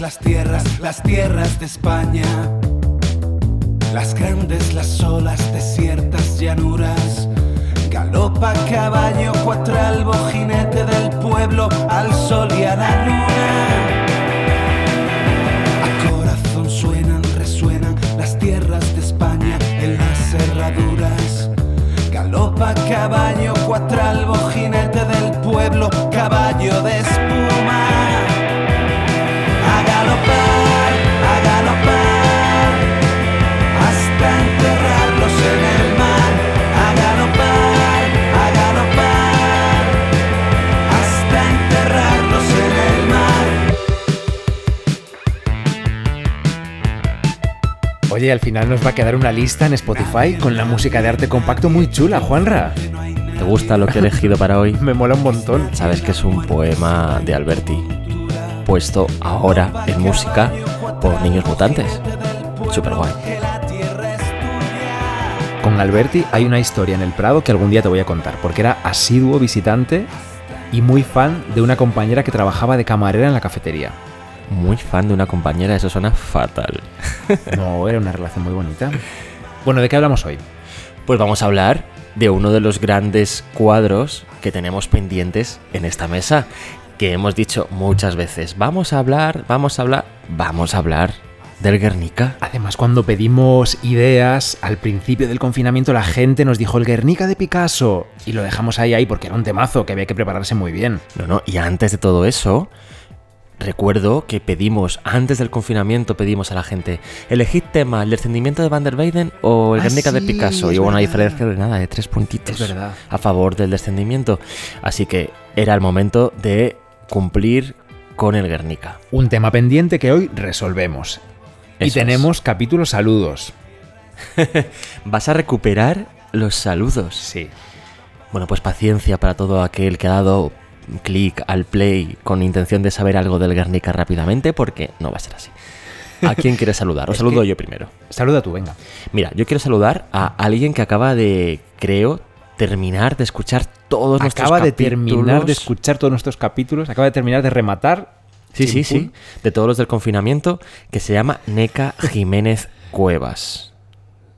las tierras, las tierras de España. Las grandes las olas, desiertas llanuras. Galopa caballo, cuatralbo, jinete del pueblo, al sol y a la luna. A corazón suenan, resuenan las tierras de España en las cerraduras. Galopa caballo, cuatralbo, jinete del pueblo, caballo de espuma. Oye, al final nos va a quedar una lista en Spotify con la música de arte compacto muy chula, Juanra. ¿Te gusta lo que he elegido para hoy? Me mola un montón. Sabes que es un poema de Alberti, puesto ahora en música por Niños Mutantes. Super guay. Con Alberti hay una historia en el Prado que algún día te voy a contar, porque era asiduo visitante y muy fan de una compañera que trabajaba de camarera en la cafetería. Muy fan de una compañera, eso suena fatal. No, era una relación muy bonita. Bueno, ¿de qué hablamos hoy? Pues vamos a hablar de uno de los grandes cuadros que tenemos pendientes en esta mesa, que hemos dicho muchas veces, vamos a hablar, vamos a hablar, vamos a hablar del Guernica. Además, cuando pedimos ideas al principio del confinamiento, la gente nos dijo el Guernica de Picasso y lo dejamos ahí ahí porque era un temazo que había que prepararse muy bien. No, no, y antes de todo eso, recuerdo que pedimos, antes del confinamiento, pedimos a la gente, elegid tema, el descendimiento de Van der Weyden o el Ah, Guernica de Picasso. Y hubo una diferencia de nada, de tres puntitos. Es verdad. A favor del descendimiento. Así que era el momento de cumplir con el Guernica. Un tema pendiente que hoy resolvemos. Y tenemos capítulo saludos. Vas a recuperar los saludos. Sí. Bueno, pues paciencia para todo aquel que ha dado clic al play con intención de saber algo del Guernica rápidamente, porque no va a ser así. ¿A quién quieres saludar? Os saludo que- yo primero. Saluda tú, venga. Mira, yo quiero saludar a alguien que acaba de, creo, terminar de escuchar todos nuestros Acaba de capítulos. terminar de escuchar todos nuestros capítulos, acaba de terminar de rematar. Sí, sí, Chimpún. sí. De todos los del confinamiento, que se llama Neca Jiménez Cuevas.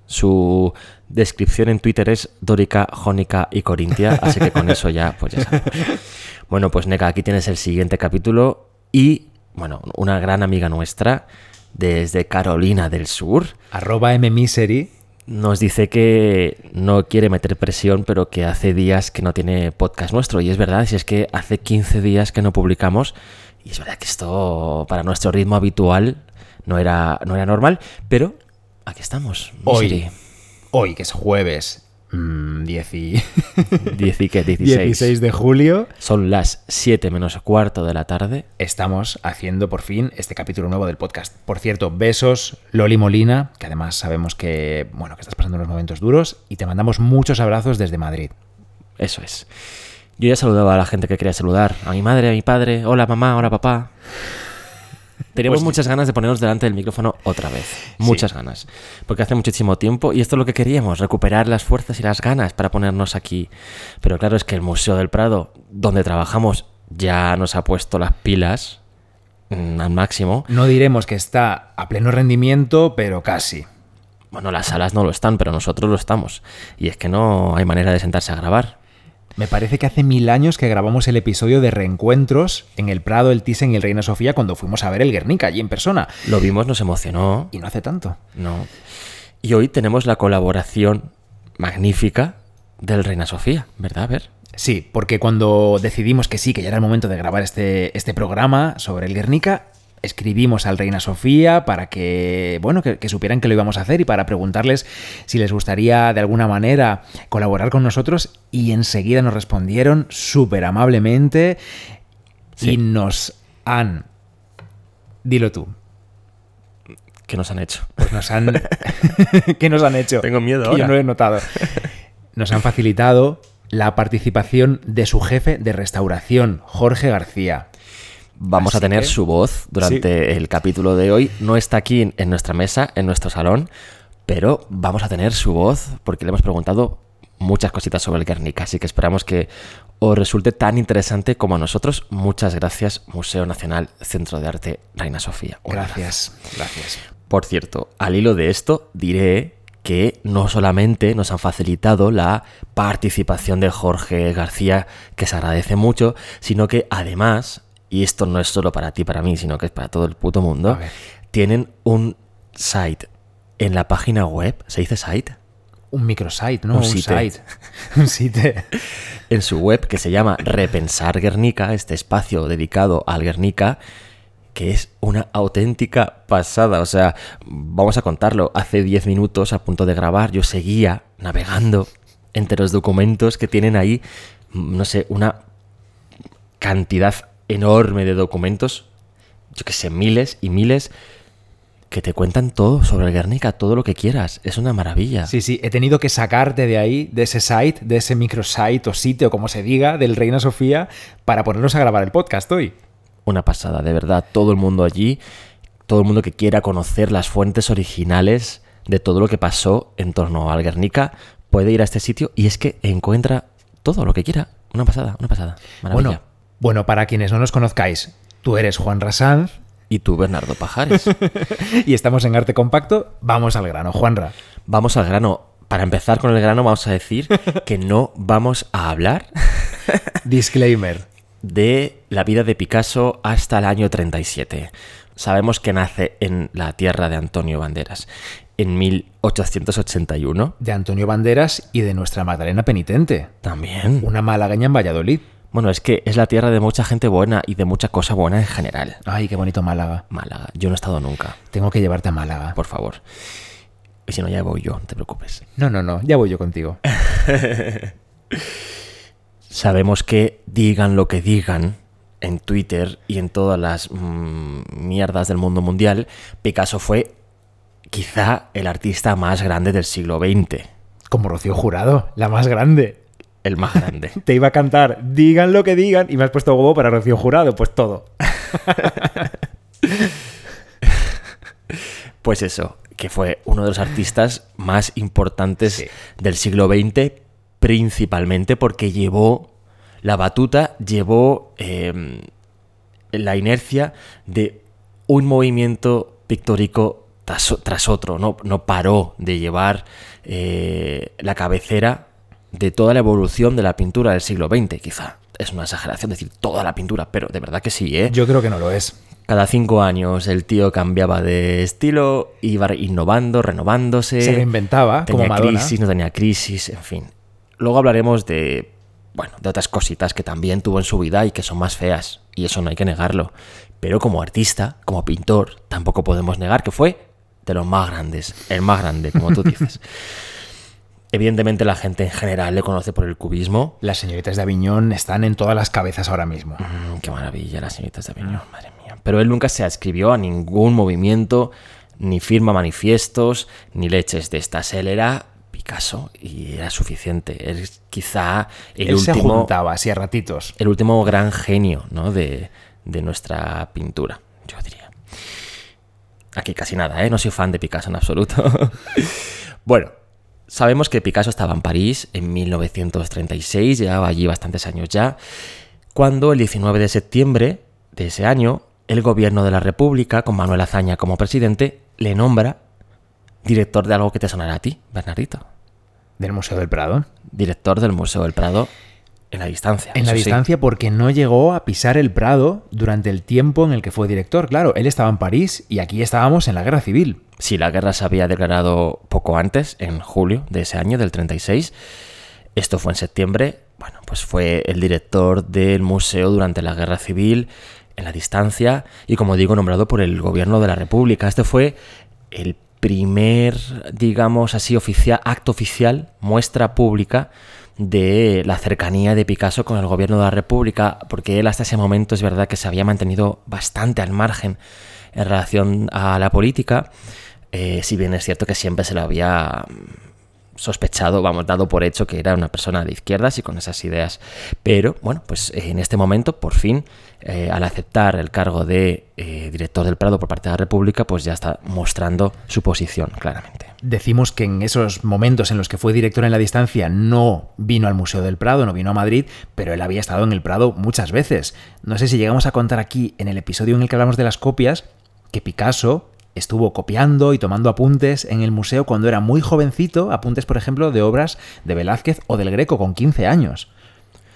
Su descripción en Twitter es Dórica, Jónica y Corintia, así que con eso ya, pues ya sabemos. Bueno, pues Neca, aquí tienes el siguiente capítulo y, bueno, una gran amiga nuestra desde Carolina del Sur Arroba mmisery. nos dice que no quiere meter presión, pero que hace días que no tiene podcast nuestro. Y es verdad, si es que hace 15 días que no publicamos. Y es verdad que esto para nuestro ritmo habitual no era, no era normal, pero aquí estamos. Hoy, hoy que es jueves mm, 10 y- Diez y qué, 16. 16 de julio, Son las 7 menos cuarto de la tarde. estamos haciendo por fin este capítulo nuevo del podcast. Por cierto, besos, Loli Molina, que además sabemos que, bueno, que estás pasando unos momentos duros y te mandamos muchos abrazos desde Madrid. Eso es. Yo ya saludaba a la gente que quería saludar. A mi madre, a mi padre. Hola mamá, hola papá. Teníamos Pues- muchas ganas de ponernos delante del micrófono otra vez. Muchas ganas. Porque hace muchísimo tiempo y esto es lo que queríamos, recuperar las fuerzas y las ganas para ponernos aquí. Pero claro, es que el Museo del Prado, donde trabajamos, ya nos ha puesto las pilas mm, al máximo. No diremos que está a pleno rendimiento, pero casi. Bueno, las salas no lo están, pero nosotros lo estamos. Y es que no hay manera de sentarse a grabar. Me parece que hace mil años que grabamos el episodio de reencuentros en el Prado, el Thyssen y el Reina Sofía cuando fuimos a ver el Guernica allí en persona. Lo vimos, nos emocionó. Y no hace tanto. No. Y hoy tenemos la colaboración magnífica del Reina Sofía, ¿verdad? A ver. Sí, porque cuando decidimos que sí, que ya era el momento de grabar este, este programa sobre el Guernica, escribimos al Reina Sofía para que, bueno, que, que supieran que lo íbamos a hacer y para preguntarles si les gustaría de alguna manera colaborar con nosotros y enseguida nos respondieron súper amablemente Sí. y nos han... Dilo tú. ¿Qué nos han hecho? Pues nos han... ¿Qué nos han hecho? Tengo miedo Que ahora. Yo no lo he notado. Nos han facilitado la participación de su jefe de restauración, Jorge García. Vamos Así a tener que- su voz durante el capítulo de hoy. No está aquí en, nuestra mesa, en nuestro salón, pero vamos a tener su voz porque le hemos preguntado muchas cositas sobre el Guernica, así que esperamos que os resulte tan interesante como a nosotros. Muchas gracias, Museo Nacional Centro de Arte Reina Sofía. Gracias, gracias. por cierto, al hilo de esto diré que no solamente nos han facilitado la participación de Jorge García, que se agradece mucho, sino que además, y esto no es solo para ti, para mí, sino que es para todo el puto mundo, tienen un site en la página web, ¿se dice site? Un microsite, ¿no? Un Un, site. site. Un site. en su web que se llama Repensar Guernica, este espacio dedicado al Guernica, que es una auténtica pasada. O sea, vamos a contarlo. Hace 10 minutos, a punto de grabar, yo seguía navegando entre los documentos que tienen ahí, no sé, una cantidad enorme de documentos, yo que sé, miles y miles, que te cuentan todo sobre el Guernica, todo lo que quieras. Es una maravilla. Sí, sí, he tenido que sacarte de ahí, de ese site, de ese microsite o sitio, como se diga, del Reina Sofía, para ponernos a grabar el podcast hoy. una pasada, de verdad. Todo el mundo allí, todo el mundo que quiera conocer las fuentes originales de todo lo que pasó en torno al Guernica, puede ir a este sitio y es que encuentra todo lo que quiera. Una pasada, una pasada. Maravilla. Bueno, bueno, para quienes no nos conozcáis, tú eres Juan Rasanz Y tú, Bernardo Pajares. y estamos en Arte Compacto. Vamos al grano, Juanra. vamos al grano. Para empezar con el grano, vamos a decir que no vamos a hablar Disclaimer. de la vida de Picasso hasta el año 37. Sabemos que nace en la tierra de Antonio Banderas en 1881. De Antonio Banderas y de nuestra Magdalena Penitente. También. Una malagueña en Valladolid. Bueno, es que es la tierra de mucha gente buena y de mucha cosa buena en general. Ay, qué bonito Málaga. Málaga. Yo no he estado nunca, Tengo que llevarte a Málaga. por favor. Y si no, ya voy yo, no te preocupes. No, no, no, ya voy yo contigo. Sabemos que digan lo que digan en Twitter y en todas las mm, mierdas del mundo mundial, Picasso fue quizá el artista más grande del siglo XX. Como Rocío Jurado, la más grande. El más grande. Te iba a cantar, digan lo que digan, y me has puesto huevo para Rocío Jurado, pues todo. Pues eso, que fue uno de los artistas más importantes Sí. del siglo XX, principalmente porque llevó la batuta, llevó eh, la inercia de un movimiento pictórico tras, tras otro, no, no paró de llevar eh, la cabecera de toda la evolución de la pintura del siglo XX, quizá. Es una exageración decir toda la pintura, pero de verdad que sí, ¿eh? Yo creo que no lo es. Cada cinco años el tío cambiaba de estilo, iba innovando, renovándose. Se reinventaba, tenía como Madonna. crisis, no tenía crisis, en fin. Luego hablaremos de, bueno, de otras cositas que también tuvo en su vida y que son más feas, y eso no hay que negarlo. Pero como artista, como pintor, tampoco podemos negar que fue de los más grandes, el más grande, como tú dices. Evidentemente la gente en general le conoce por el cubismo, Las señoritas de Aviñón están en todas las cabezas ahora mismo. Mm, qué maravilla, las señoritas de Aviñón, madre mía. Pero él nunca se adscribió a ningún movimiento, ni firma manifiestos, ni leches de estas. Él era Picasso y era suficiente. Él es quizá el Él se último, juntaba así a ratitos. el último gran genio ¿no? de, de nuestra pintura, yo diría. Aquí casi nada, ¿eh? No soy fan de Picasso en absoluto. bueno, sabemos que Picasso estaba en París en 1936, llevaba allí bastantes años ya, cuando el 19 de septiembre de ese año, el gobierno de la República, con Manuel Azaña como presidente, le nombra director de algo que te sonará a ti, Bernardito. Del Museo del Prado. Director del Museo del Prado en la distancia. En la sí. distancia porque no llegó a pisar el Prado durante el tiempo en el que fue director. Claro, él estaba en París y aquí estábamos en la guerra civil. Si la guerra se había declarado poco antes, en julio de ese año, del 36, esto fue en septiembre, bueno, pues fue el director del museo durante la guerra civil, en la distancia, y como digo, nombrado por el gobierno de la República. Este fue el primer, digamos así, oficial, acto oficial, muestra pública de la cercanía de Picasso con el gobierno de la República, porque él hasta ese momento es verdad que se había mantenido bastante al margen en relación a la política, eh, si bien es cierto que siempre se lo había mm, sospechado, vamos, dado por hecho que era una persona de izquierdas y con esas ideas. Pero bueno, pues eh, en este momento, por fin, eh, al aceptar el cargo de director del Prado por parte de la República, pues ya está mostrando su posición claramente. Decimos que en esos momentos en los que fue director en la distancia no vino al Museo del Prado, no vino a Madrid, pero él había estado en el Prado muchas veces. No sé si llegamos a contar aquí en el episodio en el que hablamos de las copias que Picasso estuvo copiando y tomando apuntes en el museo cuando era muy jovencito, apuntes por ejemplo de obras de Velázquez o del Greco con 15 años.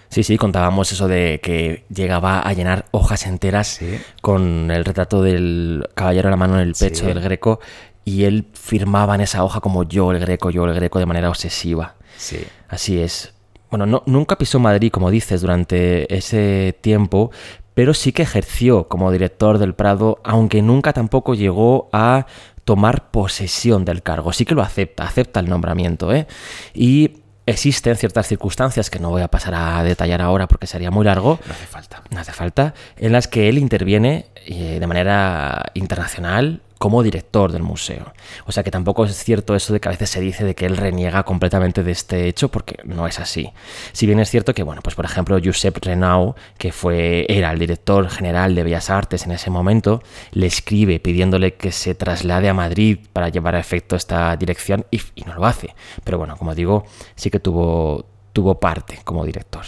Sí, sí, contábamos eso de que llegaba a llenar hojas enteras con el retrato del caballero a la mano en el pecho del Greco y él firmaba en esa hoja como yo el Greco, yo el Greco de manera obsesiva. Sí. Así es. Bueno, no, nunca pisó Madrid, como dices, durante ese tiempo, pero sí que ejerció como director del Prado, aunque nunca tampoco llegó a tomar posesión del cargo. Sí que lo acepta, acepta el nombramiento, ¿eh? Y Existen ciertas circunstancias que no voy a pasar a detallar ahora porque sería muy largo. No hace falta. No hace falta. En las que él interviene eh, de manera internacional como director del museo. O sea que tampoco es cierto eso de que a veces se dice de que él reniega completamente de este hecho, porque no es así. Si bien es cierto que, bueno, pues por ejemplo, Josep Renau, que fue, era el director general de Bellas Artes en ese momento, le escribe pidiéndole que se traslade a Madrid para llevar a efecto esta dirección y, no lo hace. Pero bueno, como digo, sí que tuvo, tuvo parte como director.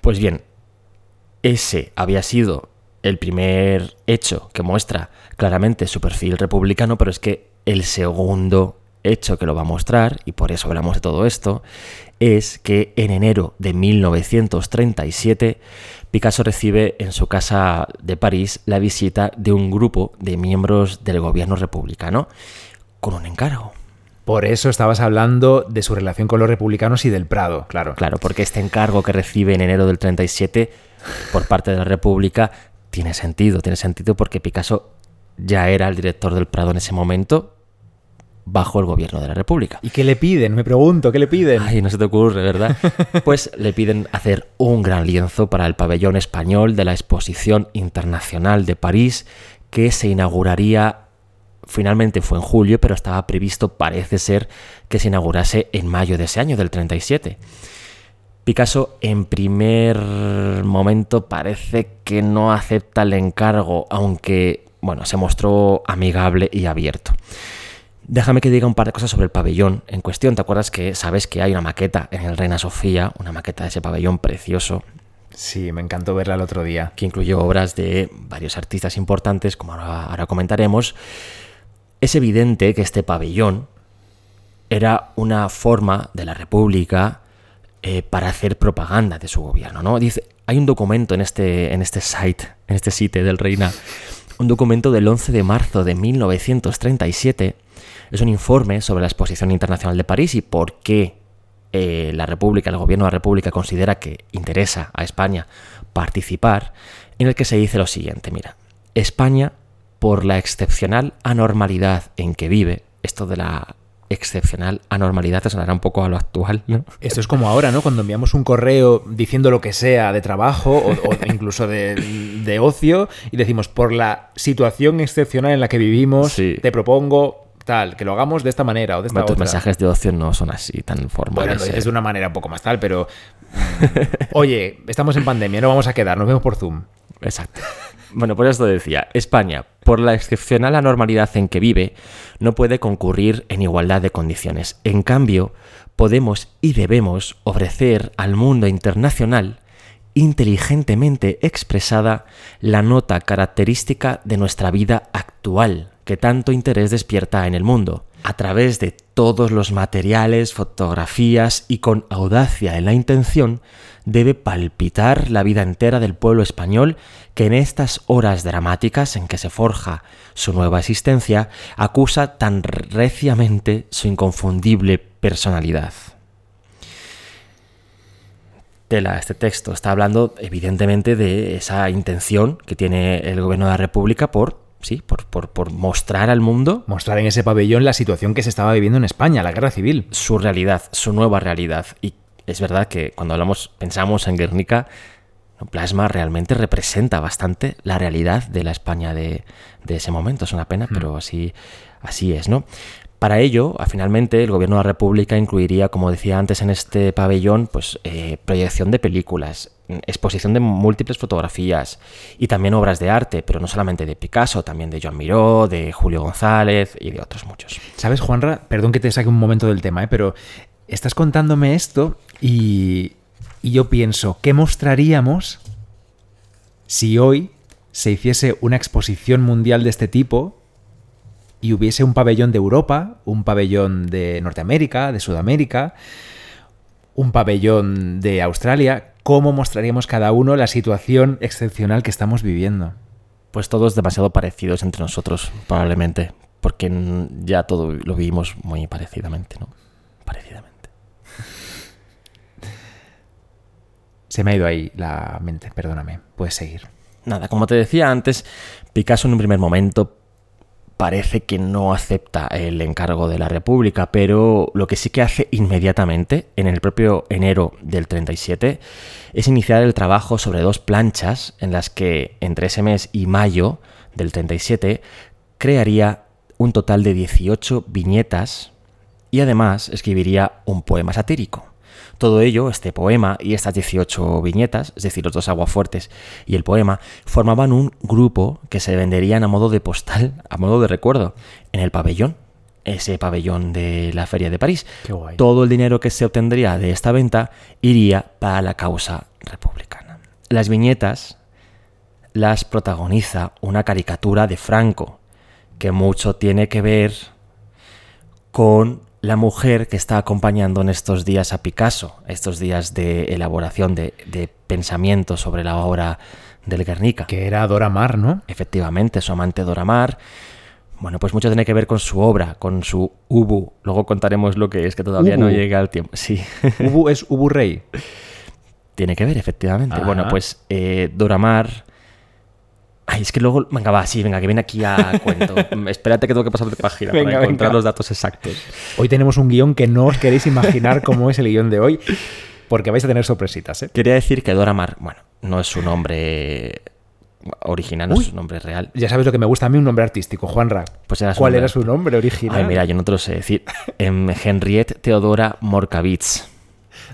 Pues bien, ese había sido el primer hecho que muestra claramente su perfil republicano, pero es que el segundo hecho que lo va a mostrar, y por eso hablamos de todo esto, es que en enero de 1937 Picasso recibe en su casa de París la visita de un grupo de miembros del gobierno republicano con un encargo. Por eso estabas hablando de su relación con los republicanos y del Prado, claro. Claro, porque este encargo que recibe en enero del 37 por parte de la República tiene sentido, tiene sentido porque Picasso ya era el director del Prado en ese momento bajo el gobierno de la República. ¿Y qué le piden? Me pregunto, ¿qué le piden? Ay, no se te ocurre, ¿verdad? Pues le piden hacer un gran lienzo para el pabellón español de la Exposición Internacional de París que se inauguraría finalmente fue en julio, pero estaba previsto, parece ser, que se inaugurase en mayo de ese año, del 37. Picasso en primer momento parece que no acepta el encargo, aunque bueno, se mostró amigable y abierto. Déjame que diga un par de cosas sobre el pabellón en cuestión. ¿Te acuerdas que sabes que hay una maqueta en el Reina Sofía, una maqueta de ese pabellón precioso? Sí, me encantó verla el otro día. Que incluyó obras de varios artistas importantes, como ahora, ahora comentaremos. Es evidente que este pabellón era una forma de la República eh, para hacer propaganda de su gobierno, ¿no? Dice, hay un documento en este, en este site, en este sitio del Reina, un documento del 11 de marzo de 1937. Es un informe sobre la Exposición Internacional de París y por qué eh, la República, el gobierno de la República considera que interesa a España participar, en el que se dice lo siguiente, mira, España, por la excepcional anormalidad en que vive, esto de la excepcional anormalidad, te sonará un poco a lo actual, ¿no? Esto es como ahora, ¿no? Cuando enviamos un correo diciendo lo que sea de trabajo o, incluso de, ocio y decimos, por la situación excepcional en la que vivimos, te propongo tal, que lo hagamos de esta manera o de esta otra. Tus mensajes de ocio no son así tan formales. Bueno, lo dices ¿eh? de una manera un poco más tal, pero... Oye, estamos en pandemia, no vamos a quedar, nos vemos por Zoom. Exacto. Bueno, por esto decía, España, por la excepcional anormalidad en que vive, no puede concurrir en igualdad de condiciones. En cambio, podemos y debemos ofrecer al mundo internacional inteligentemente expresada la nota característica de nuestra vida actual, que tanto interés despierta en el mundo, a través de todos los materiales, fotografías y con audacia en la intención, debe palpitar la vida entera del pueblo español que en estas horas dramáticas en que se forja su nueva existencia acusa tan reciamente su inconfundible personalidad. Tela, este texto está hablando evidentemente de esa intención que tiene el gobierno de la República por sí, por, por, mostrar al mundo. Mostrar en ese pabellón la situación que se estaba viviendo en España, la guerra civil. Su realidad, su nueva realidad. Y es verdad que cuando hablamos, pensamos en Guernica, Plasma realmente representa bastante la realidad de la España de, ese momento. Es una pena, mm. pero así, así es, ¿no? Para ello, finalmente, el gobierno de la República incluiría, como decía antes en este pabellón, pues eh, proyección de películas, exposición de múltiples fotografías y también obras de arte, pero no solamente de Picasso, también de Joan Miró, de Julio González y de otros muchos. ¿Sabes, Juanra? Perdón que te saque un momento del tema, ¿eh? pero estás contándome esto y, y yo pienso, ¿qué mostraríamos si hoy se hiciese una exposición mundial de este tipo y hubiese un pabellón de Europa, un pabellón de Norteamérica, de Sudamérica, un pabellón de Australia, ¿cómo mostraríamos cada uno la situación excepcional que estamos viviendo? Pues todos demasiado parecidos entre nosotros, probablemente, porque ya todo lo vivimos muy parecidamente, ¿no? Parecidamente. Se me ha ido ahí la mente, perdóname, puedes seguir. Nada, como te decía antes, Picasso en un primer momento parece que no acepta el encargo de la República, pero lo que sí que hace inmediatamente, en el propio enero del 37, es iniciar el trabajo sobre dos planchas en las que entre ese mes y mayo del 37 crearía un total de 18 viñetas y además escribiría un poema satírico. Todo ello, este poema y estas 18 viñetas, es decir, los dos aguafuertes y el poema, formaban un grupo que se venderían a modo de postal, a modo de recuerdo, en el pabellón ese pabellón de la Feria de París. Todo el dinero que se obtendría de esta venta iría para la causa republicana. Las viñetas las protagoniza una caricatura de Franco, que mucho tiene que ver con la mujer que está acompañando en estos días a Picasso, estos días de elaboración de, pensamiento sobre la obra del Guernica. Que era Dora Maar, ¿no? Efectivamente, su amante Dora Maar. Bueno, pues mucho tiene que ver con su obra, con su Ubu. Luego contaremos lo que es, que todavía no llega el tiempo. Sí. Ubu es Ubu Rey. Tiene que ver, efectivamente. Bueno, pues eh, Dora Maar Ay, es que luego, venga, va, sí, venga, que viene aquí a cuento. Espérate que tengo que pasar de página para encontrar los datos exactos. Hoy tenemos un guion que no os queréis imaginar cómo es el guion de hoy, porque vais a tener sorpresitas, ¿eh? Quería decir que Dora Mar, bueno, no es su nombre original, no es su nombre real. Ya sabes lo que me gusta a mí, un nombre artístico, Juan Ra. Pues era ¿Cuál era su nombre original? Ay, mira, yo no te lo sé decir. En Henriette Theodora Morkavitz.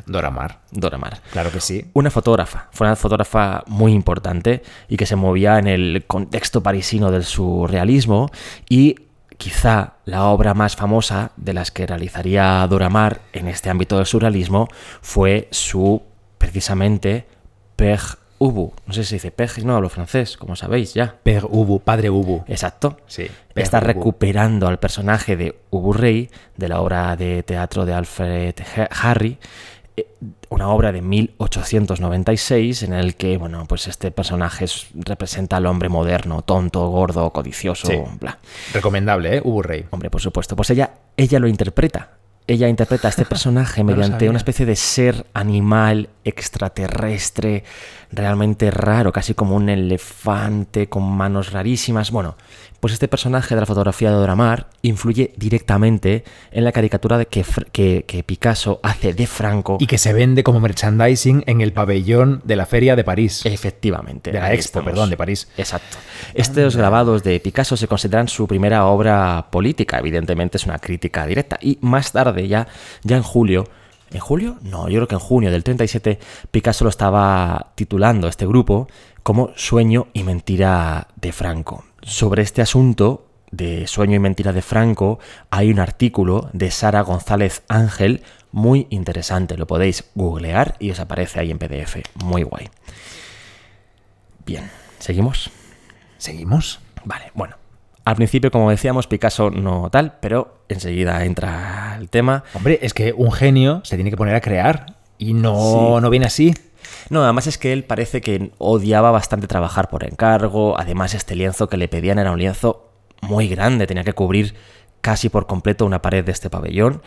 Dora Maar. Dora Maar. Claro que sí. Una fotógrafa. Fue una fotógrafa muy importante y que se movía en el contexto parisino del surrealismo y quizá la obra más famosa de las que realizaría Dora Maar en este ámbito del surrealismo fue su, precisamente, Père Ubu. No sé si se dice Père, no hablo francés, como sabéis ya. Père Ubu, padre Ubu. Exacto. Sí. Está recuperando al personaje de Ubu Rey de la obra de teatro de Alfred Harry una obra de 1896 en el que, bueno, pues este personaje representa al hombre moderno, tonto, gordo, codicioso, bla. Recomendable, ¿eh? Ubu Rey. Hombre, por supuesto. Pues ella, ella lo interpreta. Ella interpreta a este personaje mediante una especie de ser animal extraterrestre, realmente raro, casi como un elefante con manos rarísimas. Bueno, pues este personaje de la fotografía de Doramar influye directamente en la caricatura de que, que, Picasso hace de Franco. Y que se vende como merchandising en el pabellón de la Feria de París. Efectivamente. De la Expo, perdón, de París. Exacto. Estos grabados de Picasso se consideran su primera obra política, evidentemente es una crítica directa. Y más tarde, ya, ya en julio, ¿En julio? No, yo creo que en junio del 37 Picasso lo estaba titulando este grupo como Sueño y Mentira de Franco. Sobre este asunto de Sueño y Mentira de Franco hay un artículo de Sara González Ángel muy interesante. Lo podéis googlear y os aparece ahí en PDF. Muy guay. Bien, ¿seguimos? ¿Seguimos? Vale, bueno. Al principio, como decíamos, Picasso no tal, pero enseguida entra el tema. Hombre, es que un genio se tiene que poner a crear y no, no viene así. No, además es que él parece que odiaba bastante trabajar por encargo. Además, este lienzo que le pedían era un lienzo muy grande, tenía que cubrir casi por completo una pared de este pabellón.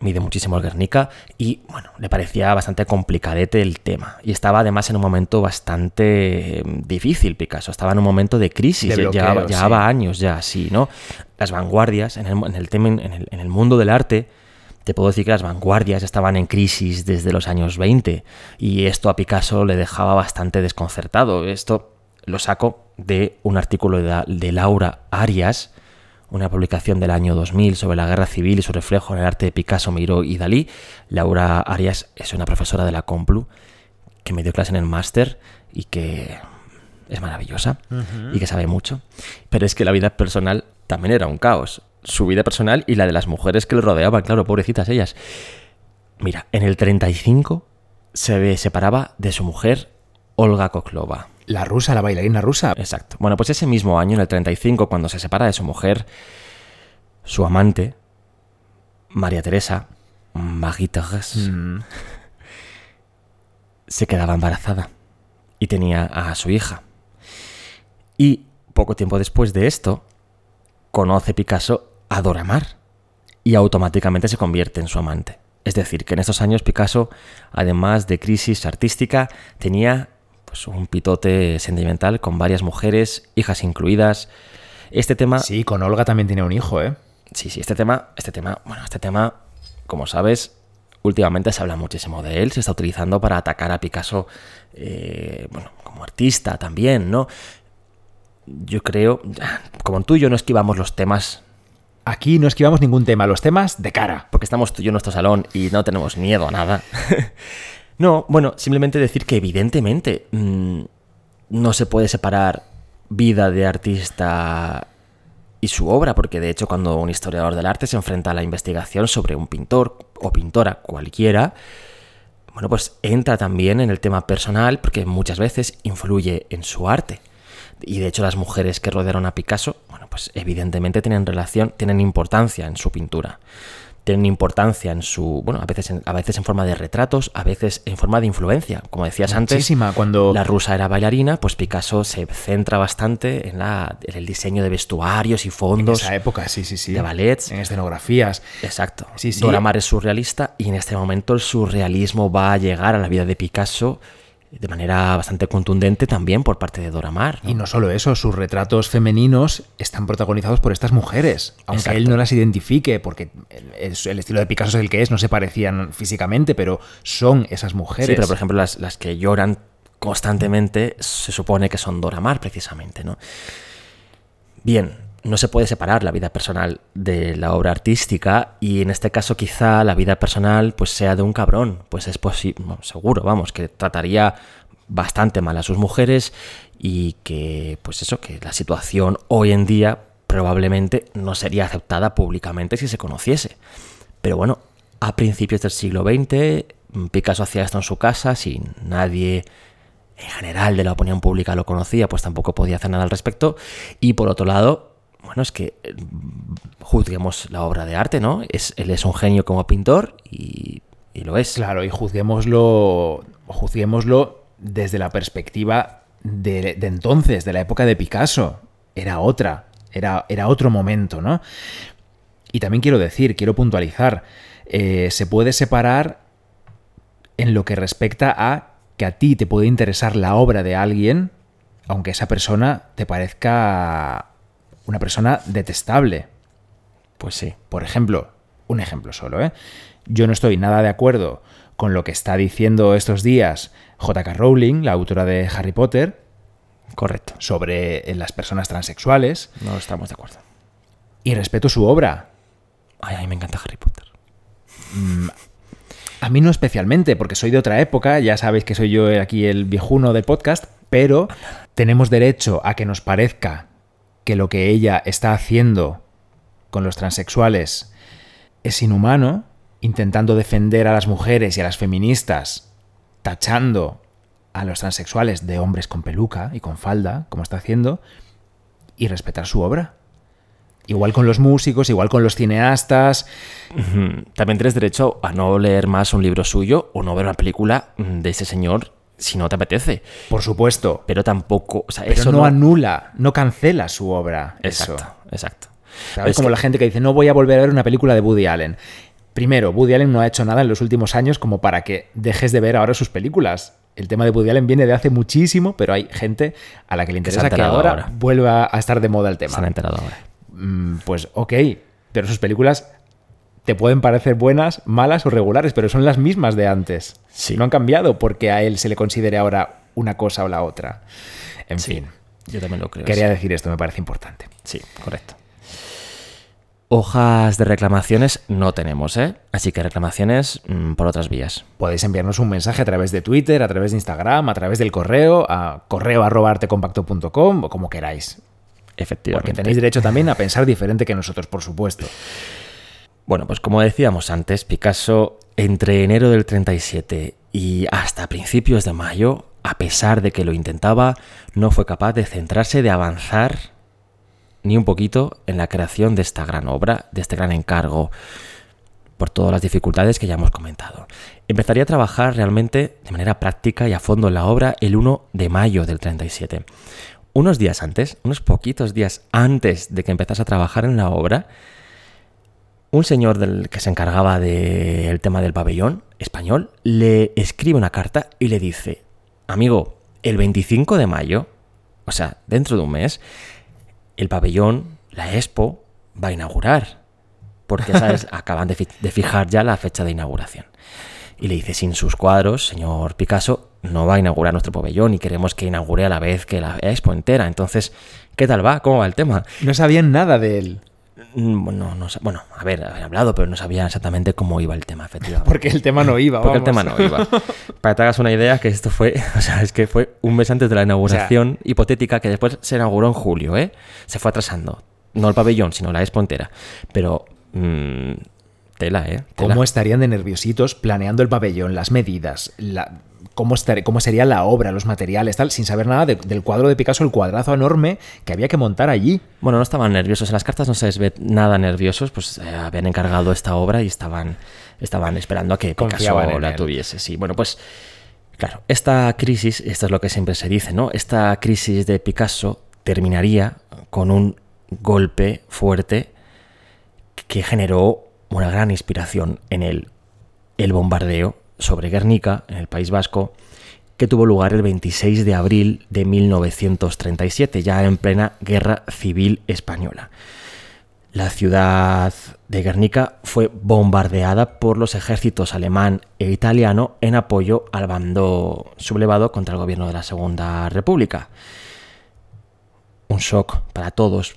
Mide muchísimo el Guernica y, bueno, le parecía bastante complicadete el tema. Y estaba además en un momento bastante em, difícil, Picasso. Estaba en un momento de crisis, llevaba, años ya así, ¿no? Las vanguardias en el, en el, en el mundo del arte te puedo decir que las vanguardias estaban en crisis desde los años 20 y esto a Picasso le dejaba bastante desconcertado. Esto lo saco de un artículo de, Laura Arias, una publicación del año 2000 sobre la guerra civil y su reflejo en el arte de Picasso, Miró y Dalí. Laura Arias es una profesora de la Complu que me dio clase en el máster y que es maravillosa y que sabe mucho. Pero es que la vida personal también era un caos. Su vida personal y la de las mujeres que le rodeaban, claro, pobrecitas ellas. Mira, en el 35 se separaba de su mujer Olga Koklova. La rusa, la bailarina rusa. Exacto. Bueno, pues ese mismo año, en el 35, cuando se separa de su mujer, su amante, María Teresa, Marie Mm. se quedaba embarazada y tenía a su hija. Y poco tiempo después de esto, conoce Picasso a Dora Maar y automáticamente se convierte en su amante. Es decir, que en estos años Picasso, además de crisis artística, tenía pues, un pitote sentimental con varias mujeres, hijas incluidas. Este tema Sí, con Olga también tiene un hijo, ¿eh? Sí, sí, este tema, este tema, bueno, este tema, como sabes, últimamente se habla muchísimo de él, se está utilizando para atacar a Picasso, eh, bueno, como artista también, ¿no? Yo creo, como tú y yo no esquivamos los temas, Aquí no esquivamos ningún tema, los temas de cara. porque estamos tú y yo en nuestro salón y no tenemos miedo a nada. no, bueno, simplemente decir que evidentemente mm, no se puede separar vida de artista y su obra, porque de hecho cuando un historiador del arte se enfrenta a la investigación sobre un pintor o pintora cualquiera, bueno, pues entra también en el tema personal, porque muchas veces influye en su arte. Y de hecho las mujeres que rodearon a Picasso, bueno, pues evidentemente tienen relación, tienen importancia en su pintura. Tienen importancia en su, bueno, a veces en, a veces en forma de retratos, a veces en forma de influencia. Como decías antes, cuando... la rusa era bailarina, pues Picasso se centra bastante en, la, en el diseño de vestuarios y En fondos esa época, sí, sí, sí. de ballets. En escenografías. Exacto. Sí, sí. Dora Maar es surrealista y en este momento el surrealismo va a llegar a la vida de Picasso de manera bastante contundente también por parte de Dora Maar. ¿no? Y no solo eso, sus retratos femeninos están protagonizados por estas mujeres. Aunque Exacto. él no las identifique, porque el, estilo de Picasso es el que es, no se parecían físicamente, pero son esas mujeres. Sí, pero por ejemplo las, las que lloran constantemente se supone que son Dora Maar precisamente, ¿no? Bien, no se puede separar la vida personal de la obra artística y en este caso quizá la vida personal pues sea de un cabrón, pues es posible, seguro, vamos, que trataría bastante mal a sus mujeres y que pues eso, que la situación hoy en día probablemente no sería aceptada públicamente si se conociese. Pero bueno, a principios del siglo XX, Picasso hacía esto en su casa, si nadie en general de la opinión pública lo conocía, pues tampoco podía hacer nada al respecto. Y por otro lado, bueno, es que eh, juzguemos la obra de arte, ¿no? Es, él es un genio como pintor y, lo es. Claro, y juzguémoslo, juzguémoslo desde la perspectiva de, de entonces, de la época de Picasso. Era otra, era, era otro momento, ¿no? Y también quiero decir, quiero puntualizar, eh, se puede separar en lo que respecta a que a ti te puede interesar la obra de alguien, aunque esa persona te parezca una persona detestable. Pues sí. Por ejemplo, un ejemplo solo, ¿eh? Yo no estoy nada de acuerdo con lo que está diciendo estos días J.K. Rowling, la autora de Harry Potter, Correcto. sobre eh, las personas transexuales, No estamos de acuerdo. y respeto su obra. Ay, a mí me encanta Harry Potter. A mí no especialmente, porque soy de otra época, ya sabéis que soy yo aquí el viejuno del podcast, pero tenemos derecho a que nos parezca que lo que ella está haciendo con los transexuales es inhumano, intentando defender a las mujeres y a las feministas, tachando a los transexuales de hombres con peluca y con falda, como está haciendo, y respetar su obra. Igual con los músicos, igual con los cineastas. También tienes derecho a no leer más un libro suyo o no ver una película de ese señor si no te apetece. por supuesto, Pero tampoco, o sea, Pero eso no, no... anula, no cancela su obra. Exacto, Eso. exacto. Es Como que- la gente que dice, no voy a volver a ver una película de Woody Allen. Primero, Woody Allen no ha hecho nada en los últimos años como para que dejes de ver ahora sus películas. El tema de Woody Allen viene de hace muchísimo, pero hay gente a la que le interesa que, ahora, ahora. vuelva a estar de moda el Se han tema. enterado ahora. Mm, Pues ok, pero sus películas te pueden parecer buenas, malas o regulares, pero son las mismas de antes. Sí. No han cambiado porque a él se le considere ahora una cosa o la otra. En Sí, fin. yo también lo creo. Quería sí. decir esto, me parece importante. Sí, correcto. Hojas de reclamaciones no tenemos, ¿eh? Así que reclamaciones mm, por otras vías. Podéis enviarnos un mensaje a través de Twitter, a través de Instagram, a través del correo, a correo.artecompacto.com o como queráis. Efectivamente. Porque tenéis derecho también a pensar diferente que nosotros, por supuesto. Bueno, pues como decíamos antes, Picasso entre enero del 37 y hasta principios de mayo, a pesar de que lo intentaba, no fue capaz de centrarse, de avanzar ni un poquito en la creación de esta gran obra, de este gran encargo, por todas las dificultades que ya hemos comentado. Empezaría a trabajar realmente de manera práctica y a fondo en la obra el 1 de mayo del 37. Unos días antes, unos poquitos días antes de que empezase a trabajar en la obra, un señor del que se encargaba del tema del pabellón español le escribe una carta y le dice, amigo, el 25 de mayo, o sea, dentro de un mes, el pabellón, la Expo, va a inaugurar. Porque, ¿sabes? Acaban de, fijar ya la fecha de inauguración. Y le dice, sin sus cuadros, señor Picasso, no va a inaugurar nuestro pabellón y queremos que inaugure a la vez que la Expo entera. Entonces, ¿qué tal va? ¿Cómo va el tema? No sabían nada de él. Mm, bueno, no, bueno, a ver, había hablado, pero no sabía exactamente cómo iba el tema, efectivamente. Porque el tema no iba, Porque el tema no iba. Para que te hagas una idea, que esto fue, o sea, es que fue un mes antes de la inauguración hipotética, que después se inauguró en julio, ¿eh? Se fue atrasando. No el pabellón, sino la espontera. Pero... Mmm, tela, ¿eh? ¿Cómo estarían de nerviositos planeando el pabellón, las medidas, la cómo, cómo sería la obra, los materiales, tal, sin saber nada del cuadro de Picasso, el cuadrazo enorme que había que montar allí. Bueno, no estaban nerviosos, en las cartas no se les ve nada nerviosos, pues eh, habían encargado esta obra y estaban, estaban esperando a que Picasso la tuviese. Sí, bueno, pues claro, esta crisis, esto es lo que siempre se dice, ¿no? Esta crisis de Picasso terminaría con un golpe fuerte que generó una gran inspiración en él, el bombardeo sobre Guernica, en el País Vasco, que tuvo lugar el 26 de abril de 1937, ya en plena Guerra Civil Española. La ciudad de Guernica fue bombardeada por los ejércitos alemán e italiano en apoyo al bando sublevado contra el gobierno de la Segunda República. Un shock para todos,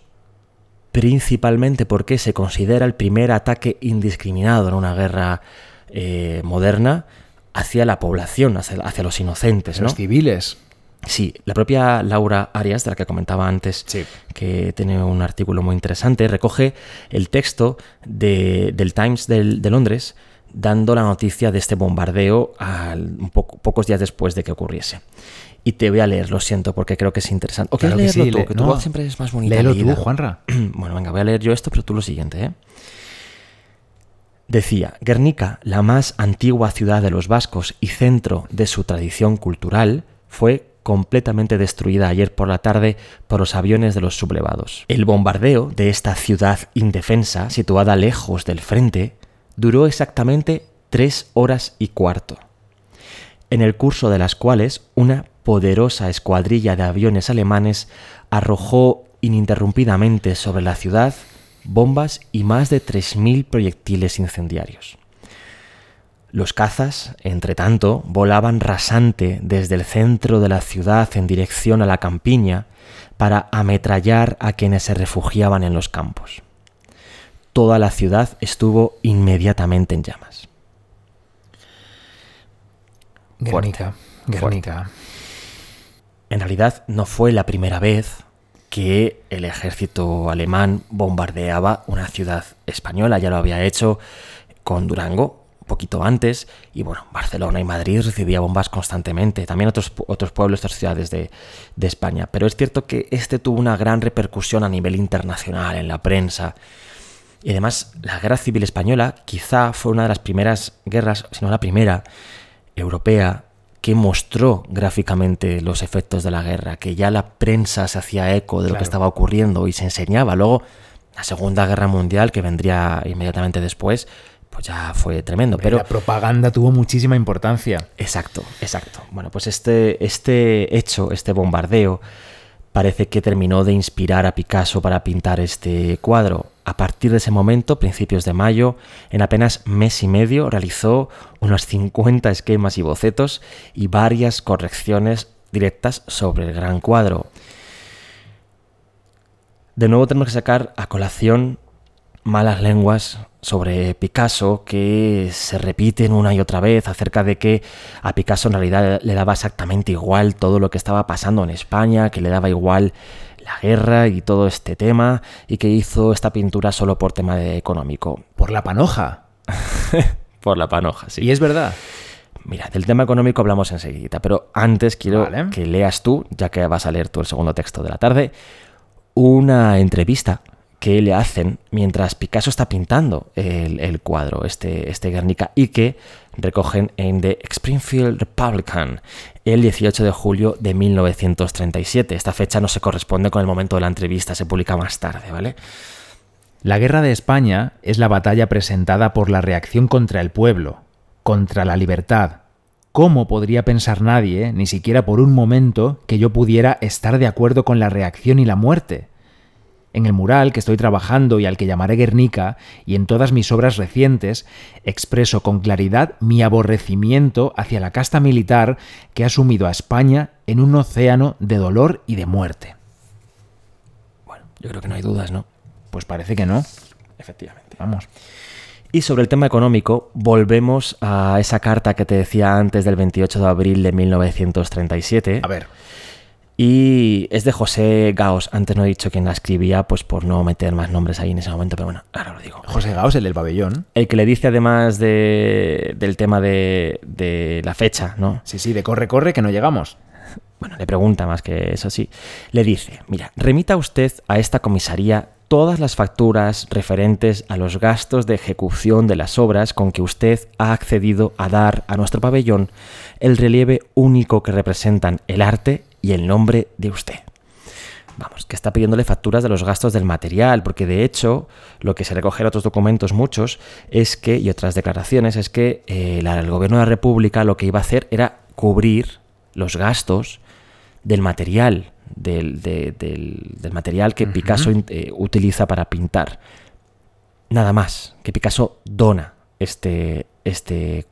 principalmente porque se considera el primer ataque indiscriminado en una guerra eh, moderna hacia la población, hacia, los inocentes. Los civiles. Sí, la propia Laura Arias, de la que comentaba antes, que tiene un artículo muy interesante, recoge el texto del Times de, Londres dando la noticia de este bombardeo un poco, pocos días después de que ocurriese. Y te voy a leer, lo siento, porque creo que es interesante. ¿O quieres leerlo tú? que tu voz siempre es más bonita. Léelo tú, Juanra. bueno, venga, voy a leer yo esto, pero tú lo siguiente, ¿eh? Decía, Guernica, la más antigua ciudad de los vascos y centro de su tradición cultural, fue completamente destruida ayer por la tarde por los aviones de los sublevados. El bombardeo de esta ciudad indefensa, situada lejos del frente, duró exactamente tres horas y cuarto, en el curso de las cuales una poderosa escuadrilla de aviones alemanes arrojó ininterrumpidamente sobre la ciudad bombas y más de 3.000 proyectiles incendiarios. Los cazas, entre tanto, volaban rasante desde el centro de la ciudad en dirección a la campiña para ametrallar a quienes se refugiaban en los campos. Toda la ciudad estuvo inmediatamente en llamas. Guernica, Guernica. En realidad no fue la primera vez que el ejército alemán bombardeaba una ciudad española. Ya lo había hecho con Durango, poquito antes, y bueno, Barcelona y Madrid recibía bombas constantemente, también otros, otros pueblos, otras ciudades de, de España. Pero es cierto que este tuvo una gran repercusión a nivel internacional, en la prensa. Y además, la guerra civil española quizá fue una de las primeras guerras, si no la primera, europea que mostró gráficamente los efectos de la guerra, que ya la prensa se hacía eco de lo que estaba ocurriendo y se enseñaba. Luego, la Segunda Guerra Mundial, que vendría inmediatamente después, pues ya fue tremendo. Pero la propaganda tuvo muchísima importancia. Exacto, exacto. Bueno, pues este, este hecho, este bombardeo, parece que terminó de inspirar a Picasso para pintar este cuadro. A partir de ese momento, principios de mayo, en apenas mes y medio realizó unos 50 esquemas y bocetos y varias correcciones directas sobre el gran cuadro. De nuevo tenemos que sacar a colación malas lenguas sobre Picasso que se repiten una y otra vez acerca de que a Picasso en realidad le daba exactamente igual todo lo que estaba pasando en España, que le daba igual la guerra y todo este tema y que hizo esta pintura solo por tema de económico. Por la panoja. por la panoja, sí. Y es verdad. Mira, del tema económico hablamos enseguida, pero antes quiero que leas tú, ya que vas a leer tú el segundo texto de la tarde, una entrevista que le hacen mientras Picasso está pintando el, cuadro, este, este Guernica, y que recogen en The Springfield Republican el 18 de julio de 1937. Esta fecha no se corresponde con el momento de la entrevista, se publica más tarde, ¿vale? La guerra de España es la batalla presentada por la reacción contra el pueblo, contra la libertad. ¿Cómo podría pensar nadie, ni siquiera por un momento, que yo pudiera estar de acuerdo con la reacción y la muerte? En el mural que estoy trabajando y al que llamaré Guernica, y en todas mis obras recientes, expreso con claridad mi aborrecimiento hacia la casta militar que ha sumido a España en un océano de dolor y de muerte. Bueno, yo creo que no hay dudas, ¿no? Pues parece que no. Efectivamente. Vamos. Y sobre el tema económico, volvemos a esa carta que te decía antes del 28 de abril de 1937. A ver. Y es de José Gaos. Antes no he dicho quién la escribía, pues por no meter más nombres ahí en ese momento, pero bueno, ahora lo digo. José Gaos, el del pabellón. El que le dice además de, del tema de, de la fecha, ¿no? Sí, sí, de corre, corre, que no llegamos. Bueno, le pregunta más que eso sí. Le dice, mira, remita usted a esta comisaría todas las facturas referentes a los gastos de ejecución de las obras con que usted ha accedido a dar a nuestro pabellón el relieve único que representan el arte y el nombre de usted. Vamos, que está pidiéndole facturas de los gastos del material, porque de hecho lo que se recoge en otros documentos muchos es que, y otras declaraciones, es que eh, el gobierno de la República lo que iba a hacer era cubrir los gastos del material, del, material que Picasso eh, utiliza para pintar. Nada más, que Picasso dona este, este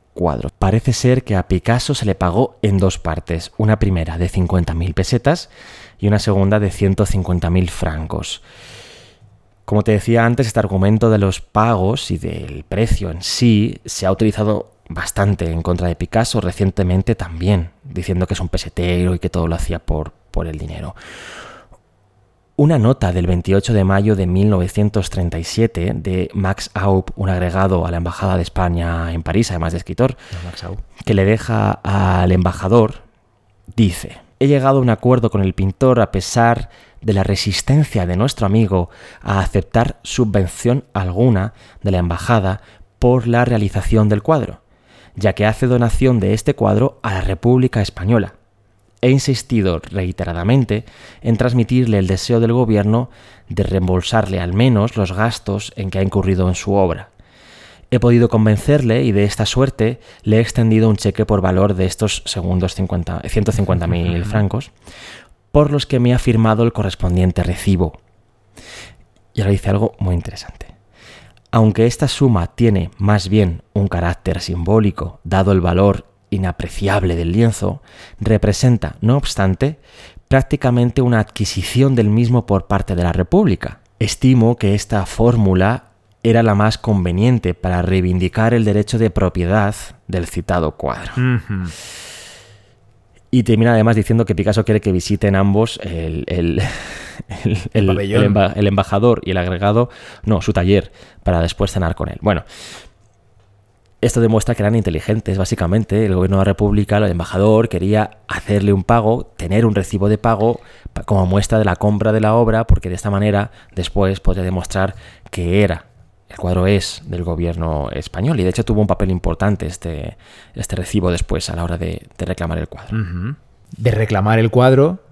Parece ser que a Picasso se le pagó en dos partes, una primera de 50.000 pesetas y una segunda de 150.000 francos. Como te decía antes, este argumento de los pagos y del precio en sí se ha utilizado bastante en contra de Picasso recientemente también, diciendo que es un pesetero y que todo lo hacía por, por el dinero. Una nota del 28 de mayo de 1937 de Max Aup, un agregado a la Embajada de España en París, además de escritor, que le deja al embajador, dice, he llegado a un acuerdo con el pintor a pesar de la resistencia de nuestro amigo a aceptar subvención alguna de la embajada por la realización del cuadro, ya que hace donación de este cuadro a la República Española he insistido reiteradamente en transmitirle el deseo del gobierno de reembolsarle al menos los gastos en que ha incurrido en su obra. He podido convencerle y de esta suerte le he extendido un cheque por valor de estos segundos 150.000 francos, por los que me ha firmado el correspondiente recibo. Y ahora dice algo muy interesante. Aunque esta suma tiene más bien un carácter simbólico, dado el valor inapreciable del lienzo, representa, no obstante, prácticamente una adquisición del mismo por parte de la República. Estimo que esta fórmula era la más conveniente para reivindicar el derecho de propiedad del citado cuadro. Y termina además diciendo que Picasso quiere que visiten ambos el, el, el embajador y el agregado, no, su taller, para después cenar con él. Bueno, esto demuestra que eran inteligentes, básicamente. El gobierno de la República, el embajador, quería hacerle un pago, tener un recibo de pago como muestra de la compra de la obra, porque de esta manera después podría demostrar que era, el cuadro es del gobierno español. Y de hecho tuvo un papel importante este, este recibo después a la hora de, reclamar el cuadro. De reclamar el cuadro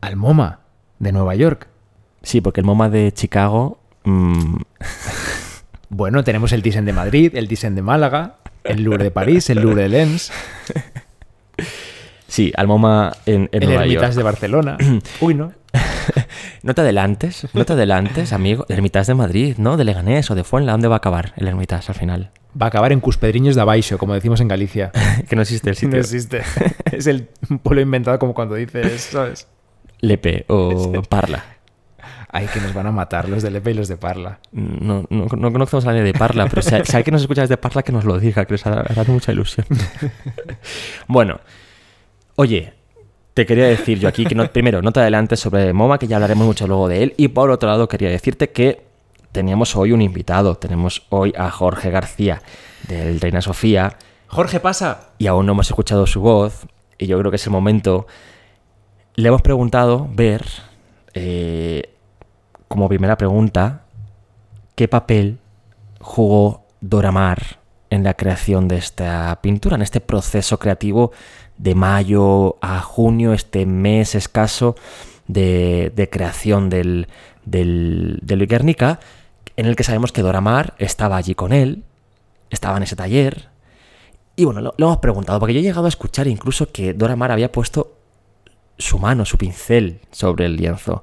al MoMA de Nueva York. Sí, porque el MoMA de Chicago... Mm, Bueno, tenemos el Thyssen de Madrid, el Thyssen de Málaga, el Louvre de París, el Louvre de Lens. Sí, al MoMA en, en el Nueva Hermitage de Barcelona. Uy, no. no te adelantes, no te adelantes, amigo. El Hermitage de Madrid, ¿no? De Leganés o de Fuenla. ¿Dónde va a acabar el Hermitage al final? Va a acabar en Cuspedriños de Abaixo, como decimos en Galicia. que no existe el sitio. No existe. es el pueblo inventado como cuando dices, ¿sabes? Lepe o Parla. Ay, que nos van a matar los de Lepe y los de Parla. No, no, no conocemos a nadie de Parla, pero si, hay- si alguien nos escucha desde Parla, que nos lo diga, que les hará, hará mucha ilusión. bueno, oye, te quería decir yo aquí que no, primero, no te adelantes sobre MoMA, que ya hablaremos mucho luego de él. Y por otro lado, quería decirte que teníamos hoy un invitado. Tenemos hoy a Jorge García del Reina Sofía Jorge, pasa. y aún no hemos escuchado su voz. Y yo creo que es el momento. Le hemos preguntado, ver, eh, como primera pregunta, qué papel jugó Dora Maar en la creación de esta pintura, en este proceso creativo de mayo a junio, este mes escaso de, creación del, del, del Guernica, en el que sabemos que Dora Maar estaba allí con él, estaba en ese taller, y bueno, lo, lo hemos preguntado, porque yo he llegado a escuchar incluso que Dora Maar había puesto su mano, su pincel sobre el lienzo.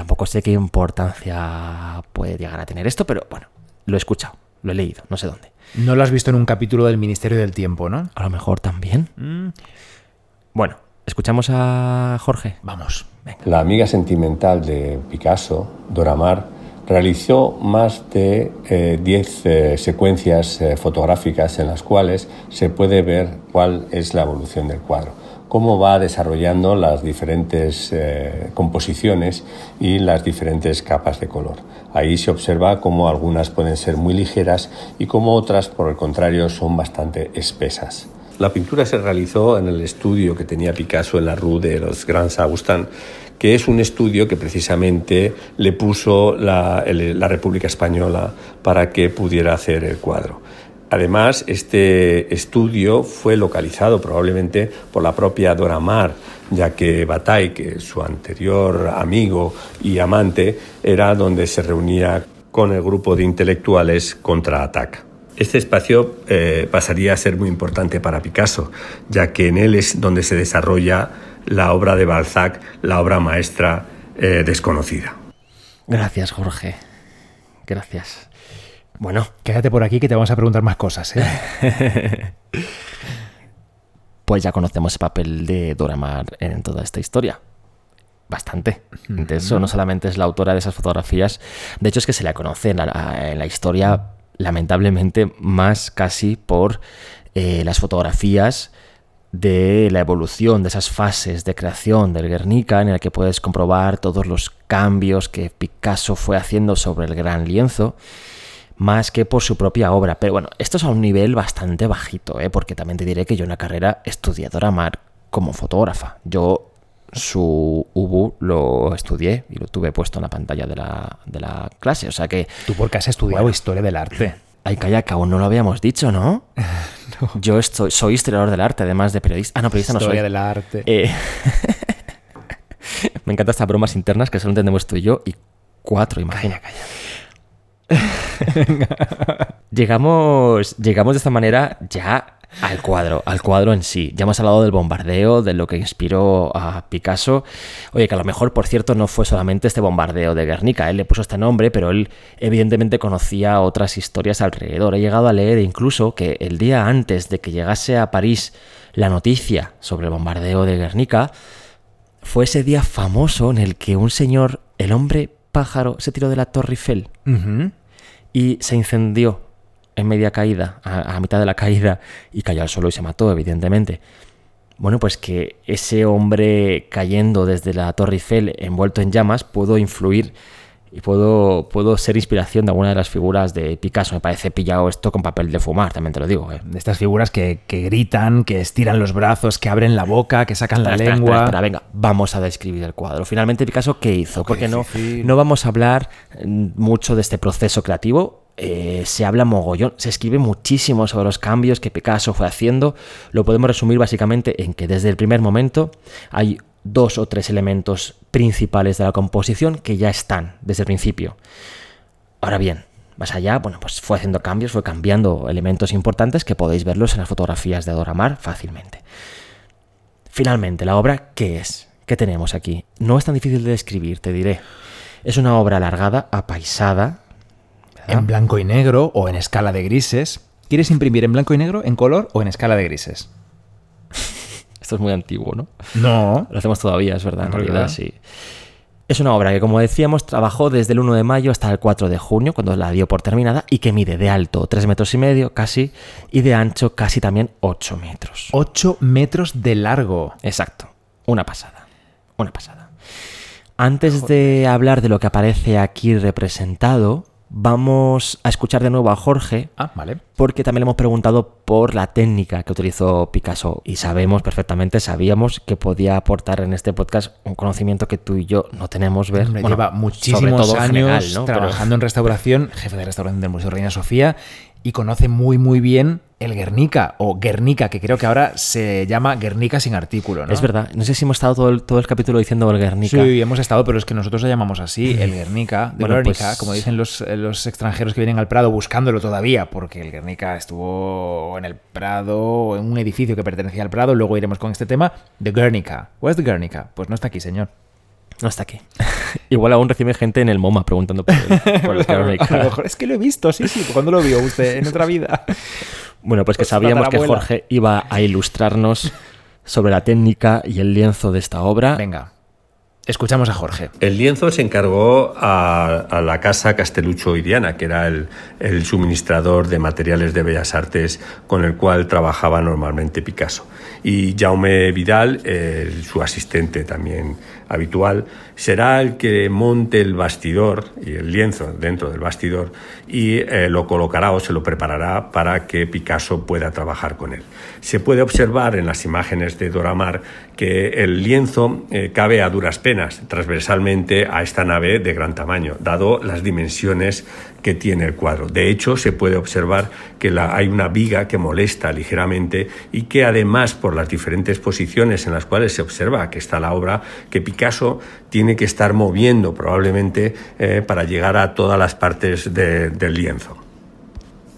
Tampoco sé qué importancia puede llegar a tener esto, pero bueno, lo he escuchado, lo he leído, no sé dónde. No lo has visto en un capítulo del Ministerio del Tiempo, ¿no? A lo mejor también. Mm, Bueno, escuchamos a Jorge. vamos. La amiga sentimental de Picasso, Dora Maar, realizó más de eh, 10 eh, secuencias eh, fotográficas en las cuales se puede ver cuál es la evolución del cuadro, cómo va desarrollando las diferentes eh, composiciones y las diferentes capas de color. Ahí se observa cómo algunas pueden ser muy ligeras y cómo otras, por el contrario, son bastante espesas. La pintura se realizó en el estudio que tenía Picasso en la Rue de los Grands Augustins, que es un estudio que precisamente le puso la, República Española para que pudiera hacer el cuadro. Además, este estudio fue localizado probablemente por la propia Dora Maar, ya que Bataille, que su anterior amigo y amante, era donde se reunía con el grupo de intelectuales contra Atac. Este espacio eh, pasaría a ser muy importante para Picasso, ya que en él es donde se desarrolla la obra de Balzac, la obra maestra eh, desconocida. Gracias, Jorge. Gracias. Bueno, Quédate por aquí que te vamos a preguntar más cosas, ¿eh? pues ya conocemos el papel de Dora Maar en toda esta historia. Bastante. De eso no solamente es la autora de esas fotografías, de hecho es que se la conoce en la, en la historia, lamentablemente, más casi por eh, las fotografías de la evolución de esas fases de creación del Guernica, en el que puedes comprobar todos los cambios que Picasso fue haciendo sobre el gran lienzo más que por su propia obra. Pero bueno, esto es a un nivel bastante bajito, ¿eh? porque también te diré que yo en la carrera estudié a Dora Maar como fotógrafa. Yo su Ubu lo estudié y lo tuve puesto en la pantalla de la, de la clase. O sea que, Tú porque has estudiado historia del arte. ay, calla, que aún no lo habíamos dicho, ¿no? Yo estoy, soy historiador del arte, además de periodista. Ah, no, periodista no soy. Historia del arte. Eh, Me encantan estas bromas internas que solo entendemos tú y yo y cuatro, imagina. llegamos, llegamos de esta manera ya al cuadro, al cuadro en sí. Ya hemos hablado del bombardeo, de lo que inspiró a Picasso. Oye, que a lo mejor, por cierto, no fue solamente este bombardeo de Guernica. Él le puso este nombre, pero él evidentemente conocía otras historias alrededor. He llegado a leer incluso que el día antes de que llegase a París la noticia sobre el bombardeo de Guernica, fue ese día famoso en el que un señor, el hombre pájaro, se tiró de la Torre Eiffel. Y se incendió en media caída, a, mitad de la caída, y cayó al suelo y se mató, evidentemente. Bueno, pues que ese hombre cayendo desde la Torre Eiffel envuelto en llamas pudo influir y puedo, puedo ser inspiración de alguna de las figuras de Picasso. Me parece pillado esto con papel de fumar, también te lo digo. ¿eh? De estas figuras que, que gritan, que estiran los brazos, que abren la boca, que sacan la Espera, lengua. espera, venga, vamos a describir el cuadro. Finalmente, Picasso, ¿qué hizo? Porque no, no vamos a hablar mm, mucho de este proceso creativo. Eh, se habla mogollón, se escribe muchísimo sobre los cambios que Picasso fue haciendo. Lo podemos resumir básicamente en que desde el primer momento hay dos o tres elementos principales de la composición que ya están desde el principio. Ahora bien, más allá, bueno, pues fue haciendo cambios, fue cambiando elementos importantes que podéis verlos en las fotografías de Dora Maar fácilmente. Finalmente, la obra, ¿qué es? ¿Qué tenemos aquí? No es tan difícil de describir, te diré. Es una obra alargada, apaisada. ¿verdad? En blanco y negro o en escala de grises. ¿Quieres imprimir en blanco y negro, en color o en escala de grises? Esto es muy antiguo, ¿no? No. Lo hacemos todavía, es verdad, en ¿Verdad? realidad, sí. Es una obra que, como decíamos, trabajó desde el 1 de mayo hasta el 4 de junio, cuando la dio por terminada, y que mide de alto 3 metros y medio casi, y de ancho casi también 8 metros. 8 metros de largo. Exacto. Una pasada. Una pasada. Antes de hablar de lo que aparece aquí representado, vamos a escuchar de nuevo a Jorge. Ah, vale. Porque también le hemos preguntado por la técnica que utilizó Picasso y sabemos perfectamente, sabíamos que podía aportar en este podcast un conocimiento que tú y yo no tenemos ver. Bueno, lleva muchísimos todo años general, ¿no? Pero- trabajando en restauración, jefe de restauración del Museo Reina Sofía, y conoce muy, muy bien el Guernica, o Guernica, que creo que ahora se llama Guernica sin artículo, ¿no? Es verdad, no sé si hemos estado todo el, todo el capítulo diciendo el Guernica. Sí, hemos estado, pero es que nosotros lo llamamos así, el Guernica, de Bueno, Guernica, pues- como dicen los, eh, los extranjeros que vienen al Prado buscándolo todavía, porque el Guernica estuvo en el Prado, en un edificio que pertenecía al Prado, luego iremos con este tema, The Guernica. ¿Where's the Guernica? Pues no está aquí, señor. No está aquí. Igual aún recibe gente en el MoMA preguntando por el, por el A lo mejor es que lo he visto, sí, sí, ¿cuándo lo vio usted en otra vida? Bueno, pues que Pues sabíamos que. Jorge iba a ilustrarnos sobre la técnica y el lienzo de esta obra. Venga, escuchamos a Jorge. El lienzo se encargó a, a la casa Castelluccio Iriana, que era el, el suministrador de materiales de bellas artes con el cual trabajaba normalmente Picasso. Y Jaume Vidal, eh, su asistente también habitual, será el que monte el bastidor y el lienzo dentro del bastidor y eh, lo colocará o se lo preparará para que Picasso pueda trabajar con él. Se puede observar en las imágenes de Doramar que el lienzo eh, cabe a duras penas transversalmente a esta nave de gran tamaño, dado las dimensiones que tiene el cuadro. De hecho, se puede observar que la- hay una viga que molesta ligeramente y que además por las diferentes posiciones en las cuales se observa que está la obra, que Picasso tiene que estar moviendo probablemente eh, para llegar a todas las partes de- del lienzo.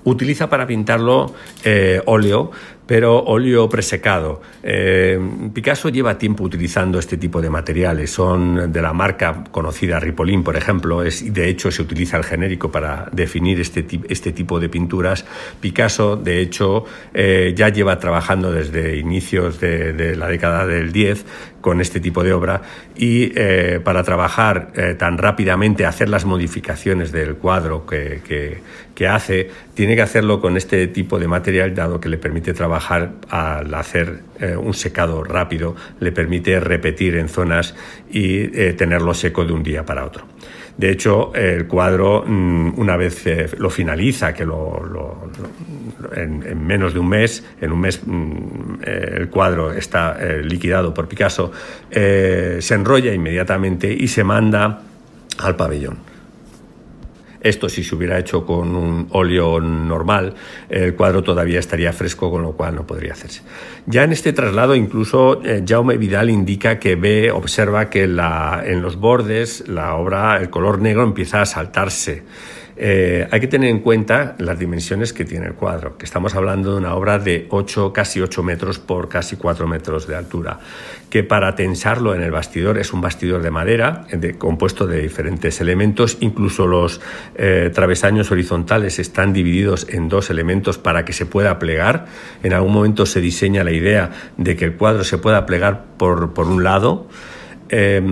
Utiliza para pintarlo eh, óleo, pero óleo presecado. Eh, Picasso lleva tiempo utilizando este tipo de materiales. Son de la marca conocida Ripollin, por ejemplo. Es, de hecho, se utiliza el genérico para definir este, este tipo de pinturas. Picasso, de hecho, eh, ya lleva trabajando desde inicios de, de la década del 10 con este tipo de obra y eh, para trabajar eh, tan rápidamente, hacer las modificaciones del cuadro que, que- hace, tiene que hacerlo con este tipo de material, dado que le permite trabajar al hacer eh, un secado rápido, le permite repetir en zonas y tenerlo seco de un día para otro. De hecho, el cuadro, mm, una vez eh, lo finaliza, que lo, lo- en, en menos de un mes, en un mes mm, eh, el cuadro está eh, liquidado por Picasso, se enrolla inmediatamente y se manda al pabellón. Esto si se hubiera hecho con un óleo normal, el cuadro todavía estaría fresco, con lo cual no podría hacerse. Ya en este traslado incluso eh, Jaume Vidal indica que ve, observa que la- en los bordes la obra, el color negro empieza a saltarse. Eh, hay que tener en cuenta las dimensiones que tiene el cuadro, que estamos hablando de una obra de 8, casi 8 metros por casi 4 metros de altura, que para tensarlo en el bastidor es un bastidor de madera, de- compuesto de diferentes elementos, incluso los eh, travesaños horizontales están divididos en dos elementos para que se pueda plegar. En algún momento se diseña la idea de que el cuadro se pueda plegar por un lado. Eh,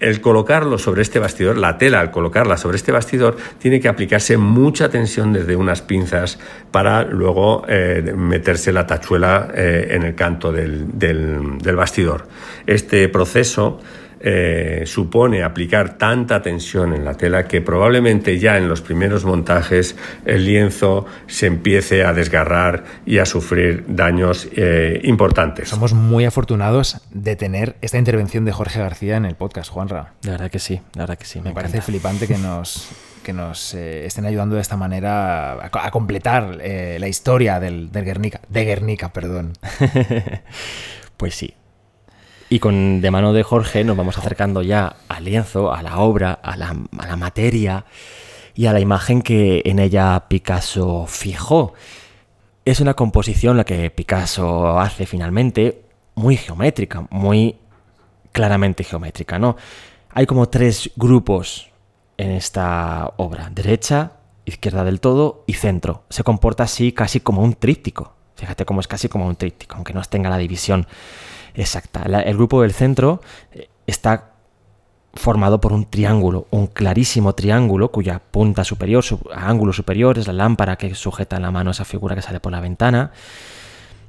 el colocarlo sobre este bastidor, la tela al colocarla sobre este bastidor, tiene que aplicarse mucha tensión desde unas pinzas para luego eh, meterse la tachuela eh, en el canto del, del- del bastidor. Este proceso eh, supone aplicar tanta tensión en la tela que probablemente ya en los primeros montajes el lienzo se empiece a desgarrar y a sufrir daños eh, importantes. Somos muy afortunados de tener esta intervención de Jorge García en el podcast, Juanra. La verdad que sí, la verdad que sí. Me, Me parece flipante que nos, que nos eh, estén ayudando de esta manera a, a completar eh, la historia del, del Guernica, de Guernica, perdón. Pues sí. Y con de mano de Jorge nos vamos acercando ya al lienzo, a la obra, a la, materia y a la imagen que en ella Picasso fijó. Es una composición la que Picasso hace finalmente muy geométrica, muy claramente geométrica, ¿no? Hay como tres grupos en esta obra, derecha, izquierda del todo y centro. Se comporta así casi como un tríptico. Fíjate cómo es casi como un tríptico, aunque no tenga la división exacta. La- el grupo del centro eh, está formado por un triángulo, un clarísimo triángulo cuya punta superior, su ángulo superior es la lámpara que sujeta en la mano esa figura que sale por la ventana.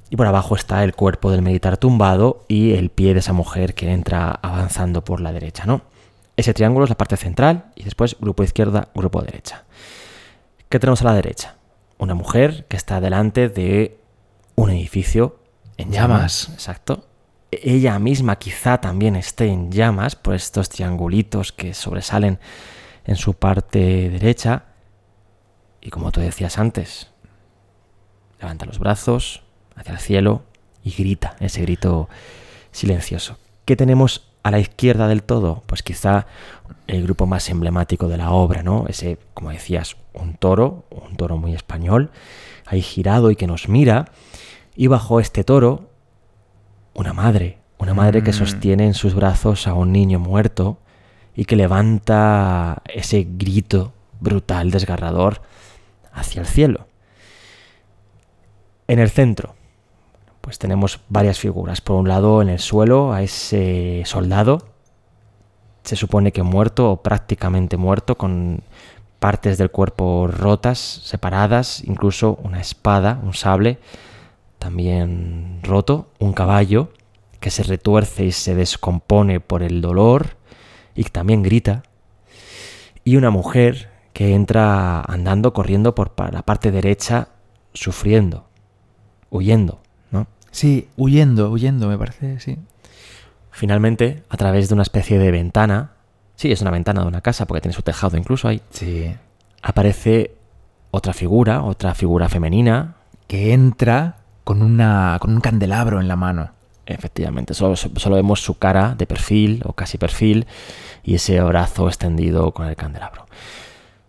Y por abajo está el cuerpo del militar tumbado y el pie de esa mujer que entra avanzando por la derecha, ¿no? Ese triángulo es la parte central y después grupo izquierda, grupo derecha. ¿Qué tenemos a la derecha? Una mujer que está delante de un edificio en llamas. Exacto. Ella misma quizá también esté en llamas por estos triangulitos que sobresalen en su parte derecha. Y como tú decías antes, levanta los brazos hacia el cielo y grita, ese grito silencioso. ¿Qué tenemos a la izquierda del todo? Pues quizá el grupo más emblemático de la obra, ¿no? Ese, como decías, un toro, un toro muy español, ahí girado y que nos mira. Y bajo este toro, una madre, una madre que mm. sostiene en sus brazos a un niño muerto y que levanta ese grito brutal, desgarrador, hacia el cielo. En el centro, pues tenemos varias figuras. Por un lado, en el suelo, a ese soldado, se supone que muerto o prácticamente muerto, con partes del cuerpo rotas, separadas, incluso una espada, un sable, también roto, un caballo que se retuerce y se descompone por el dolor y también grita, y una mujer que entra andando, corriendo por la parte derecha, sufriendo, huyendo. Sí, huyendo, huyendo, me parece, sí. Finalmente, a través de una especie de ventana, sí, es una ventana de una casa porque tiene su tejado incluso ahí, sí. aparece otra figura, otra figura femenina. Que entra con, una, con un candelabro en la mano. Efectivamente, solo, solo vemos su cara de perfil o casi perfil y ese brazo extendido con el candelabro.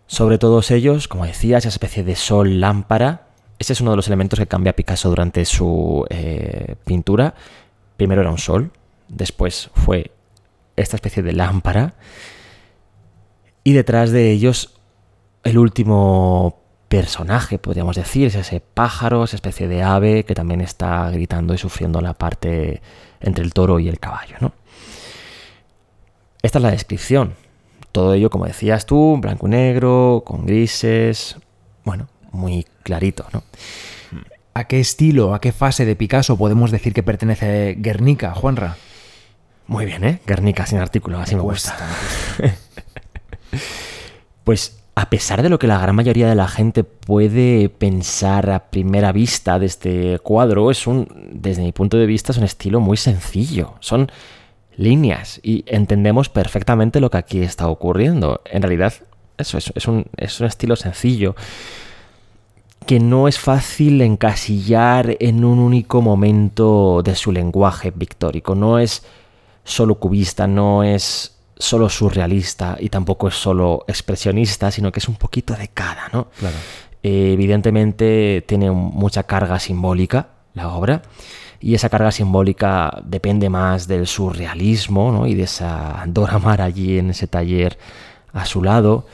Sobre todos ellos, como decía, esa especie de sol lámpara ese es uno de los elementos que cambia Picasso durante su eh, pintura. Primero era un sol, después fue esta especie de lámpara y detrás de ellos el último personaje, podríamos decir, es ese pájaro, esa especie de ave que también está gritando y sufriendo la parte entre el toro y el caballo. ¿no? Esta es la descripción. Todo ello, como decías tú, blanco y negro, con grises. Bueno, muy clarito, ¿no? ¿A qué estilo, a qué fase de Picasso podemos decir que pertenece Guernica, Juanra? Muy bien, ¿eh? Guernica sin artículo, así me, gusta. pues a pesar de lo que la gran mayoría de la gente puede pensar a primera vista de este cuadro, es un, desde mi punto de vista, es un estilo muy sencillo. Son líneas y entendemos perfectamente lo que aquí está ocurriendo. En realidad, eso es, un, es un estilo sencillo que no es fácil encasillar en un único momento de su lenguaje pictórico. No es solo cubista, no es solo surrealista y tampoco es solo expresionista, sino que es un poquito de cada, ¿no? Eh, evidentemente tiene mucha carga simbólica la obra y esa carga simbólica depende más del surrealismo ¿no? y de esa Dora Mar allí en ese taller a su lado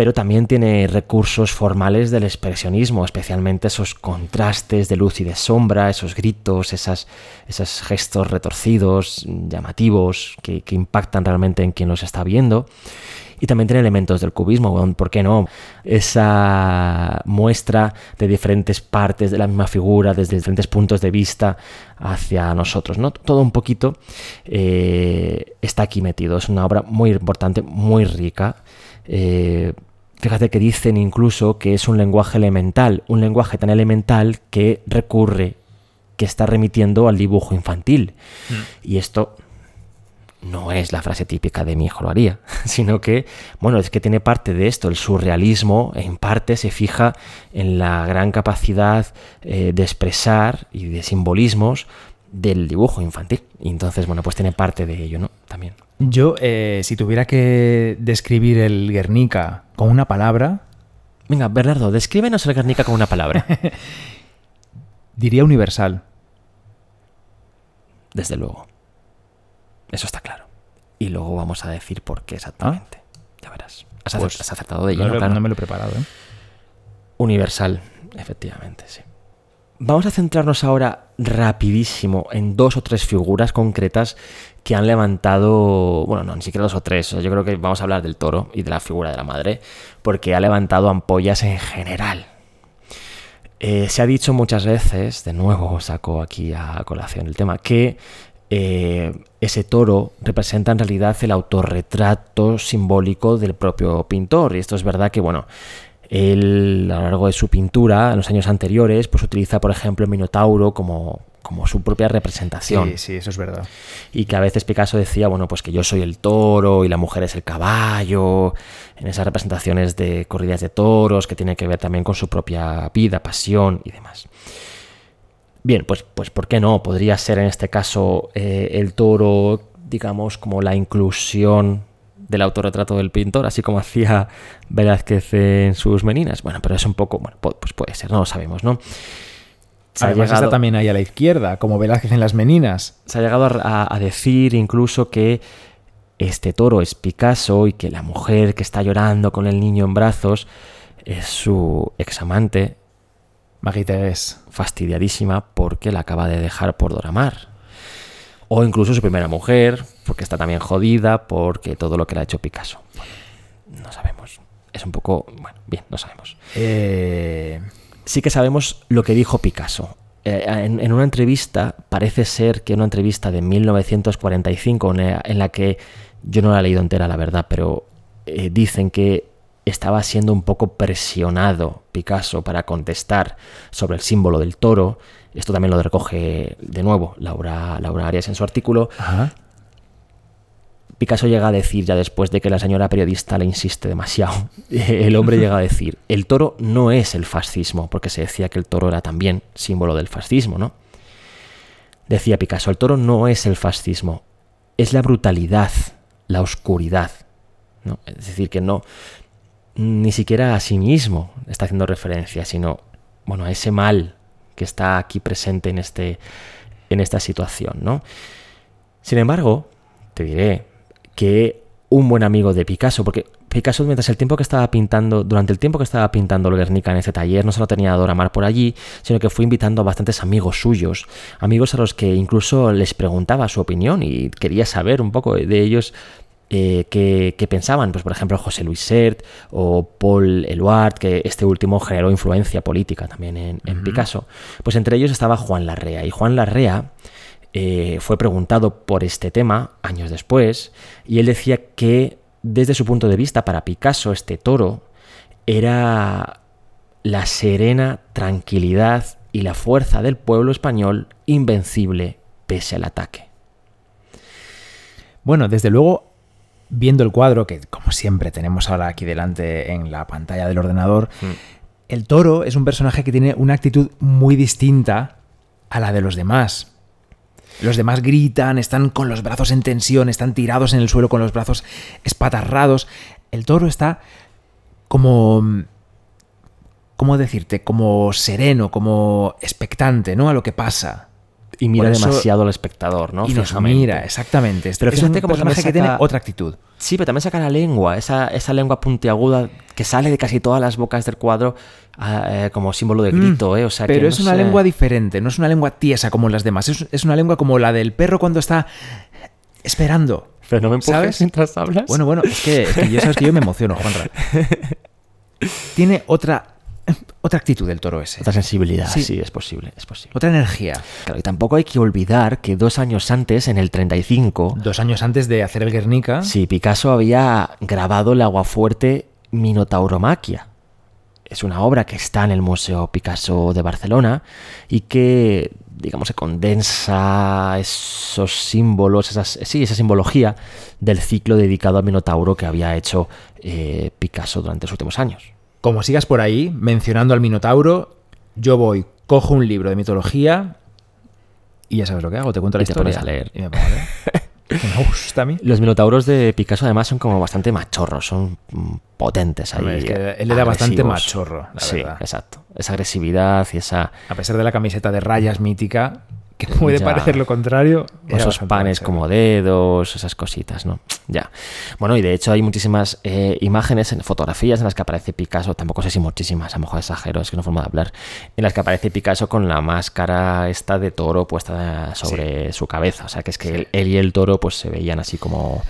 pero también tiene recursos formales del expresionismo, especialmente esos contrastes de luz y de sombra, esos gritos, esas, esos gestos retorcidos, llamativos, que, impactan realmente en quien los está viendo. Y también tiene elementos del cubismo, ¿por qué no? Esa muestra de diferentes partes de la misma figura, desde diferentes puntos de vista hacia nosotros, ¿no? Todo un poquito eh, está aquí metido. Es una obra muy importante, muy rica. Eh, Fíjate que dicen incluso que es un lenguaje elemental, un lenguaje tan elemental que recurre, que está remitiendo al dibujo infantil. Mm. Y esto no es la frase típica de mi hijo lo haría, sino que, bueno, es que tiene parte de esto, el surrealismo en parte se fija en la gran capacidad eh, de expresar y de simbolismos del dibujo infantil. Y entonces, bueno, pues tiene parte de ello, ¿no? También. Yo, eh, si tuviera que describir el Guernica con una palabra... Venga, Bernardo, descríbenos el Guernica con una palabra. Diría universal. Desde luego. Eso está claro. Y luego vamos a decir por qué exactamente. Ya verás. Has, pues acertado de ello, no, no me lo he preparado. ¿eh? Universal, efectivamente, sí. Vamos a centrarnos ahora rapidísimo en dos o tres figuras concretas que han levantado, bueno, no, ni siquiera dos o tres, yo creo que vamos a hablar del toro y de la figura de la madre, porque ha levantado ampollas en general. Eh, se ha dicho muchas veces, de nuevo saco aquí a colación el tema, que eh, ese toro representa en realidad el autorretrato simbólico del propio pintor. Y esto es verdad que, bueno, él a lo largo de su pintura, en los años anteriores, pues utiliza, por ejemplo, el Minotauro como, como su propia representación. Sí, sí, eso es verdad. Y que a veces Picasso decía, bueno, pues que yo soy el toro y la mujer es el caballo, en esas representaciones de corridas de toros que tiene que ver también con su propia vida, pasión y demás. Bien, pues, pues ¿por qué no? Podría ser en este caso eh, el toro, digamos, como la inclusión del autorretrato del pintor, así como hacía Velázquez en sus meninas. Bueno, pero es un poco, bueno, pues puede ser, no lo sabemos, ¿no? Se Además está también ahí a la izquierda, como Velázquez en las meninas. Se ha llegado a, a decir incluso que este toro es Picasso y que la mujer que está llorando con el niño en brazos es su examante. Magita es fastidiadísima porque la acaba de dejar por Doramar. O incluso su primera mujer, porque está también jodida, porque todo lo que le ha hecho Picasso. no sabemos. Es un poco. Bueno, bien, no sabemos. Eh... Sí que sabemos lo que dijo Picasso. Eh, en, en, una entrevista, parece ser que una entrevista de 1945, en la que yo no la he leído entera, la verdad, pero eh, dicen que estaba siendo un poco presionado Picasso para contestar sobre el símbolo del toro. Esto también lo recoge de nuevo Laura, Laura Arias en su artículo. Ajá. Picasso llega a decir, ya después de que la señora periodista le insiste demasiado, el hombre llega a decir, el toro no es el fascismo, porque se decía que el toro era también símbolo del fascismo, ¿no? Decía Picasso, el toro no es el fascismo, es la brutalidad, la oscuridad. ¿no? Es decir, que no, ni siquiera a sí mismo está haciendo referencia, sino bueno, a ese mal que está aquí presente en, este, en esta situación. ¿no? Sin embargo, te diré que un buen amigo de Picasso, porque Picasso mientras el tiempo que estaba pintando, durante el tiempo que estaba pintando Guernica en ese taller, no solo tenía a Dora Maar por allí, sino que fue invitando a bastantes amigos suyos, amigos a los que incluso les preguntaba su opinión y quería saber un poco de ellos eh, qué, qué, pensaban. Pues por ejemplo José Luis Sert o Paul Eluard, que este último generó influencia política también en, en uh -huh. Picasso. Pues entre ellos estaba Juan Larrea. Y Juan Larrea eh, fue preguntado por este tema años después y él decía que desde su punto de vista para Picasso este toro era la serena tranquilidad y la fuerza del pueblo español invencible pese al ataque. Bueno, desde luego, viendo el cuadro que como siempre tenemos ahora aquí delante en la pantalla del ordenador, mm. el toro es un personaje que tiene una actitud muy distinta a la de los demás. Los demás gritan, están con los brazos en tensión, están tirados en el suelo con los brazos espatarrados. El toro está como... ¿Cómo decirte? Como sereno, como expectante, ¿no? A lo que pasa. Y mira eso, demasiado al espectador, ¿no? Y nos mira, exactamente. Pero fíjate es un personaje saca, que tiene otra actitud. Sí, pero también saca la lengua, esa, esa lengua puntiaguda que sale de casi todas las bocas del cuadro eh, como símbolo de grito, ¿eh? O sea, pero que es una sé... lengua diferente, no es una lengua tiesa como las demás, es, es, una lengua como la del perro cuando está esperando. Pero no me empujes ¿sabes? mientras hablas. Bueno, bueno, es que, es que yo sabes que yo me emociono, Juanra. Tiene otra otra actitud del toro ese. Otra sensibilidad, sí. sí, es posible, es posible. Otra energía. Claro, y tampoco hay que olvidar que dos años antes, en el 35... Dos años antes de hacer el Guernica... Sí, Picasso había grabado el aguafuerte Minotauromaquia. Es una obra que está en el Museo Picasso de Barcelona y que, digamos, se condensa esos símbolos, esas, sí, esa simbología del ciclo dedicado al Minotauro que había hecho eh, Picasso durante los últimos años. Como sigas por ahí mencionando al Minotauro, yo voy, cojo un libro de mitología y ya sabes lo que hago, te cuento la y te historia. Pones a leer. Y me pongo a leer. me gusta a mí. Los minotauros de Picasso además son como bastante machorros, son potentes ahí. Es que él le da bastante machorro, la sí, verdad. exacto. Esa agresividad y esa... A pesar de la camiseta de rayas mítica, que puede Ya. parecer lo contrario. esos panes como dedos, esas cositas, ¿no? Ya. Bueno, y de hecho hay muchísimas eh, imágenes, en fotografías en las que aparece Picasso, tampoco sé si muchísimas, a lo mejor exagero, es que no forma de hablar, en las que aparece Picasso con la máscara esta de toro puesta sobre su cabeza. O sea, que es que él, él y el toro pues se veían así como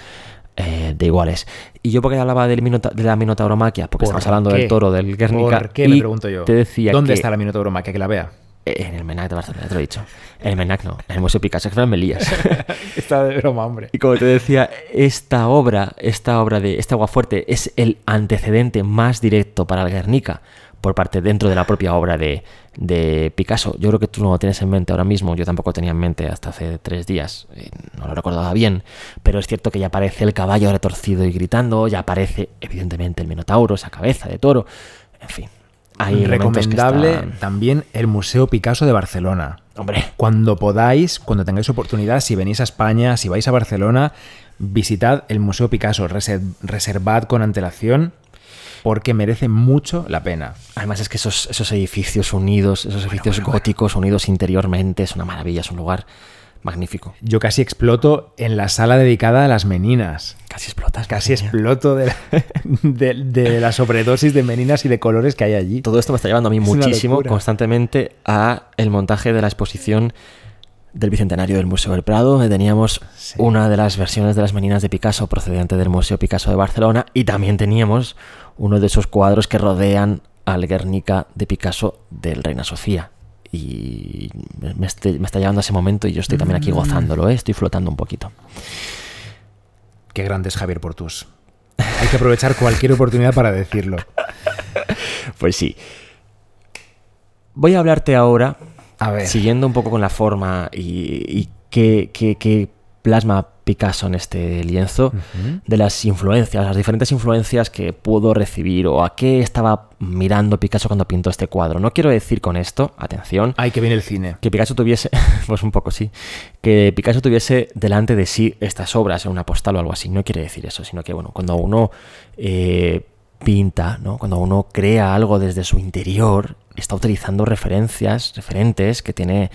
eh, de iguales. Y yo porque hablaba del minota- de la minotauromaquia, porque ¿Por estamos hablando qué? del toro del Guernica. ¿Por qué? Me y pregunto yo. Te decía ¿Dónde que- está la minotauromaquia? Que la vea. En el Menac de Barcelona, te lo he dicho. En el Menac no, en el Museo Picasso, que me lías. Está de broma, hombre. Y como te decía, esta obra, esta obra de este Aguafuerte es el antecedente más directo para el Guernica por parte dentro de la propia obra de, de Picasso. Yo creo que tú no lo tienes en mente ahora mismo, yo tampoco tenía en mente hasta hace tres días, eh, no lo recordaba bien, pero es cierto que ya aparece el caballo retorcido y gritando, ya aparece evidentemente el Minotauro, esa cabeza de toro, en fin. Hay Recomendable están- también el Museo Picasso de Barcelona. Hombre, Cuando podáis, cuando tengáis oportunidad, si venís a España, si vais a Barcelona, visitad el Museo Picasso, reser- reservad con antelación porque merece mucho la pena. Además es que esos, esos edificios unidos, esos edificios bueno, bueno. góticos unidos interiormente, es una maravilla, es un lugar magnífico. Yo casi exploto en la sala dedicada a las meninas. Casi explotas. Casi exploto de la, de, de la sobredosis de meninas y de colores que hay allí. Todo esto me está llevando a mí Es muchísimo, constantemente, a el montaje de la exposición del Bicentenario del Museo del Prado, donde teníamos Sí. una de las versiones de las meninas de Picasso procedente del Museo Picasso de Barcelona y también teníamos uno de esos cuadros que rodean al Guernica de Picasso del Reina Sofía. Y me, este- me está llevando a ese momento y yo estoy también Mm. aquí gozándolo, ¿eh? estoy flotando un poquito. Qué grande es Javier Portus. Hay que aprovechar cualquier oportunidad para decirlo. Pues sí. Voy a hablarte ahora, A ver. siguiendo un poco con la forma y, y qué, qué- qué plasma Picasso en este lienzo, de las influencias, las diferentes influencias que pudo recibir o a qué estaba mirando Picasso cuando pintó este cuadro. No quiero decir con esto, atención, Ay, que viene el cine. que Picasso tuviese, pues un poco sí, que Picasso tuviese delante de sí estas obras en una postal o algo así. No quiere decir eso, sino que bueno, cuando uno eh, pinta, ¿no? cuando uno crea algo desde su interior, está utilizando referencias, referentes que tiene,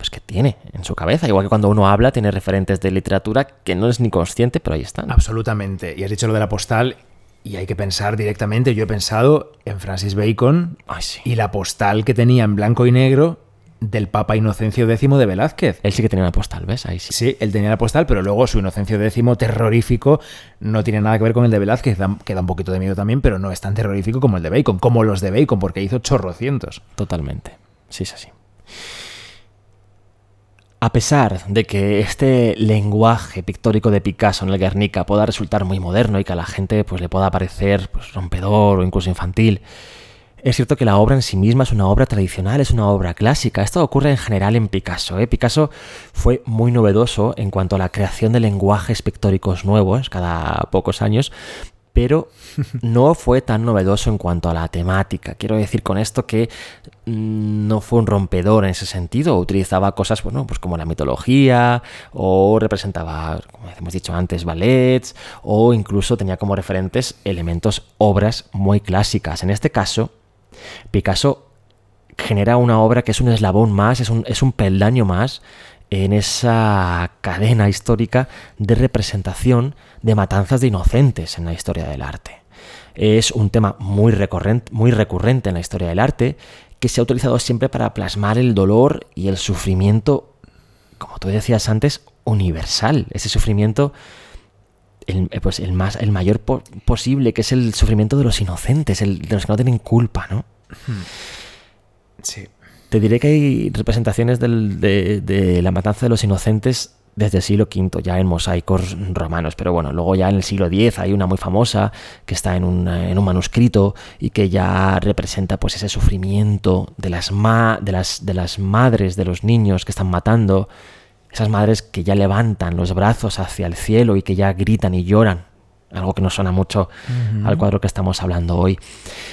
pues que tiene en su cabeza. Igual que cuando uno habla, tiene referentes de literatura que no es ni consciente, pero ahí están. Absolutamente. Y has dicho lo de la postal y hay que pensar directamente. Yo he pensado en Francis Bacon Ay, sí. y la postal que tenía en blanco y negro del Papa Inocencio X de Velázquez. Él sí que tenía una postal, ¿ves? Ahí sí. Sí, él tenía la postal, pero luego su Inocencio X terrorífico no tiene nada que ver con el de Velázquez, que da un poquito de miedo también, pero no es tan terrorífico como el de Bacon, como los de Bacon, porque hizo chorrocientos. Totalmente. Sí, es así. A pesar de que este lenguaje pictórico de Picasso en el Guernica pueda resultar muy moderno y que a la gente pues, le pueda parecer pues, rompedor o incluso infantil, es cierto que la obra en sí misma es una obra tradicional, es una obra clásica. Esto ocurre en general en Picasso. ¿eh? Picasso fue muy novedoso en cuanto a la creación de lenguajes pictóricos nuevos cada pocos años, pero no fue tan novedoso en cuanto a la temática. Quiero decir con esto que mm, no fue un rompedor en ese sentido. Utilizaba cosas, bueno, pues como la mitología, o representaba, como hemos dicho antes, ballets, o incluso tenía como referentes elementos, obras muy clásicas. En este caso, Picasso genera una obra que es un eslabón más, es un, es un peldaño más en esa cadena histórica de representación de matanzas de inocentes en la historia del arte. Es un tema muy recurrente, muy recurrente en la historia del arte que se ha utilizado siempre para plasmar el dolor y el sufrimiento, como tú decías antes, universal. Ese sufrimiento, el, eh, pues el, más, el mayor po- posible, que es el sufrimiento de los inocentes, el, de los que no tienen culpa, ¿no? Sí. Te diré que hay representaciones del- de, la matanza de los inocentes desde el siglo V, ya en mosaicos romanos, pero bueno, luego ya en el siglo X hay una muy famosa que está en en un manuscrito y que ya representa pues ese sufrimiento de las, ma- de, las, de las madres de los niños que están matando, esas madres que ya levantan los brazos hacia el cielo y que ya gritan y lloran, algo que nos suena mucho al cuadro que estamos hablando hoy.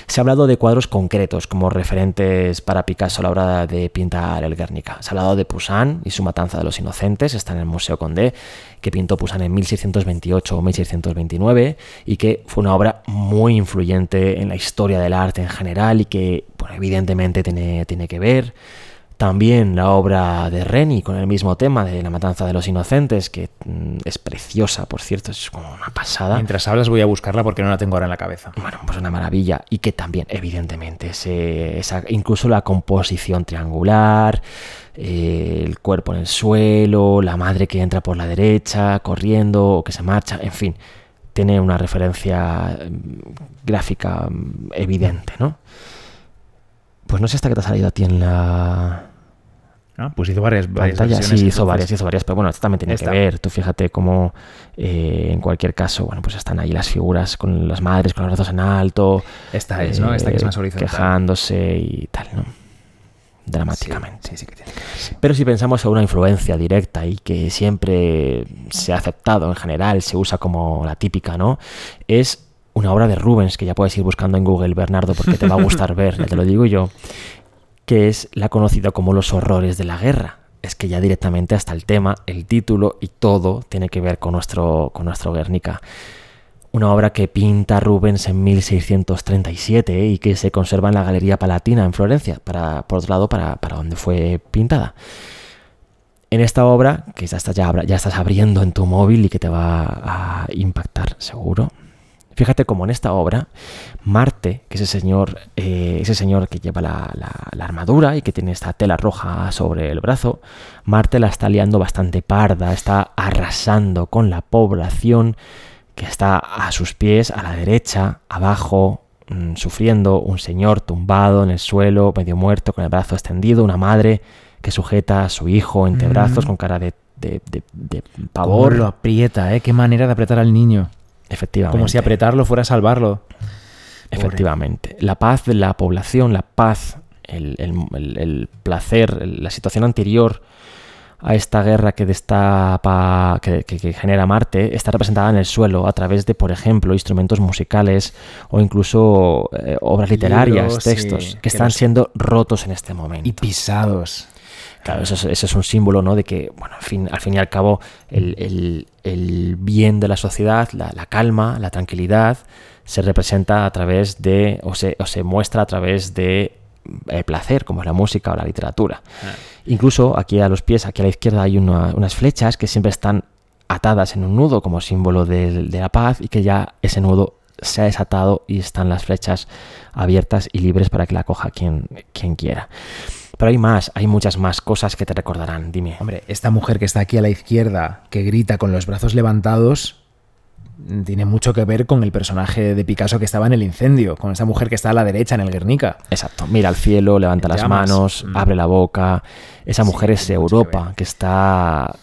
Se ha hablado de cuadros concretos como referentes para Picasso a la hora de pintar el Guernica. Se ha hablado de Poussin y su matanza de los inocentes, está en el Museo Condé, que pintó Poussin en 1628 o 1629 y que fue una obra muy influyente en la historia del arte en general y que bueno, evidentemente tiene, tiene que ver. También la obra de Reni con el mismo tema de La matanza de los inocentes, que mm, es preciosa, por cierto, es como una pasada. Mientras hablas voy a buscarla porque no la tengo ahora en la cabeza. Bueno, pues una maravilla. Y que también, evidentemente, esa, incluso la composición triangular, eh, el cuerpo en el suelo, la madre que entra por la derecha, corriendo o que se marcha, en fin, tiene una referencia mm, gráfica mm, evidente, ¿no? Pues no sé hasta qué te ha salido a ti en la Pues hizo varias, varias pantalla. versiones, Sí, hizo entonces. varias, hizo varias, pero bueno, esto también tiene Esta. que ver. Tú fíjate cómo, eh, en cualquier caso, bueno, pues están ahí las figuras con las madres con los brazos en alto. Esta es, ¿no? Esta que es eh, más horizontal. Quejándose y tal, ¿no? Dramáticamente. Sí, sí, sí que tiene que ver, sí. Pero si pensamos en una influencia directa y que siempre se ha aceptado en general, se usa como la típica, ¿no? Es una obra de Rubens que ya puedes ir buscando en Google, Bernardo, porque te va a gustar ver, ya te lo digo yo, que es la conocida como Los horrores de la guerra. Es que ya directamente hasta el tema, el título y todo tiene que ver con nuestro, con nuestro Guernica. Una obra que pinta Rubens en 1637 ¿eh? y que se conserva en la Galería Palatina en Florencia, para, por otro lado, para, para donde fue pintada. En esta obra, que ya estás, ya, ya estás abriendo en tu móvil y que te va a impactar seguro, fíjate como en esta obra, Marte, que es ese señor, eh, ese señor que lleva la, la- la armadura y que tiene esta tela roja sobre el brazo, Marte la está liando bastante parda, está arrasando con la población que está a sus pies, a la derecha, abajo, mm, sufriendo, un señor tumbado en el suelo, medio muerto, con el brazo extendido, una madre que sujeta a su hijo entre Mm. brazos con cara de, de- de- de Cómo pavor. lo aprieta, ¿eh? Qué manera de apretar al niño. Efectivamente. Como si apretarlo fuera a salvarlo. Efectivamente. La paz de la población, la paz, el, el- el- el placer, la situación anterior a esta guerra que destapa, que, que- que genera Marte, está representada en el suelo a través de, por ejemplo, instrumentos musicales o incluso eh, obras literarias, sí, textos, que que están los- siendo rotos en este momento. Y pisados. Claro, eso es, es un símbolo, ¿no? De que, bueno, al fin, al fin y al cabo, el, el- el bien de la sociedad, la, la calma, la tranquilidad, se representa a través de, o se, o se muestra a través de el placer, como es la música o la literatura. Incluso aquí a los pies, aquí a la izquierda, hay una- unas flechas que siempre están atadas en un nudo como símbolo de, de la paz y que ya ese nudo se ha desatado y están las flechas abiertas y libres para que la coja quien, quien quiera. Pero hay más, hay muchas más cosas que te recordarán, dime. Hombre, esta mujer que está aquí a la izquierda, que grita con los brazos levantados, tiene mucho que ver con el personaje de Picasso que estaba en el incendio, con esa mujer que está a la derecha en el Guernica. Exacto, mira al cielo, levanta las manos, Mm. abre la boca. Esa Sí, mujer es que Europa, que, está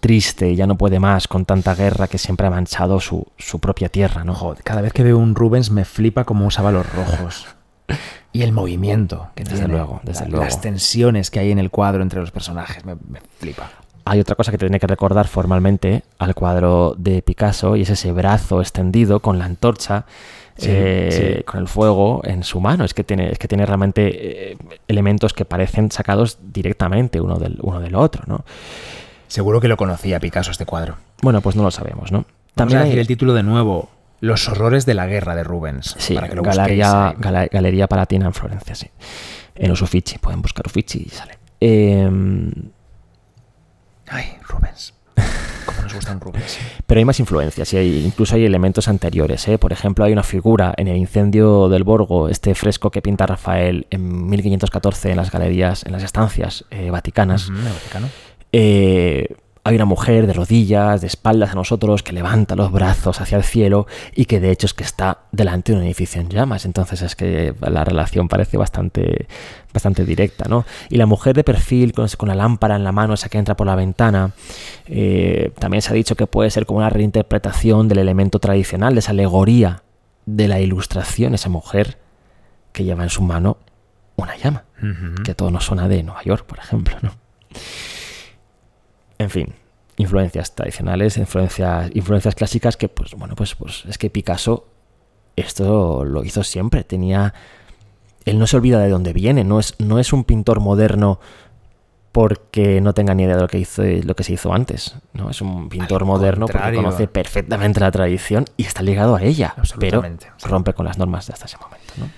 triste y ya no puede más con tanta guerra que siempre ha manchado su, su propia tierra, ¿no? Joder, cada vez que veo un Rubens me flipa cómo usaba los rojos. Y el movimiento que Desde tiene, luego, desde la- luego. Las tensiones que hay en el cuadro entre los personajes, me, me flipa. Hay otra cosa que te tiene que recordar formalmente al cuadro de Picasso y es ese brazo extendido con la antorcha, Sí, eh, sí. con el fuego en su mano. Es que tiene, es que tiene realmente eh, elementos que parecen sacados directamente uno del, uno del otro, ¿no? Seguro que lo conocía Picasso este cuadro. Bueno, pues no lo sabemos, ¿no? También También a hay, decir el título de nuevo. Los horrores de la guerra de Rubens. Sí, para que lo Galería. Gala- Galería Palatina en Florencia, sí. En los Uffizi, pueden buscar Uffizi y sale. Em, Ay, Rubens. Cómo nos gusta un Rubens. pero hay más influencias y hay- incluso hay elementos anteriores. ¿eh? Por ejemplo, hay una figura en el incendio del Borgo, este fresco que pinta Rafael en 1514 en las galerías, en las estancias eh, vaticanas. El Vaticano. Eh, hay una mujer de rodillas, de espaldas a nosotros, que levanta los brazos hacia el cielo y que de hecho es que está delante de un edificio en llamas. Entonces es que la relación parece bastante, bastante directa, ¿no? Y la mujer de perfil con, con la lámpara en la mano, esa que entra por la ventana, eh, también se ha dicho que puede ser como una reinterpretación del elemento tradicional, de esa alegoría de la ilustración, esa mujer que lleva en su mano una llama que todo nos suena de Nueva York, por ejemplo, ¿no? En fin, influencias tradicionales, influencias, influencias clásicas que, pues, bueno, pues, pues es que Picasso esto lo hizo siempre. Tenía. Él no se olvida de dónde viene, no es, no es un pintor moderno porque no tenga ni idea de lo que hizo lo que se hizo antes. ¿no? Es un pintor Al moderno porque conoce perfectamente la tradición y está ligado a ella. Pero rompe con las normas de hasta ese momento. ¿no?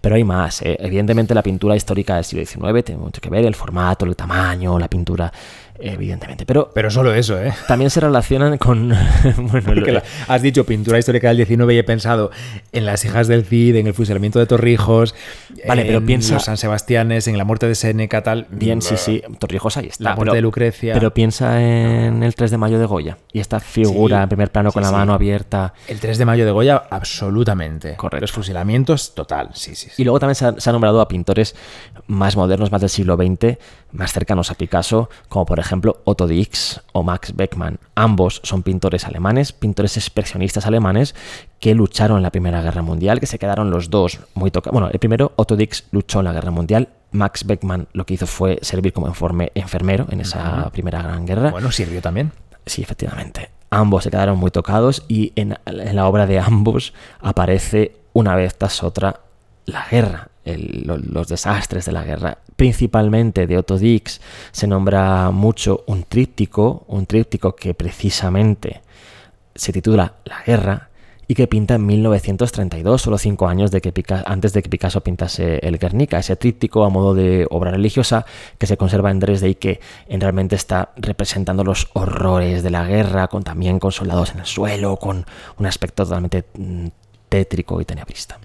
Pero hay más. ¿eh? Evidentemente la pintura histórica del siglo XIX tiene mucho que ver, el formato, el tamaño, la pintura evidentemente. Pero, Pero solo eso, ¿eh? también se relacionan con... bueno, Porque lo- la- has dicho pintura histórica del 19 y he pensado en las hijas del Cid, en el fusilamiento de Torrijos, Vale, pero en piensa- los San Sebastianes, en la muerte de Seneca, tal. Bien, sí, sí, Torrijos ahí está. La muerte pero- de Lucrecia. Pero piensa en el 3 de mayo de Goya y esta figura Sí, en primer plano con la sí. mano abierta. El 3 de mayo de Goya, absolutamente. Correcto. Los fusilamientos, total. Sí, sí. sí. Y luego también se ha, se ha nombrado a pintores más modernos, más del siglo XX, más cercanos a Picasso, como por ejemplo Otto Dix o Max Beckmann. Ambos son pintores alemanes, pintores expresionistas alemanes que lucharon en la Primera Guerra Mundial, que se quedaron los dos muy tocados. Bueno, el primero, Otto Dix, luchó en la Guerra Mundial. Max Beckmann lo que hizo fue servir como informe- enfermero en esa Primera Gran Guerra. Bueno, sirvió también. Sí, efectivamente. Ambos se quedaron muy tocados y en, en la obra de ambos aparece una vez tras otra la guerra, los desastres de la guerra. Principalmente de Otto Dix se nombra mucho un tríptico, un tríptico que precisamente se titula La guerra y que pinta en 1932, solo cinco años de que antes de que Picasso pintase el Guernica, ese tríptico a modo de obra religiosa que se conserva en Dresde y que en realmente está representando los horrores de la guerra, con también con soldados en el suelo, con un aspecto totalmente mm, tétrico y tenebrista.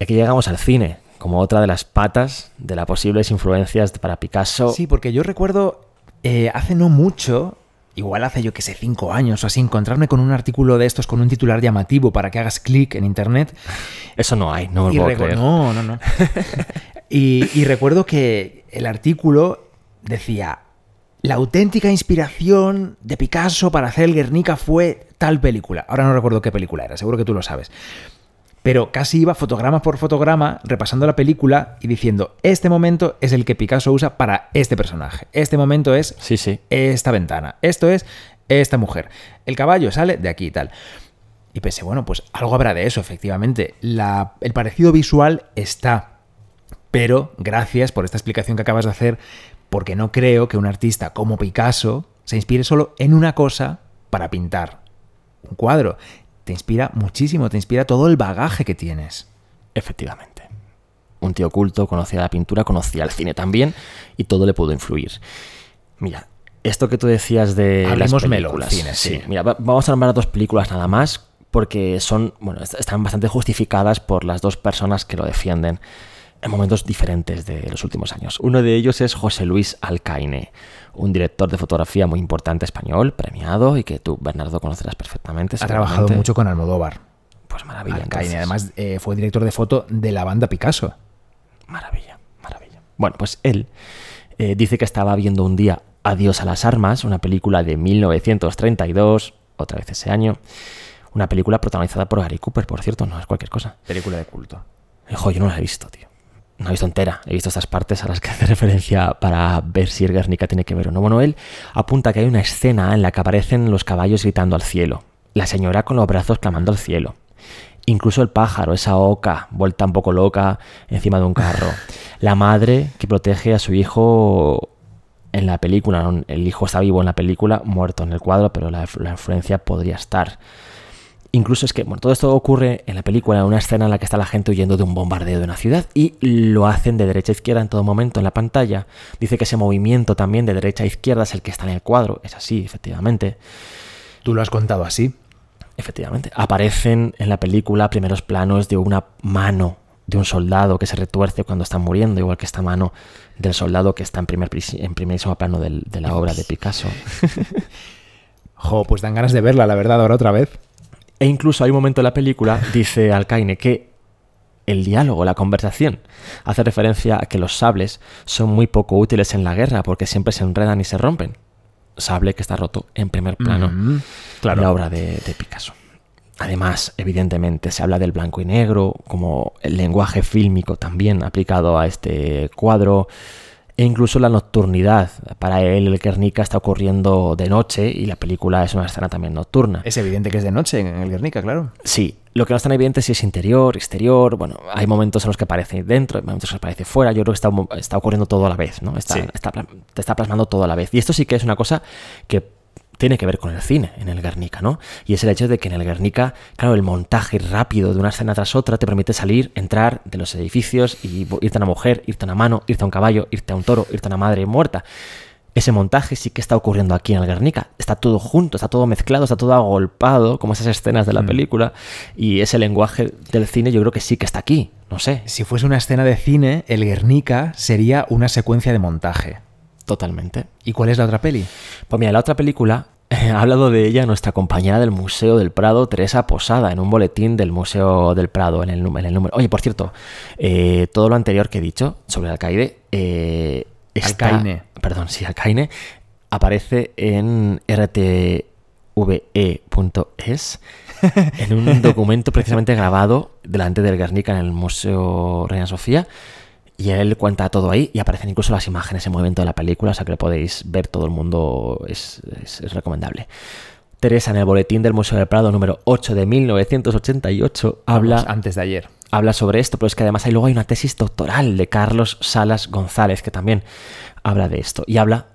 Aquí llegamos al cine, como otra de las patas de las posibles influencias para Picasso. Sí, porque yo recuerdo eh, hace no mucho, igual hace yo que sé, cinco años o así, encontrarme con un artículo de estos con un titular llamativo para que hagas clic en internet. Eso no hay, no me Y puedo creer. no, no, no. y, y recuerdo que el artículo decía, la auténtica inspiración de Picasso para hacer el Guernica fue tal película. Ahora no recuerdo qué película era, seguro que tú lo sabes. Pero casi iba fotograma por fotograma repasando la película y diciendo, este momento es el que Picasso usa para este personaje. Este momento es Sí, sí. esta ventana. Esto es esta mujer. El caballo sale de aquí y tal. Y pensé, bueno, pues algo habrá de eso, efectivamente. La- el parecido visual está. Pero gracias por esta explicación que acabas de hacer, porque no creo que un artista como Picasso se inspire solo en una cosa para pintar un cuadro. Te inspira muchísimo, te inspira todo el bagaje que tienes. Efectivamente. Un tío culto, conocía la pintura, conocía el cine también y todo le pudo influir. Mira, esto que tú decías de las Hablemos melo, películas. cine, sí. Mira, va- vamos a nombrar dos películas nada más porque son, bueno, est- están bastante justificadas por las dos personas que lo defienden en momentos diferentes de los últimos años. Uno de ellos es José Luis Alcaine, un director de fotografía muy importante español, premiado y que tú, Bernardo, conocerás perfectamente. Ha trabajado mucho con Almodóvar. Pues maravilla. Entonces. además, eh, fue director de foto de la banda Picasso. Maravilla, maravilla. Bueno, pues él eh, dice que estaba viendo un día Adiós a las armas, una película de 1932, otra vez ese año. Una película protagonizada por Gary Cooper, por cierto, no es cualquier cosa. Película de culto. Hijo, yo no la he visto, tío. No he visto entera. He visto estas partes a las que hace referencia para ver si el Guernica tiene que ver o no. Bueno, él apunta que hay una escena en la que aparecen los caballos gritando al cielo. La señora con los brazos clamando al cielo. Incluso el pájaro, esa oca, vuelta un poco loca encima de un carro. La madre que protege a su hijo en la película. El hijo está vivo en la película, muerto en el cuadro, pero la, la influencia podría estar. Incluso es que, bueno, todo esto ocurre en la película, en una escena en la que está la gente huyendo de un bombardeo de una ciudad y lo hacen de derecha a izquierda en todo momento en la pantalla. Dice que ese movimiento también de derecha a izquierda es el que está en el cuadro. Es así, efectivamente. Tú lo has contado así. Efectivamente. Aparecen en la película primeros planos de una mano de un soldado que se retuerce cuando está muriendo, igual que esta mano del soldado que está en, primer, en primerísimo plano del- de la obra de Picasso. Jo, pues dan ganas de verla, la verdad, ahora otra vez. E incluso hay un momento en la película, dice Alcaine, que el diálogo, la conversación, hace referencia a que los sables son muy poco útiles en la guerra porque siempre se enredan y se rompen. Sable que está roto en primer plano Mm, claro. en la obra de, de Picasso. Además, evidentemente, se habla del blanco y negro como el lenguaje fílmico también aplicado a este cuadro e incluso la nocturnidad. Para él, el Guernica está ocurriendo de noche y la película es una escena también nocturna. Es evidente que es de noche en el Guernica, claro. Sí, lo que no es tan evidente es si es interior, exterior. Bueno, hay momentos en los que parece dentro, hay momentos en los que parece fuera. Yo creo que está, está ocurriendo todo a la vez, ¿no? Está, Sí. está te está plasmando todo a la vez. Y esto sí que es una cosa que tiene que ver con el cine en el Guernica, ¿no? Y es el hecho de que en el Guernica, claro, el montaje rápido de una escena tras otra te permite salir, entrar de los edificios y irte a una mujer, irte a una mano, irte a un caballo, irte a un toro, irte a una madre muerta. Ese montaje sí que está ocurriendo aquí en el Guernica. Está todo junto, está todo mezclado, está todo agolpado, como esas escenas de la Mm. película. Y ese lenguaje del cine yo creo que sí que está aquí. No sé, Si fuese una escena de cine, el Guernica sería una secuencia de montaje. Totalmente. ¿Y cuál es la otra peli? Pues mira, la otra película ha hablado de ella nuestra compañera del Museo del Prado, Teresa Posada, en un boletín del Museo del Prado, en el, nú- en el número. Oye, por cierto, eh, todo lo anterior que he dicho sobre el alcaide. eh, está- Alcaine. Perdón, sí, Alcaine. Aparece en rtve.es en un documento precisamente grabado delante del Guernica en el Museo Reina Sofía. Y él cuenta todo ahí y aparecen incluso las imágenes en movimiento de la película, o sea que lo podéis ver todo el mundo, es, es- es recomendable. Teresa en el boletín del Museo del Prado número 8 de 1988 habla, Vamos, antes de ayer. habla sobre esto, pero es que además hay luego hay una tesis doctoral de Carlos Salas González que también habla de esto y habla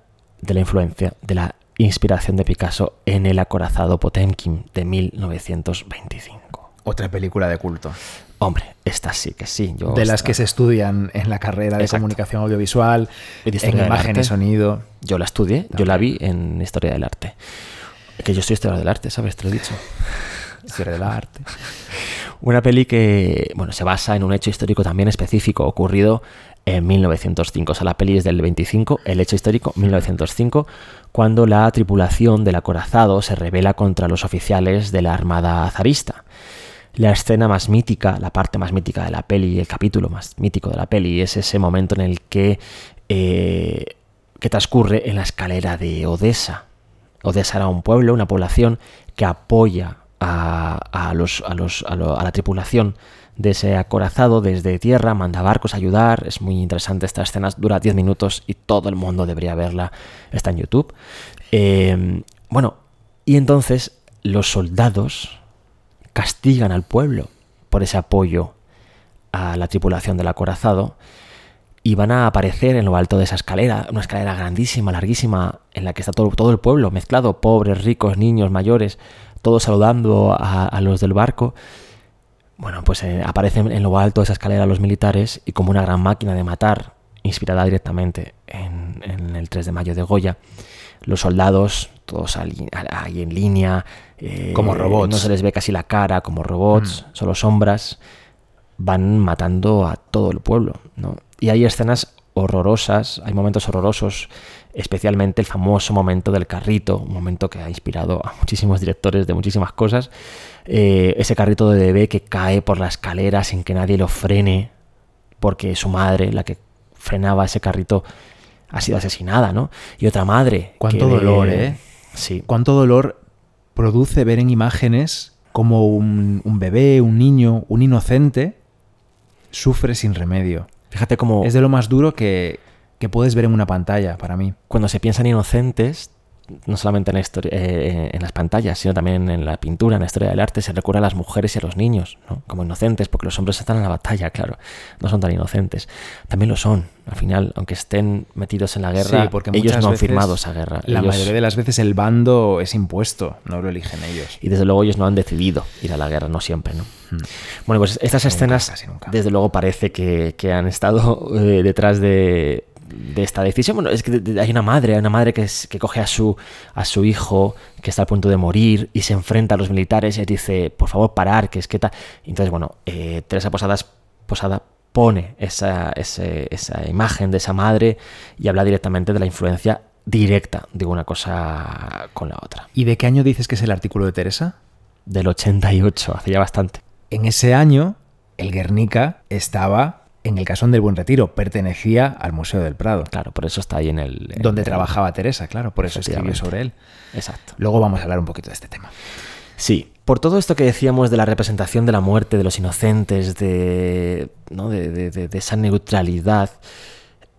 de la influencia, de la inspiración de Picasso en el acorazado Potemkin de 1925. Otra película de culto. Hombre, esta sí que sí. Yo de las que se estudian en la carrera de Exacto. comunicación audiovisual, en imagen y sonido. Yo la estudié, yo la vi en Historia del Arte. Que yo soy historiador del arte, ¿sabes? Te lo he dicho. Historia del arte. Una peli que, bueno, se basa en un hecho histórico también específico ocurrido en 1905. O sea, la peli es del 25, el hecho histórico 1905, cuando la tripulación del acorazado se rebela contra los oficiales de la Armada zarista. La escena más mítica, la parte más mítica de la peli, el capítulo más mítico de la peli, es ese momento en el que, eh, que transcurre en la escalera de Odessa. Odessa era un pueblo, una población que apoya a, a los, a, los, a, a la tripulación de ese acorazado desde tierra, manda barcos a ayudar. Es muy interesante esta escena, dura 10 minutos y todo el mundo debería verla. Está en YouTube. Eh, bueno, y entonces los soldados castigan al pueblo por ese apoyo a la tripulación del acorazado y van a aparecer en lo alto de esa escalera, una escalera grandísima, larguísima, en la que está todo, el pueblo mezclado, pobres, ricos, niños, mayores, todos saludando a, los del barco. Bueno, pues eh, aparecen en lo alto de esa escalera los militares y como una gran máquina de matar, inspirada directamente en, el 3 de mayo de Goya, los soldados, todos ahí en línea, eh, Como robots. no se les ve casi la cara, como robots, solo sombras, van matando a todo el pueblo, ¿no? Y hay escenas horrorosas, hay momentos horrorosos, especialmente el famoso momento del carrito, un momento que ha inspirado a muchísimos directores de muchísimas cosas. Eh, ese carrito de bebé que cae por la escalera sin que nadie lo frene, porque su madre, la que frenaba ese carrito, ha sido asesinada, ¿no? Y otra madre. Cuánto que- dolor, ¿eh? Sí. Cuánto dolor produce ver en imágenes como un, un bebé, un niño, un inocente sufre sin remedio. Fíjate cómo Es de lo más duro que, que puedes ver en una pantalla para mí. cuando se piensan inocentes, no solamente en, la historia- eh, en las pantallas, sino también en la pintura, en la historia del arte, se recurre a las mujeres y a los niños, ¿no? Como inocentes, porque los hombres están en la batalla, claro, no son tan inocentes. También lo son, al final, aunque estén metidos en la guerra, Sí, porque ellos no han firmado esa guerra. La Ellos- mayoría de las veces el bando es impuesto, no lo eligen ellos. Y desde luego ellos no han decidido ir a la guerra, no siempre, ¿no? Bueno, pues estas Nunca, escenas, desde luego parece que, que han estado eh, detrás de, de esta decisión. Bueno, es que hay una madre, hay una madre que, es- que coge a su, a su hijo que está a punto de morir y se enfrenta a los militares y dice, por favor, parar, que es que tal. Entonces, bueno, eh, Teresa Posadas, Posada pone esa, ese- esa imagen de esa madre y habla directamente de la influencia directa de una cosa con la otra. ¿Y de qué año dices que es el artículo de Teresa? Del 88, hace ya bastante. En ese año, el Guernica estaba en el Casón del Buen Retiro, pertenecía al Museo del Prado, Claro, por eso está ahí en el... en donde el- trabajaba Teresa, claro, por eso escribió sobre él. Exacto. Luego vamos a hablar un poquito de este tema. Sí, por todo esto que decíamos de la representación de la muerte de los inocentes, de, ¿no? de, de- de- de esa neutralidad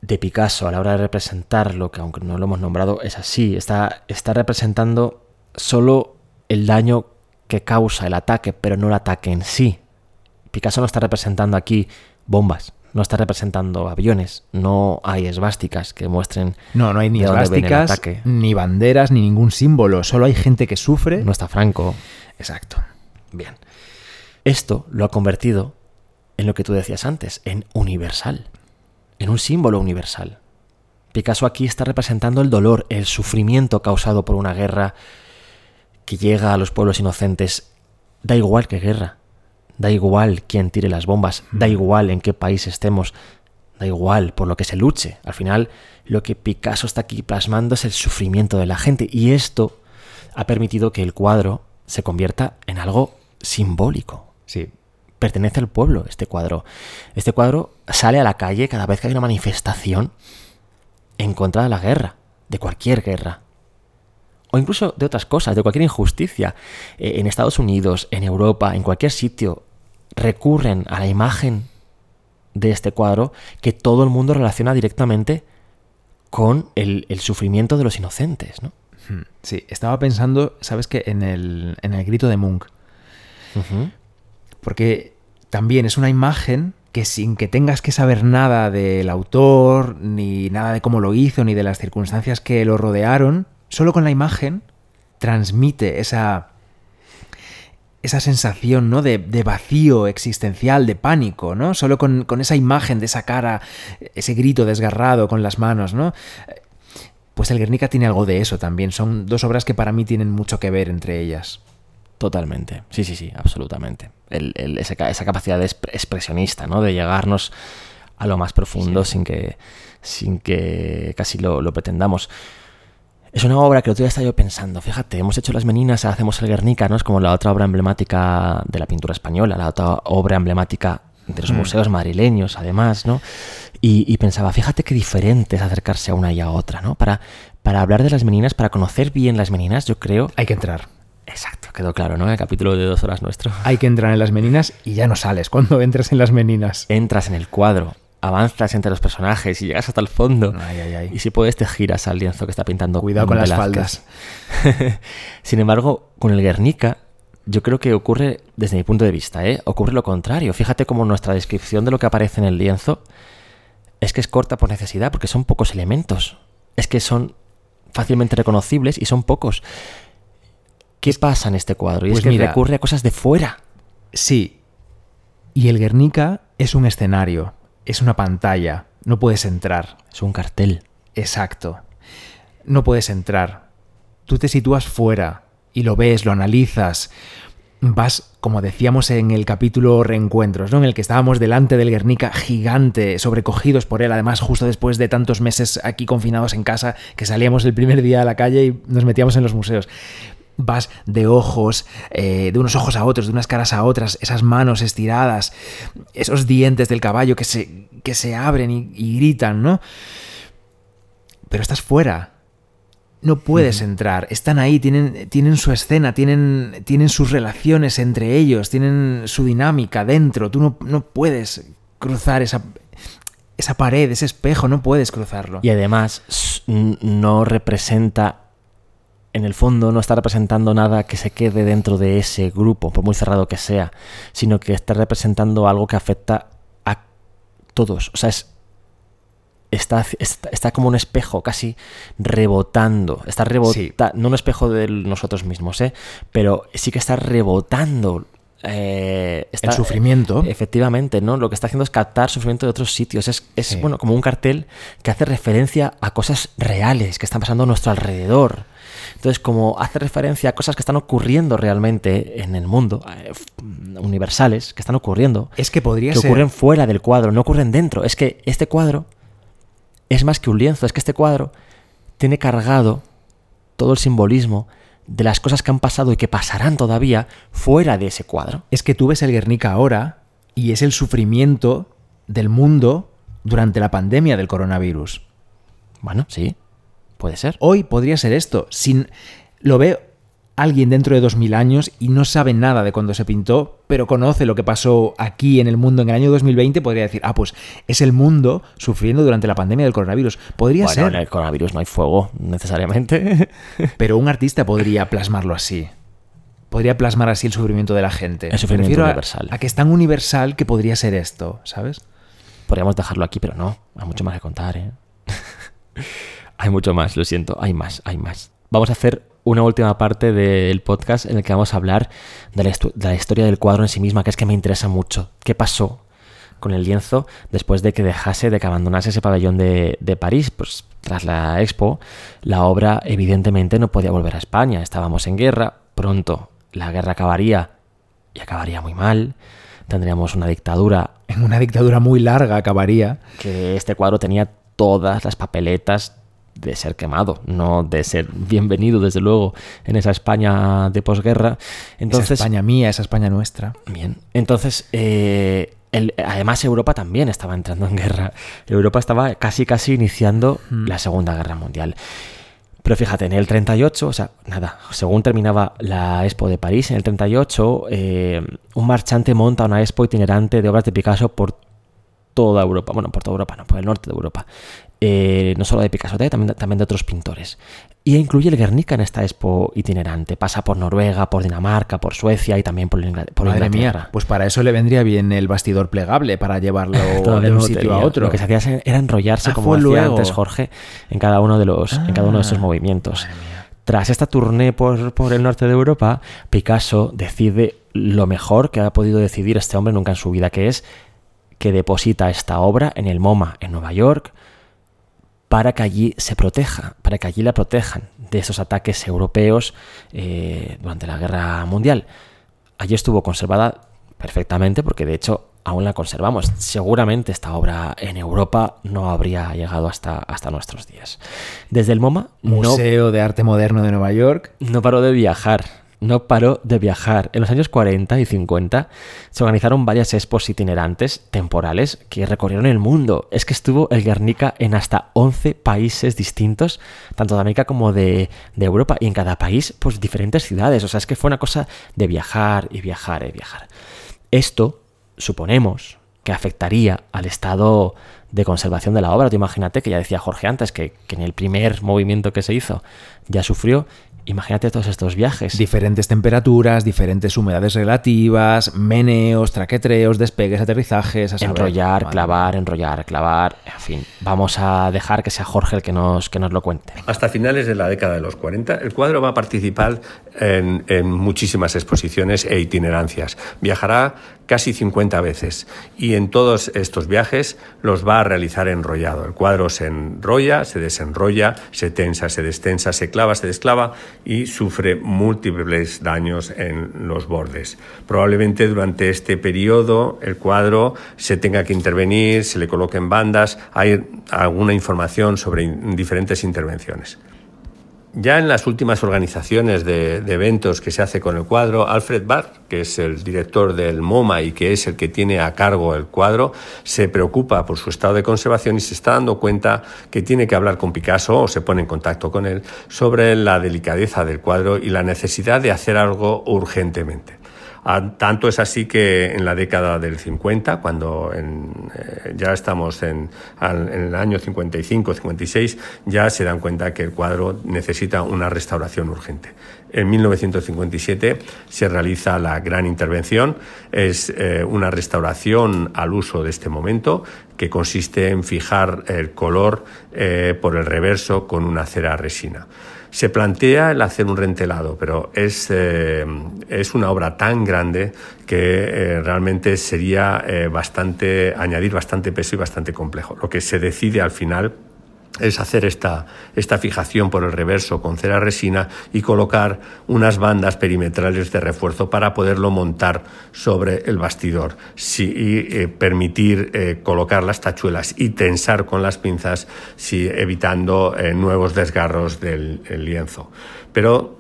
de Picasso a la hora de representarlo, que aunque no lo hemos nombrado, es así, está, está representando solo el daño que causa el ataque, pero no el ataque en sí. Picasso no está representando aquí bombas, no está representando aviones, no hay esvásticas que muestren No, no hay ni esvásticas, ni banderas, ni ningún símbolo. Solo hay gente que sufre. No está Franco. Exacto. Bien. Esto lo ha convertido en lo que tú decías antes, en universal, en un símbolo universal. Picasso aquí está representando el dolor, el sufrimiento causado por una guerra que llega a los pueblos inocentes. Da igual qué guerra, da igual quién tire las bombas, da igual en qué país estemos, da igual por lo que se luche. Al final, lo que Picasso está aquí plasmando es el sufrimiento de la gente y esto ha permitido que el cuadro se convierta en algo simbólico. Sí. Pertenece al pueblo este cuadro. Este cuadro sale a la calle cada vez que hay una manifestación en contra de la guerra, de cualquier guerra. O incluso de otras cosas, de cualquier injusticia. Eh, en Estados Unidos, en Europa, en cualquier sitio, recurren a la imagen de este cuadro que todo el mundo relaciona directamente con el, el sufrimiento de los inocentes, ¿no? Hmm. Sí, estaba pensando, ¿sabes qué? En el, en el grito de Munch. Porque también es una imagen que sin que tengas que saber nada del autor, ni nada de cómo lo hizo, ni de las circunstancias que lo rodearon, solo con la imagen transmite esa, esa sensación ¿no? de, de vacío existencial, de pánico, ¿no? Solo con, con esa imagen de esa cara, ese grito desgarrado con las manos, ¿no? Pues el Guernica tiene algo de eso también. Son dos obras que para mí tienen mucho que ver entre ellas. Totalmente. Sí, sí, sí, absolutamente. El- el- esa, esa capacidad de expre- expresionista, ¿no? De llegarnos a lo más profundo sin que. sin que casi lo, lo pretendamos. Es una obra que el otro día estaba yo pensando, fíjate, hemos hecho las meninas, hacemos el Guernica, ¿no? Es como la otra obra emblemática de la pintura española, la otra obra emblemática de los Mm. museos madrileños, además, ¿no? Y, y pensaba, fíjate qué diferente es acercarse a una y a otra, ¿no? Para, para hablar de las meninas, para conocer bien las meninas, yo creo, Hay que entrar. Exacto, quedó claro, ¿no? El capítulo de dos horas nuestro. Hay que entrar en las meninas y ya no sales cuando entres en las meninas. Entras en el cuadro, avanzas entre los personajes y llegas hasta el fondo. Ay, ay, ay. Y si puedes te giras al lienzo que está pintando. Cuidado con las faldas. Sin embargo, con el Guernica, yo creo que ocurre, desde mi punto de vista, ¿eh? ocurre lo contrario. Fíjate cómo nuestra descripción de lo que aparece en el lienzo es que es corta por necesidad, porque son pocos elementos. Es que son fácilmente reconocibles y son pocos. ¿Qué pasa en este cuadro? Y Pues es que mira- recurre a cosas de fuera. Sí. Y el Guernica es un escenario, es una pantalla. No puedes entrar. Es un cartel. Exacto. No puedes entrar. Tú te sitúas fuera y lo ves, lo analizas. Vas, como decíamos en el capítulo Reencuentros, ¿no? En el que estábamos delante del Guernica gigante, sobrecogidos por él, además justo después de tantos meses aquí confinados en casa, que salíamos el primer día a la calle y nos metíamos en los museos. Vas de ojos, eh, de unos ojos a otros, de unas caras a otras, esas manos estiradas, esos dientes del caballo que se, que se abren y, y gritan, ¿no? pero estás fuera. No puedes entrar. Están ahí, tienen, tienen su escena, tienen, tienen sus relaciones entre ellos, tienen su dinámica dentro. Tú no, no puedes cruzar esa, esa pared, ese espejo, no puedes cruzarlo. Y además no representa, en el fondo no está representando nada que se quede dentro de ese grupo, por muy cerrado que sea, sino que está representando algo que afecta a todos. O sea, es, está, está, está como un espejo casi rebotando. Está rebotando, no un espejo de nosotros mismos, ¿eh? pero sí que está rebotando. eh, está- El sufrimiento. Efectivamente, ¿no? Lo que está haciendo es captar sufrimiento de otros sitios. Es, es Sí. bueno, como un cartel que hace referencia a cosas reales que están pasando a nuestro alrededor. Entonces, como hace referencia a cosas que están ocurriendo realmente en el mundo, eh, universales, que están ocurriendo, es que podría que ser. ocurren fuera del cuadro, no ocurren dentro. Es que este cuadro es más que un lienzo, es que este cuadro tiene cargado todo el simbolismo de las cosas que han pasado y que pasarán todavía fuera de ese cuadro. Es que tú ves el Guernica ahora y es el sufrimiento del mundo durante la pandemia del coronavirus. Bueno, sí, puede ser. Hoy podría ser esto. Sin, lo ve alguien dentro de 2000 años y no sabe nada de cuando se pintó, pero conoce lo que pasó aquí en el mundo en el año 2020, podría decir, ah, pues es el mundo sufriendo durante la pandemia del coronavirus. Podría Bueno, en ser, el coronavirus no hay fuego, necesariamente. pero un artista podría plasmarlo así. Podría plasmar así el sufrimiento de la gente. El sufrimiento refiero a- universal. A, que es tan universal que podría ser esto, ¿sabes? podríamos dejarlo aquí, pero no, hay mucho más que contar, ¿eh? hay mucho más, lo siento, hay más, hay más. Vamos a hacer una última parte del podcast en el que vamos a hablar de la, de la historia del cuadro en sí misma, que es que me interesa mucho. ¿Qué pasó con el lienzo después de que dejase, de que abandonase ese pabellón de, de, París. Pues tras la expo, la obra evidentemente no podía volver a España. Estábamos en guerra, pronto la guerra acabaría y acabaría muy mal. Tendríamos una dictadura. En una dictadura muy larga acabaría. Que este cuadro tenía todas las papeletas de ser quemado, no de ser bienvenido, desde luego, en esa España de posguerra. Entonces, esa España mía, esa España nuestra. Bien. Entonces, eh, el, además Europa también estaba entrando en guerra. Europa estaba casi casi iniciando mm. la Segunda Guerra Mundial. Pero fíjate, en el 38, o sea, nada, según terminaba la Expo de París, en el 38, eh, un marchante monta una Expo itinerante de obras de Picasso por toda Europa, bueno, por toda Europa, no, por el norte de Europa. Eh, no solo de Picasso, también, también de otros pintores. Y incluye el Guernica en esta expo itinerante. Pasa por Noruega, por Dinamarca, por Suecia y también por, por Madre Inglaterra. Mía, pues para eso le vendría bien el bastidor plegable, para llevarlo de un sitio a otro. Lo que se hacía era enrollarse, Ah, como decía luego. antes Jorge, en cada uno de, los, en cada uno de estos Ah, movimientos. Tras esta tournée por, por el norte de Europa, Picasso decide lo mejor que ha podido decidir este hombre nunca en su vida, que es que deposita esta obra en el MoMA en Nueva York para que allí se proteja, para que allí la protejan de esos ataques europeos eh, durante la Guerra Mundial. Allí estuvo conservada perfectamente porque de hecho aún la conservamos. Seguramente esta obra en Europa no habría llegado hasta, hasta nuestros días. Desde el MoMA no Museo de Arte Moderno de Nueva York. no paró de viajar. No paró de viajar. En los años 40 y 50 se organizaron varias expos itinerantes temporales que recorrieron el mundo. Es que estuvo el Guernica en hasta 11 países distintos, tanto de América como de, de Europa, y en cada país, pues diferentes ciudades. O sea, es que fue una cosa de viajar y viajar y viajar. Esto, suponemos, que afectaría al estado de conservación de la obra. Tú imagínate que ya decía Jorge antes que, que en el primer movimiento que se hizo ya sufrió. Imagínate todos estos viajes. Diferentes temperaturas, diferentes humedades relativas, meneos, traquetreos, despegues, aterrizajes, a enrollar, clavar, enrollar, clavar. En fin, vamos a dejar que sea Jorge el que nos, que nos lo cuente. Hasta finales de la década de los 40, el cuadro va a participar en, en muchísimas exposiciones e itinerancias. Viajará casi 50 veces y en todos estos viajes los va a realizar enrollado. El cuadro se enrolla, se desenrolla, se tensa, se destensa, se clava, se desclava y sufre múltiples daños en los bordes. Probablemente durante este periodo el cuadro se tenga que intervenir, se le coloquen bandas, hay alguna información sobre diferentes intervenciones. Ya en las últimas organizaciones de, eventos que se hace con el cuadro, Alfred Barr, que es el director del MoMA y que es el que tiene a cargo el cuadro, se preocupa por su estado de conservación y se está dando cuenta que tiene que hablar con Picasso o se pone en contacto con él sobre la delicadeza del cuadro y la necesidad de hacer algo urgentemente. Tanto es así que en la década del 50, cuando en, eh, ya estamos en, en, el año 55, 56, ya se dan cuenta que el cuadro necesita una restauración urgente. En 1957 se realiza la gran intervención, es eh, una restauración al uso de este momento que consiste en fijar el color eh, por el reverso con una cera resina. Se plantea el hacer un rentelado, pero es, eh, es una obra tan grande que eh, realmente sería eh, bastante, añadir bastante peso y bastante complejo. Lo que se decide al final es hacer esta, esta fijación por el reverso con cera resina y colocar unas bandas perimetrales de refuerzo para poderlo montar sobre el bastidor sí, y eh, permitir eh, colocar las tachuelas y tensar con las pinzas sí, evitando eh, nuevos desgarros del lienzo. Pero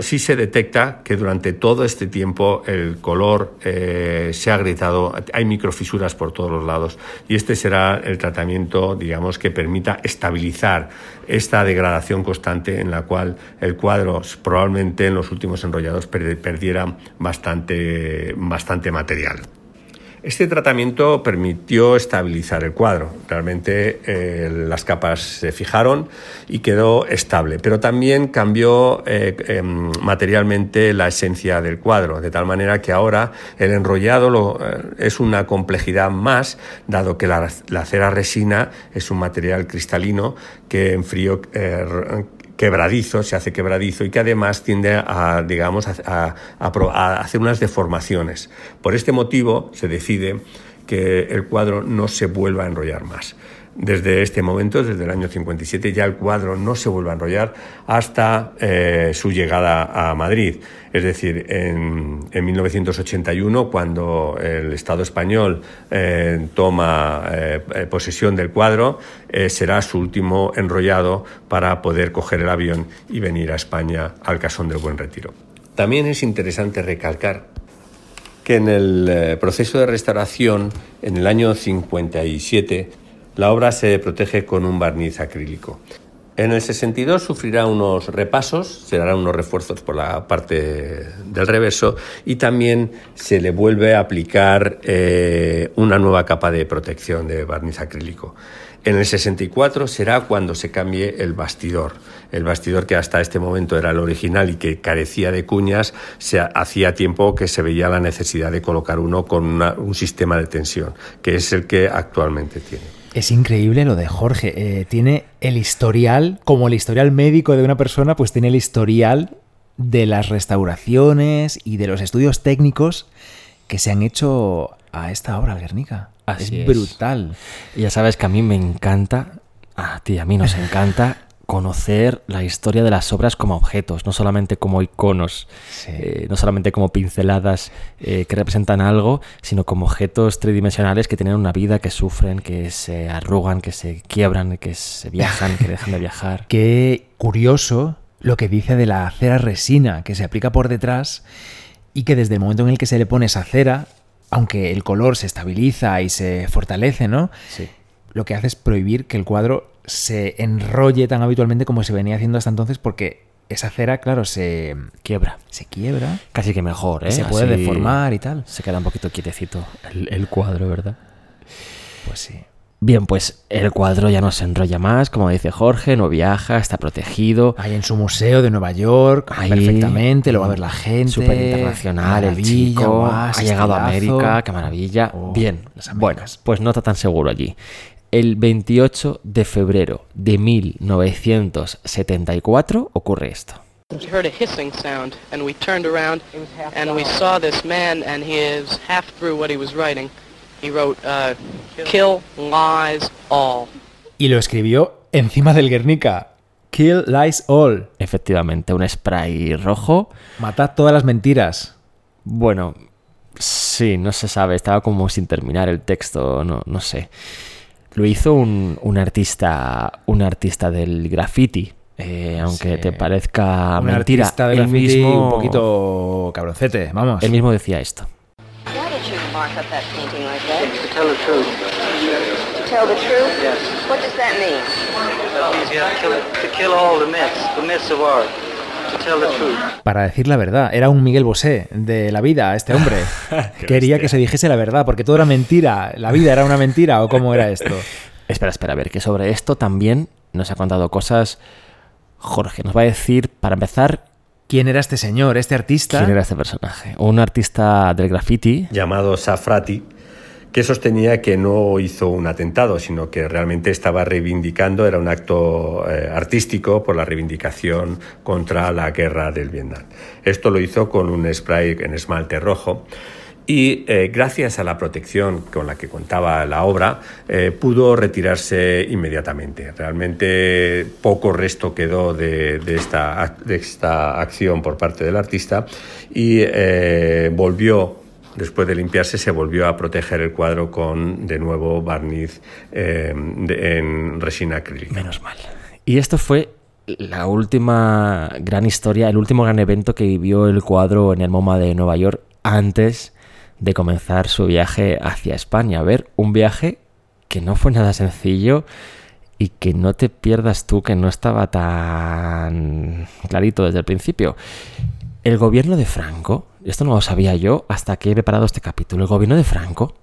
sí se detecta que durante todo este tiempo el color eh, se ha agrietado, hay microfisuras por todos los lados y este será el tratamiento, digamos, que permita estabilizar esta degradación constante en la cual el cuadro probablemente en los últimos enrollados perdiera bastante, bastante material. Este tratamiento permitió estabilizar el cuadro. Realmente eh, las capas se fijaron y quedó estable, pero también cambió eh, em, materialmente la esencia del cuadro, de tal manera que ahora el enrollado eh, es una complejidad más, dado que la, cera resina es un material cristalino que en frío quebradizo, se hace quebradizo y que además tiende a, digamos, a, hacer unas deformaciones. Por este motivo se decide que el cuadro no se vuelva a enrollar más. Desde este momento, desde el año 57, ya el cuadro no se vuelve a enrollar hasta eh, su llegada a Madrid. Es decir, en, 1981, cuando el Estado español eh, toma eh, posesión del cuadro, será su último enrollado para poder coger el avión y venir a España al Casón del Buen Retiro. También es interesante recalcar que en el proceso de restauración, en el año 57, la obra se protege con un barniz acrílico. En el 62 sufrirá unos repasos, se darán unos refuerzos por la parte del reverso y también se le vuelve a aplicar eh, una nueva capa de protección de barniz acrílico. En el 64 será cuando se cambie el bastidor. El bastidor que hasta este momento era el original y que carecía de cuñas, se hacía tiempo que se veía la necesidad de colocar uno con un sistema de tensión, que es el que actualmente tiene. Es increíble lo de Jorge. Eh, tiene el historial, como el historial médico de una persona, pues tiene el historial de las restauraciones y de los estudios técnicos que se han hecho a esta obra, Guernica. es, brutal. Y ya sabes que a mí me encanta, a ti a mí nos encanta conocer la historia de las obras como objetos, no solamente como iconos, eh, no solamente como pinceladas eh, que representan algo, sino como objetos tridimensionales que tienen una vida, que sufren, que se arrugan, que se quiebran, que se viajan, que dejan de viajar. Qué curioso lo que dice de la cera resina que se aplica por detrás y que desde el momento en el que se le pone esa cera, aunque el color se estabiliza y se fortalece, ¿no? Sí. Lo que hace es prohibir que el cuadro se enrolle tan habitualmente como se venía haciendo hasta entonces porque esa cera, claro, se quiebra. Se quiebra. Casi que mejor, ¿eh? Se puede deformar y tal. Se queda un poquito quietecito el, cuadro, ¿verdad? Pues sí. Bien, pues el cuadro ya no se enrolla más, como dice Jorge, no viaja, está protegido. Hay en su museo de Nueva York, perfectamente, lo va a ver la gente. Súper internacional, el chico, ha llegado a América, qué maravilla. Oh, Bien, bueno, pues no está tan seguro allí el 28 de febrero de 1974 ocurre esto. We heard a hissing sound and we turned around and we saw this man and he is half through what he was writing. He wrote uh, kill lies all. Y lo escribió encima del Guernica. Kill lies all. Efectivamente, un spray rojo. Matad todas las mentiras. Bueno, sí, no se sabe, estaba como sin terminar el texto, no, no sé. Lo hizo un, un artista, un artista del graffiti. Eh, aunque te parezca un mentira, artista del él mismo, un poquito cabroncete, vamos. Él mismo decía esto. tell the truth? Yes. What does that mean? That means you have to kill, to kill all the myths, the myths of art. Para decir la verdad, era un Miguel Bosé de la vida, este hombre. Quería que se dijese la verdad, porque todo era mentira. La vida era una mentira, o cómo era esto. espera, espera, a ver, que sobre esto también nos ha contado cosas. Jorge nos va a decir, para empezar, ¿Quién era este señor, este artista? ¿Quién era este personaje? Un artista del graffiti. Llamado Safrati, que sostenía que no hizo un atentado, sino que realmente estaba reivindicando, era un acto eh, artístico por la reivindicación contra la guerra del Vietnam. Esto lo hizo con un spray en esmalte rojo y eh, gracias a la protección con la que contaba la obra eh, pudo retirarse inmediatamente. Realmente poco resto quedó de, esta, de esta, acción por parte del artista y volvió Después de limpiarse se volvió a proteger el cuadro con de nuevo barniz eh, en resina acrílica. Menos mal. Y esto fue la última gran historia, el último gran evento que vivió el cuadro en el MoMA de Nueva York antes de comenzar su viaje hacia España. A ver, un viaje que no fue nada sencillo y que no te pierdas tú que no estaba tan clarito desde el principio. El gobierno de Franco esto no lo sabía yo hasta que he preparado este capítulo. El gobierno de Franco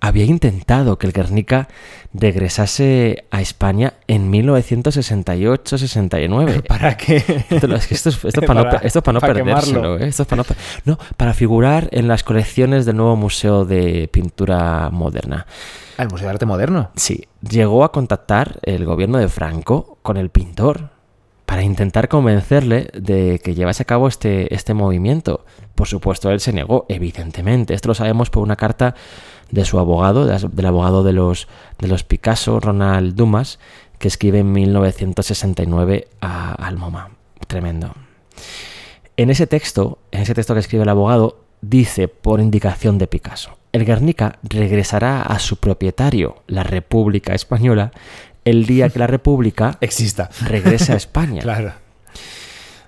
había intentado que el Guernica regresase a España en 1968-69. ¿Para qué? Esto, es que esto es, esto es para, no, esto es para no para perdérselo. ¿eh? Esto es para no, per- no, para figurar en las colecciones del nuevo Museo de Pintura Moderna. Al Museo de Arte Moderno. Sí, llegó a contactar el gobierno de Franco con el pintor para intentar convencerle de que llevase a cabo este, este movimiento. Por supuesto, él se negó, evidentemente. Esto lo sabemos por una carta de su abogado, del abogado de los, de los Picasso, Ronald Dumas, que escribe en 1969 a, al MoMA. Tremendo. En ese texto, en ese texto que escribe el abogado, dice por indicación de Picasso, el Guernica regresará a su propietario, la República Española, el día que la República Exista. regrese a España. Claro.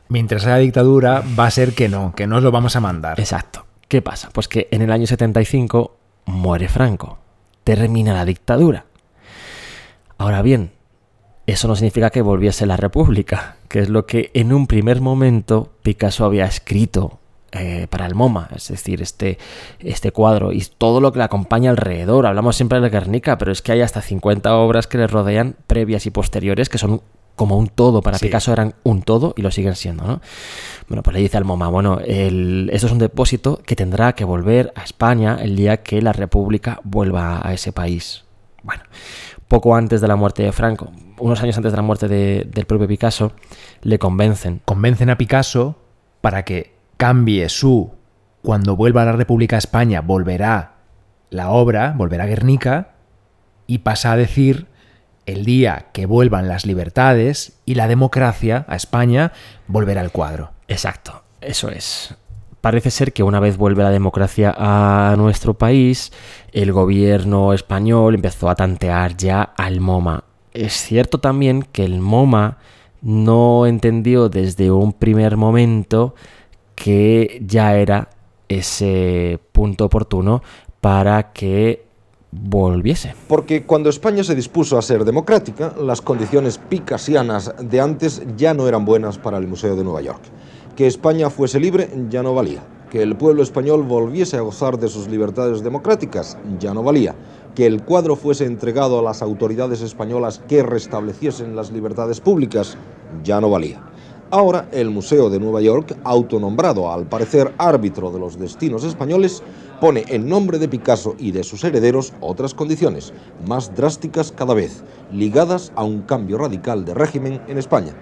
Mientras haya dictadura, va a ser que no, que no os lo vamos a mandar. Exacto. ¿Qué pasa? Pues que en el año 75 muere Franco. Termina la dictadura. Ahora bien, eso no significa que volviese la República, que es lo que en un primer momento Picasso había escrito eh, para el MoMA, es decir, este, este cuadro y todo lo que le acompaña alrededor. Hablamos siempre de Guernica, pero es que hay hasta 50 obras que le rodean, previas y posteriores, que son como un todo. Para Sí. Picasso eran un todo y lo siguen siendo, ¿no? Bueno, pues le dice al MoMA, bueno, el- esto es un depósito que tendrá que volver a España el día que la República vuelva a ese país. Bueno, poco antes de la muerte de Franco, unos años antes de la muerte de- del propio Picasso, le convencen. Convencen a Picasso para que cambie su cuando vuelva a la República España volverá la obra, volverá Guernica y pasa a decir el día que vuelvan las libertades y la democracia a España volverá el cuadro. Exacto, eso es. Parece ser que una vez vuelve la democracia a nuestro país, el gobierno español empezó a tantear ya al MoMA. Es cierto también que el MoMA no entendió desde un primer momento que ya era ese punto oportuno para que volviese. Porque cuando España se dispuso a ser democrática, las condiciones picasianas de antes ya no eran buenas para el Museo de Nueva York. Que España fuese libre ya no valía. Que el pueblo español volviese a gozar de sus libertades democráticas ya no valía. Que el cuadro fuese entregado a las autoridades españolas que restableciesen las libertades públicas ya no valía. Ahora el Museo de Nueva York, autonombrado al parecer árbitro de los destinos españoles, pone en nombre de Picasso y de sus herederos otras condiciones, más drásticas cada vez, ligadas a un cambio radical de régimen en España.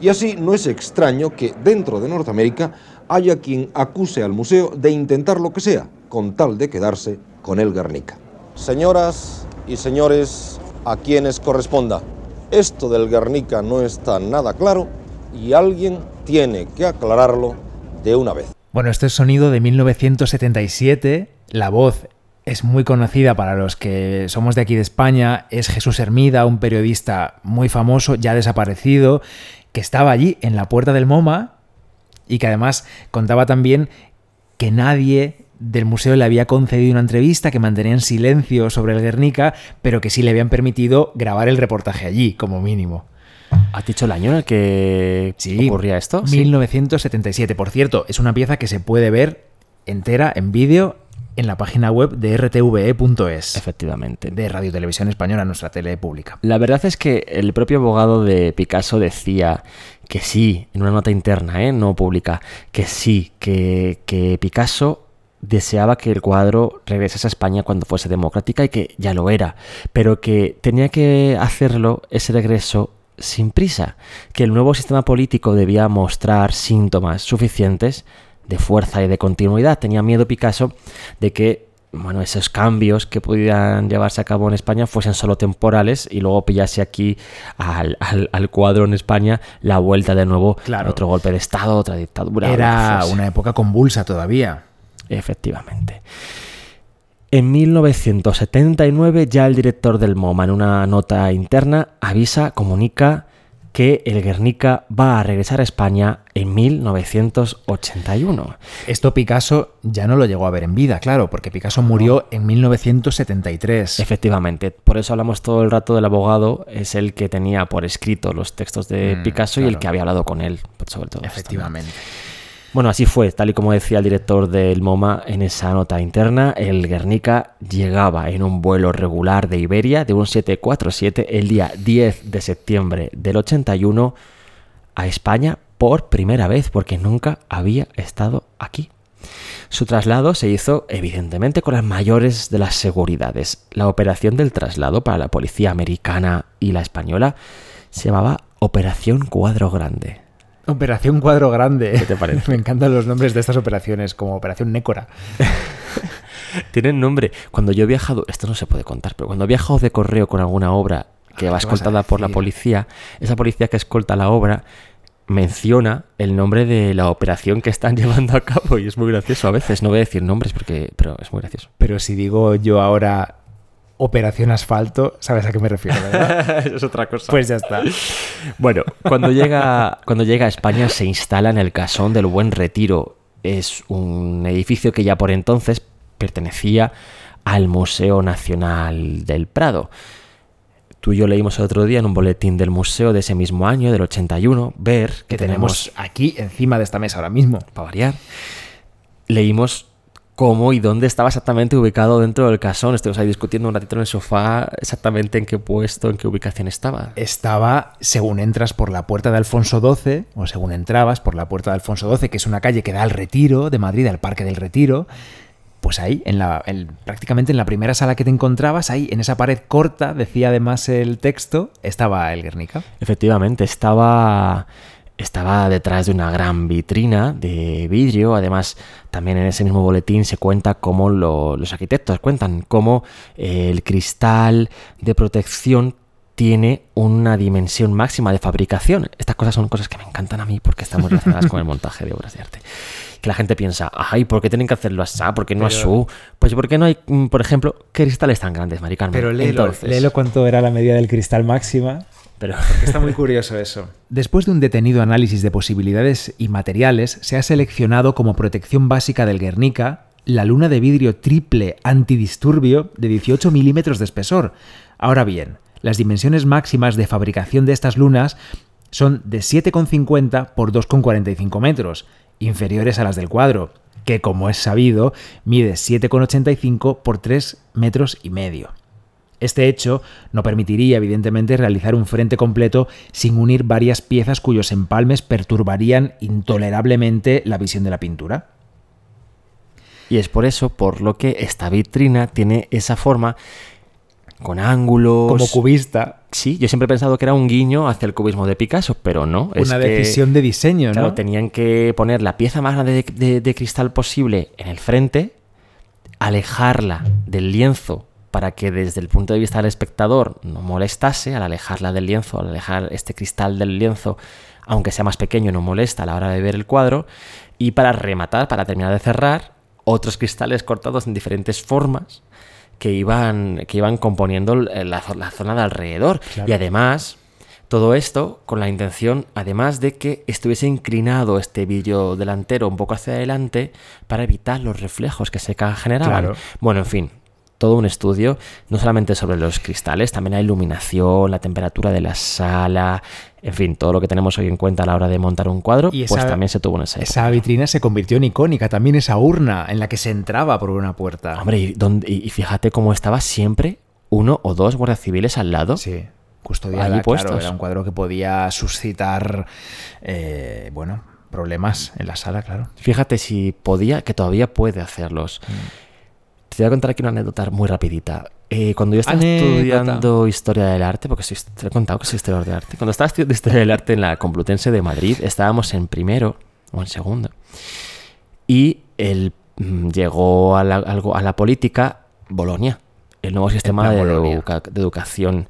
Y así no es extraño que dentro de Norteamérica haya quien acuse al museo de intentar lo que sea, con tal de quedarse con el Guernica. Señoras y señores, a quienes corresponda, esto del Guernica no está nada claro y alguien tiene que aclararlo de una vez. Bueno, este es sonido de 1977. La voz es muy conocida para los que somos de aquí de España. Es Jesús Hermida, un periodista muy famoso, ya desaparecido, que estaba allí en la puerta del MoMA y que además contaba también que nadie del museo le había concedido una entrevista, que mantenían silencio sobre el Guernica, pero que sí le habían permitido grabar el reportaje allí, como mínimo. ¿Has dicho el año en el que Sí, ocurría esto? Sí. 1977. Por cierto, es una pieza que se puede ver entera en vídeo en la página web de rtve.es, Efectivamente. de Radio Televisión Española, nuestra tele pública. La verdad es que el propio abogado de Picasso decía que sí, en una nota interna, ¿eh? no pública, que sí, que, que Picasso deseaba que el cuadro regresase a España cuando fuese democrática y que ya lo era, pero que tenía que hacerlo ese regreso sin prisa, que el nuevo sistema político debía mostrar síntomas suficientes de fuerza y de continuidad. Tenía miedo Picasso de que bueno, esos cambios que pudieran llevarse a cabo en España fuesen solo temporales y luego pillase aquí al, al- al cuadro en España la vuelta de nuevo, Claro. otro golpe de Estado, otra dictadura. Era una época convulsa todavía. Efectivamente. En 1979 ya el director del MoMA en una nota interna avisa, comunica que el Guernica va a regresar a España en 1981. Esto Picasso ya no lo llegó a ver en vida, claro, porque Picasso murió en 1973. Efectivamente, por eso hablamos todo el rato del abogado, es el que tenía por escrito los textos de Mm, Picasso y el que había hablado con él, sobre todo. Efectivamente. Bueno, así fue, tal y como decía el director del MoMA en esa nota interna, el Guernica llegaba en un vuelo regular de Iberia de un 747 el día 10 de septiembre del 81 a España por primera vez, porque nunca había estado aquí. Su traslado se hizo evidentemente con las mayores de las seguridades. La operación del traslado para la policía americana y la española se llamaba Operación Cuadro Grande. Operación Cuadro Grande. ¿Qué te parece? Me encantan los nombres de estas operaciones, como Operación Nécora. Tienen nombre. Cuando yo he viajado, esto no se puede contar, pero cuando he viajado de correo con alguna obra que Ah, va ¿qué vas a escoltada por la policía, esa policía que escolta la obra menciona el nombre de la operación que están llevando a cabo y es muy gracioso a veces. No voy a decir nombres porque, pero es muy gracioso. Pero si digo yo ahora Operación Asfalto, sabes a qué me refiero, ¿verdad? es otra cosa. pues ya está. Bueno, cuando llega, cuando llega a España se instala en el Casón del Buen Retiro. Es un edificio que ya por entonces pertenecía al Museo Nacional del Prado. Tú y yo leímos el otro día en un boletín del museo de ese mismo año, del 81, ver Que tenemos aquí encima de esta mesa ahora mismo. para variar, leímos cómo y dónde estaba exactamente ubicado dentro del casón. Estuvimos ahí discutiendo un ratito en el sofá exactamente en qué puesto, en qué ubicación estaba. Estaba, según entras por la puerta de Alfonso XII, o según entrabas por la puerta de Alfonso XII, que es una calle que da al Retiro de Madrid, al Parque del Retiro, pues ahí, en la, en- prácticamente en la primera sala que te encontrabas, ahí en esa pared corta, decía además el texto, estaba el Guernica. Efectivamente, estaba, estaba detrás de una gran vitrina de vidrio. Además, también en ese mismo boletín se cuenta cómo lo- los arquitectos cuentan cómo eh, el cristal de protección tiene una dimensión máxima de fabricación. Estas cosas son cosas que me encantan a mí porque están muy relacionadas con el montaje de obras de arte. Que la gente piensa, ay, ¿por qué tienen que hacerlo así? ¿Por qué no Pero- así? Pues porque no hay, mm, por ejemplo, cristales tan grandes, Maricarmen. Pero léelo, Entonces, léelo cuánto era la medida del cristal máxima. Pero Está muy curioso eso. Después de un detenido análisis de posibilidades y materiales, se ha seleccionado como protección básica del Guernica la luna de vidrio triple antidisturbio de 18 milímetros de espesor. Ahora bien, las dimensiones máximas de fabricación de estas lunas son de 7,50 por 2,45 metros, inferiores a las del cuadro, que como es sabido, mide 7,85 por 3 metros y medio. Este hecho no permitiría, evidentemente, realizar un frente completo sin unir varias piezas cuyos empalmes perturbarían intolerablemente la visión de la pintura. Y es por eso por lo que esta vitrina tiene esa forma con ángulos. Como cubista, Sí, yo siempre he pensado que era un guiño hacia el cubismo de Picasso, pero no. es una que, decisión de diseño, Claro, ¿no? tenían que poner la pieza más grande de, de- de cristal posible en el frente, alejarla del lienzo para que desde el punto de vista del espectador no molestase, al alejarla del lienzo, al alejar este cristal del lienzo, aunque sea más pequeño, no molesta a la hora de ver el cuadro, y para rematar, para terminar de cerrar, otros cristales cortados en diferentes formas que iban, que iban componiendo la, la zona de alrededor. Claro. Y además, todo esto con la intención, además de que estuviese inclinado este vidrio delantero un poco hacia adelante para evitar los reflejos que se generaban. Claro. Bueno, en fin, todo un estudio, no solamente sobre los cristales, también la iluminación, la temperatura de la sala, en fin, todo lo que tenemos hoy en cuenta a la hora de montar un cuadro, Y pues esa- también se tuvo en época. Esa vitrina se convirtió en icónica, también esa urna en la que se entraba por una puerta. Hombre, y, donde- y- fíjate cómo estaba siempre uno o dos guardias civiles al lado. Sí, custodiada, claro, puestos. era un cuadro que podía suscitar, eh, bueno, problemas en la sala, claro. Fíjate si podía, que todavía puede hacerlos. Mm. Te voy a contar aquí una anécdota muy rapidita. Eh, cuando yo estaba Anécdota. estudiando Historia del Arte, porque soy, te he contado que soy historiador de arte, cuando estaba estudiando Historia del Arte en la Complutense de Madrid, estábamos en primero o en segundo. Y el, mm, llegó a la, algo- a la política Bolonia, el nuevo sistema de, Bolonia. educa- de educación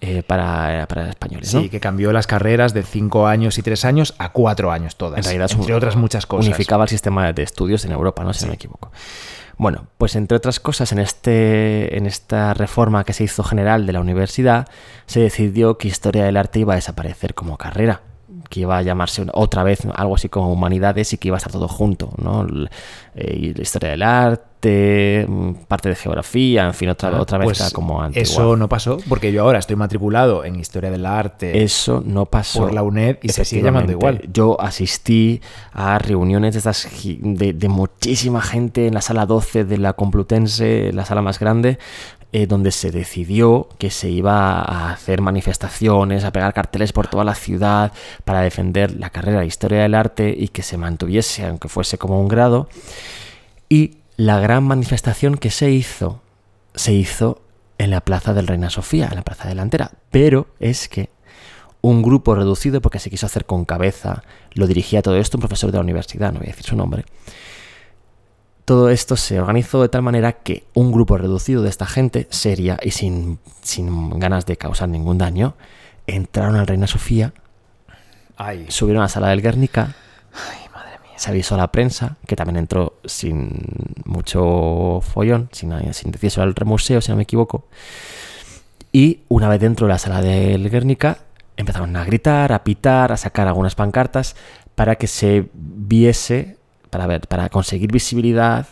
eh, para, para españoles. ¿no? Sí, que cambió las carreras de cinco años y tres años a cuatro años todas. En realidad entre un- otras muchas cosas. Unificaba el sistema de estudios en Europa, ¿no? Si no me equivoco. Bueno, pues entre otras cosas, en, este, en esta reforma que se hizo general de la universidad, se decidió que Historia del Arte iba a desaparecer como carrera. Que iba a llamarse otra vez algo así como Humanidades y que iba a estar todo junto, ¿no? Eh, la historia del arte, mm, parte de geografía, en fin, otra, Ah, otra vez pues era como antigua. Eso no pasó, porque yo ahora estoy matriculado en Historia del Arte Eso no pasó. por la UNED y se sigue llamando igual. Yo asistí a reuniones de estas de muchísima gente en la sala 12 de la Complutense, la sala más grande, eh, donde se decidió que se iba a hacer manifestaciones, a pegar carteles por toda la ciudad para defender la carrera de Historia del Arte y que se mantuviese, aunque fuese como un grado. Y la gran manifestación que se hizo, se hizo en la Plaza del Reina Sofía, en la Plaza Delantera. Pero es que un grupo reducido, porque se quiso hacer con cabeza, lo dirigía todo esto un profesor de la universidad, no voy a decir su nombre. Todo esto se organizó de tal manera que un grupo reducido de esta gente, seria y sin, sin ganas de causar ningún daño, entraron al Reina Sofía, Ay, subieron a la sala del Guernica, se avisó a la prensa, que también entró sin mucho follón, sin, sin decirse al museo, si no me equivoco. Y una vez dentro de la sala del Guernica, empezaron a gritar, a pitar, a sacar algunas pancartas para que se viese, para ver, para conseguir visibilidad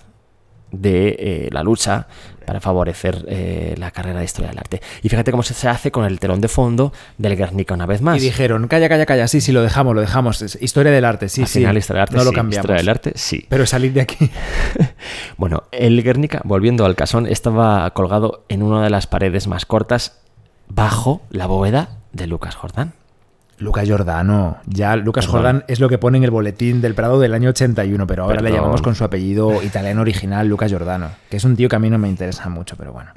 de eh, la lucha para favorecer eh, la carrera de historia del arte. Y fíjate cómo se hace con el telón de fondo del Guernica una vez más. y dijeron, calla, calla, calla, sí, sí, lo dejamos, lo dejamos. Es Historia del arte, sí, Al sí. final, historia del arte, no lo cambiamos. Historia del arte, sí. Pero salir de aquí. Bueno, el Guernica, volviendo al casón, estaba colgado en una de las paredes más cortas bajo la bóveda de Lucas Jordán. Lucas Giordano. Ya Lucas Perdón. Jordán es lo que pone en el boletín del Prado del año 81, pero ahora le llamamos con su apellido italiano original, Lucas Giordano, que es un tío que a mí no me interesa mucho, pero bueno.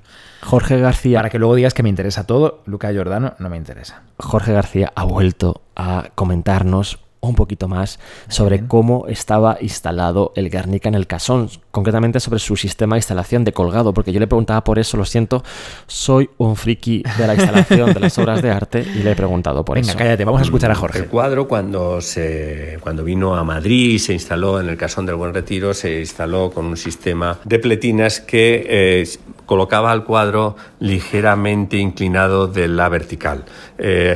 Jorge García, Para que luego digas que me interesa todo, Lucas Giordano no me interesa. Jorge García ha vuelto a comentarnos un poquito más sobre cómo estaba instalado el Guernica en el casón, concretamente sobre su sistema de instalación de colgado, porque yo le preguntaba por eso, lo siento, soy un friki de la instalación de las obras de arte y le he preguntado por Venga, eso. cállate, vamos a escuchar a El Jorge. cuadro, cuando, se, cuando vino a Madrid y se instaló en el Casón del Buen Retiro, se instaló con un sistema de pletinas que eh, colocaba al cuadro ligeramente inclinado de la vertical. Eh,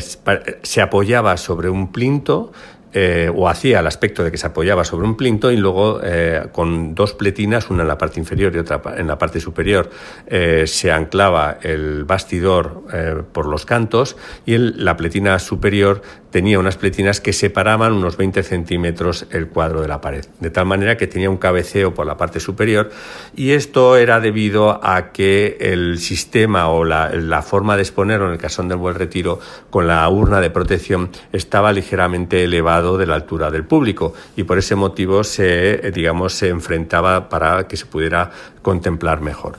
se apoyaba sobre un plinto. Eh, o hacía el aspecto de que se apoyaba sobre un plinto y luego eh, con dos pletinas, una en la parte inferior y otra en la parte superior, eh, se anclaba el bastidor por los cantos y la pletina superior tenía unas pletinas que separaban unos 20 centímetros el cuadro de la pared, de tal manera que tenía un cabeceo por la parte superior y esto era debido a que el sistema o la, la forma de exponerlo en el casón del buen retiro con la urna de protección estaba ligeramente de la altura del público y por ese motivo se, eh, digamos, se enfrentaba para que se pudiera contemplar mejor.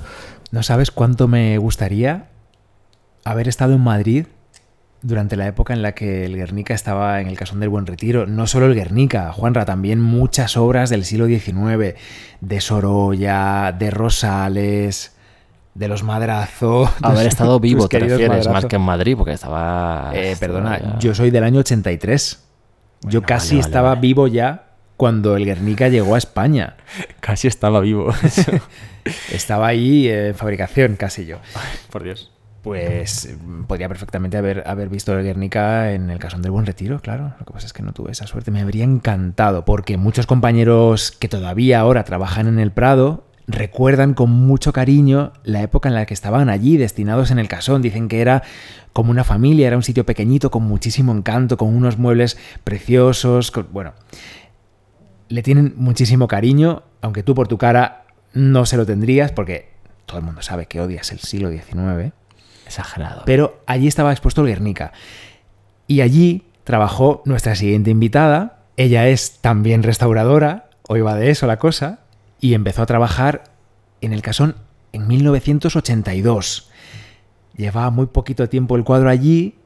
¿No sabes cuánto me gustaría haber estado en Madrid durante la época en la que el Guernica estaba en el Casón del Buen Retiro? No solo el Guernica, Juanra, también muchas obras del siglo XIX, de Sorolla, de Rosales, de los Madrazo. Haber estado vivo, te queridos refieres, Madrazo. más que en Madrid, porque estaba... Eh, perdona, yo soy del año 83. Yo casi vale, vale, estaba vale. vivo ya cuando el Guernica llegó a España. Casi estaba vivo. Estaba ahí en fabricación, casi yo. Por Dios. Pues eh, podría perfectamente haber, haber visto el Guernica en el Casón del Buen Retiro, claro. Lo que pasa es que no tuve esa suerte. Me habría encantado, porque muchos compañeros que todavía ahora trabajan en el Prado recuerdan con mucho cariño la época en la que estaban allí, destinados en el Casón. Dicen que era como una familia, era un sitio pequeñito, con muchísimo encanto, con unos muebles preciosos. con- bueno, le tienen muchísimo cariño, aunque tú por tu cara no se lo tendrías, porque todo el mundo sabe que odias el siglo XIX. Exagerado. Pero allí estaba expuesto el Guernica. Y allí trabajó nuestra siguiente invitada. Ella es también restauradora, hoy va de eso la cosa, y empezó a trabajar en el casón en 1982. Llevaba muy poquito tiempo el cuadro allí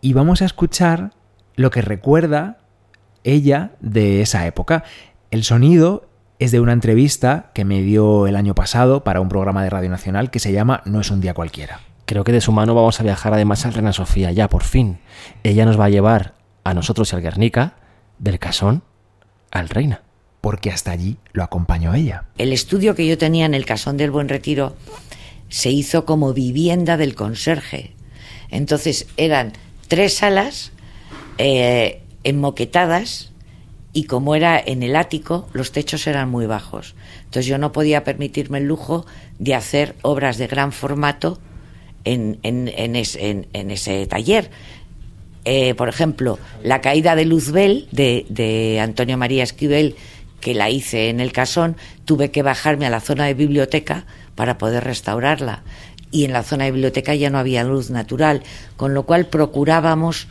y vamos a escuchar lo que recuerda ella de esa época. El sonido es de una entrevista que me dio el año pasado para un programa de Radio Nacional que se llama No es un día cualquiera. Creo que de su mano vamos a viajar además al Reina Sofía, ya por fin. Ella nos va a llevar a nosotros y al Guernica, del Casón al Reina. Porque hasta allí lo acompañó ella. El estudio que yo tenía en el Casón del Buen Retiro se hizo como vivienda del conserje. Entonces eran tres salas, eh, enmoquetadas y como era en el ático, los techos eran muy bajos. Entonces yo no podía permitirme el lujo de hacer obras de gran formato en, ese taller. Eh, por ejemplo, La caída de Luzbel de, de Antonio María Esquivel, que la hice en el casón, tuve que bajarme a la zona de biblioteca para poder restaurarla. Y en la zona de biblioteca ya no había luz natural, con lo cual procurábamos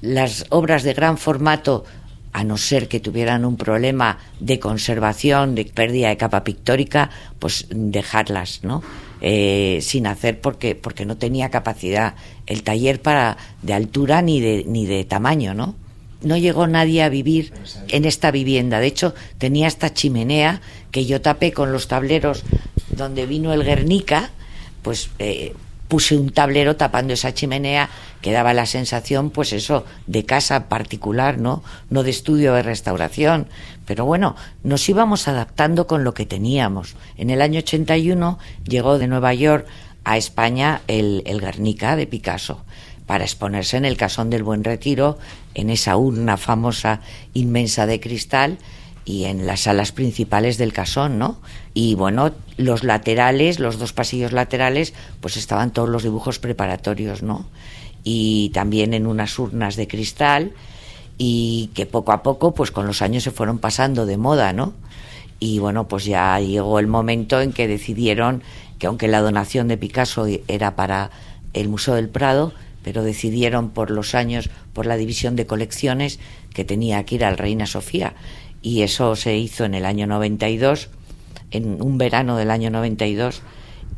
las obras de gran formato a no ser que tuvieran un problema de conservación, de pérdida de capa pictórica, pues dejarlas, ¿no? Eh, sin hacer porque, porque no tenía capacidad el taller para de altura ni de, ni de tamaño, ¿no? No llegó nadie a vivir en esta vivienda. De hecho, tenía esta chimenea que yo tapé con los tableros donde vino el Guernica, pues eh, puse un tablero tapando esa chimenea que daba la sensación, pues eso, de casa particular, ¿no? No de estudio de restauración. Pero bueno, nos íbamos adaptando con lo que teníamos. En el año 81 llegó de Nueva York a España el, el Guernica de Picasso para exponerse en el Casón del Buen Retiro, en esa urna famosa inmensa de cristal y en las salas principales del casón, ¿no? Y bueno, los laterales, los dos pasillos laterales, pues estaban todos los dibujos preparatorios, ¿no? Y también en unas urnas de cristal y que poco a poco, pues con los años se fueron pasando de moda, ¿no? Y bueno, pues ya llegó el momento en que decidieron que aunque la donación de Picasso era para el Museo del Prado, pero decidieron por los años, por la división de colecciones, que tenía que ir al Reina Sofía. Y eso se hizo en el año 92, en un verano del año 92,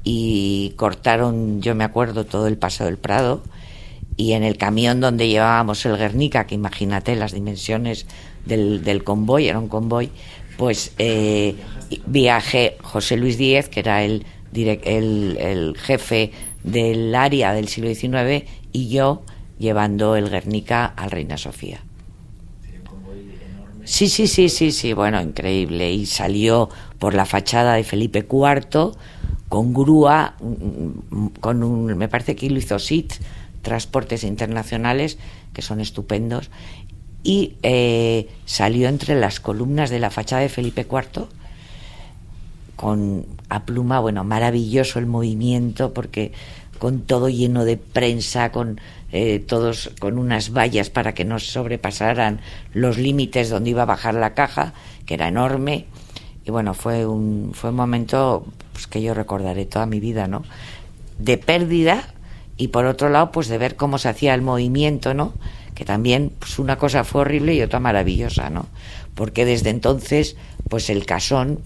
y cortaron, yo me acuerdo, todo el Paso del Prado, y en el camión donde llevábamos el Guernica, que imagínate las dimensiones del, del convoy, era un convoy, pues eh, viajé José Luis Díez, que era el, el, el jefe del área del siglo XIX, y yo llevando el Guernica al Reina Sofía. Sí, sí, sí, sí, sí, bueno, increíble. Y salió por la fachada de Felipe IV con grúa, con un, me parece que lo hizo SIT, transportes internacionales, que son estupendos, y eh, salió entre las columnas de la fachada de Felipe IV con a pluma, bueno, maravilloso el movimiento, porque con todo lleno de prensa, con eh, todos con unas vallas para que no sobrepasaran los límites donde iba a bajar la caja, que era enorme. Y bueno, fue un, fue un momento pues, que yo recordaré toda mi vida, ¿no? De pérdida y por otro lado, pues de ver cómo se hacía el movimiento, ¿no? Que también, pues una cosa fue horrible y otra maravillosa, ¿no? Porque desde entonces, pues el casón,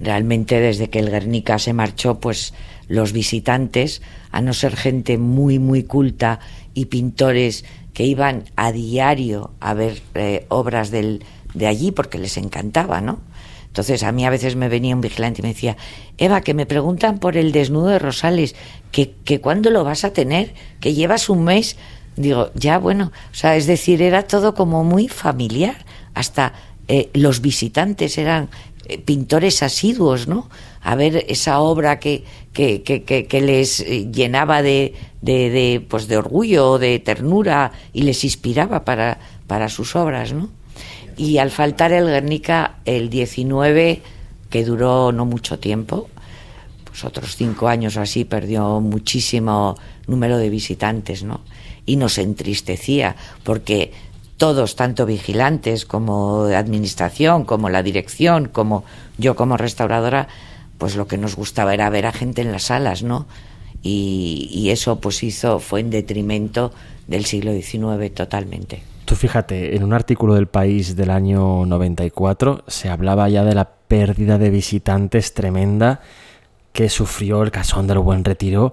realmente desde que el Guernica se marchó, pues los visitantes, a no ser gente muy, muy culta y pintores que iban a diario a ver eh, obras del, de allí porque les encantaba, ¿no? Entonces a mí a veces me venía un vigilante y me decía, Eva, que me preguntan por el desnudo de Rosales, que, que cuándo lo vas a tener, que llevas un mes. Digo, ya bueno, o sea, es decir, era todo como muy familiar, hasta eh, los visitantes eran pintores asiduos, ¿no? A ver esa obra que, que, que, les llenaba de, de, de, pues de orgullo, de ternura y les inspiraba para, para sus obras, ¿no? Y al faltar el Guernica, el 19, que duró no mucho tiempo, pues otros cinco años o así, perdió muchísimo número de visitantes, ¿no? Y nos entristecía, porque todos, tanto vigilantes como administración, como la dirección, como yo como restauradora, pues lo que nos gustaba era ver a gente en las salas, ¿no? Y, eso pues hizo, fue en detrimento del siglo XIX totalmente. Tú fíjate, en un artículo del País del año 94 se hablaba ya de la pérdida de visitantes tremenda que sufrió el Casón del Buen Retiro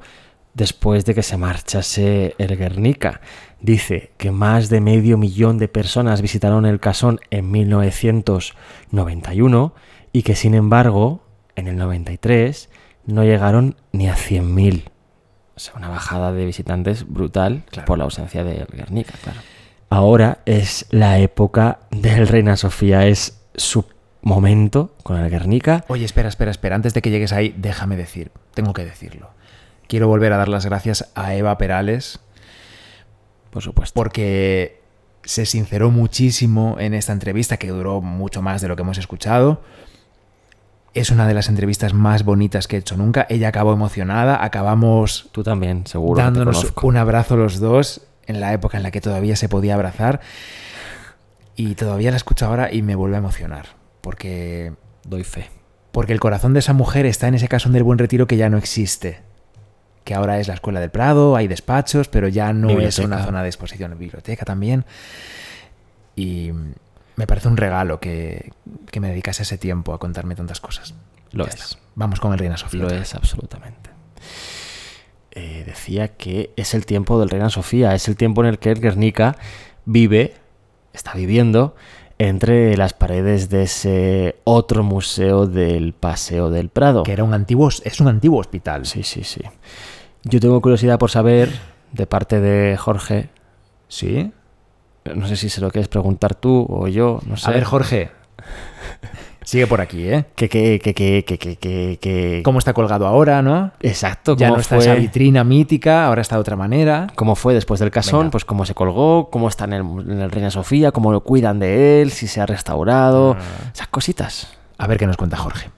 después de que se marchase el Guernica. Dice que más de medio millón de personas visitaron el casón en 1991 y que sin embargo en el 93 no llegaron ni a 100.000. O sea, una bajada de visitantes brutal claro. por la ausencia del Guernica, claro. Ahora es la época del Reina Sofía, es su momento con el Guernica. Oye, espera, espera, espera. Antes de que llegues ahí, déjame decir, tengo que decirlo. Quiero volver a dar las gracias a Eva Perales. Por supuesto. Porque se sinceró muchísimo en esta entrevista, que duró mucho más de lo que hemos escuchado. Es una de las entrevistas más bonitas que he hecho nunca. Ella acabó emocionada, acabamos Tú también, seguro. dándonos un abrazo los dos en la época en la que todavía se podía abrazar. Y todavía la escucho ahora y me vuelve a emocionar. Porque, Doy fe. porque el corazón de esa mujer está en ese casón del buen retiro que ya no existe. Que ahora es la Escuela del Prado, hay despachos, pero ya no es una zona de exposición. Biblioteca también. Y me parece un regalo que, que me dedicase ese tiempo a contarme tantas cosas. Lo Ya es. está. Vamos con el Reina Sofía. Lo es, absolutamente. Eh, decía que es el tiempo del Reina Sofía, es el tiempo en el que el Guernica vive, está viviendo, entre las paredes de ese otro museo del Paseo del Prado. que era un antiguo, es un antiguo hospital. Sí, sí, sí. Yo tengo curiosidad por saber, de parte de Jorge, ¿Sí? no sé si se lo quieres preguntar tú o yo, no sé. A ver, Jorge. Sigue por aquí, ¿eh? Que, que, que, que, que, que, que, ¿Cómo está colgado ahora, no? Exacto, Ya no está fue, esa vitrina mítica, ahora está de otra manera. cómo fue después del casón, Venga. pues cómo se colgó, cómo está en el, en el Reina Sofía, cómo lo cuidan de él, si se ha restaurado, Ah. esas cositas. A ver qué nos cuenta Jorge.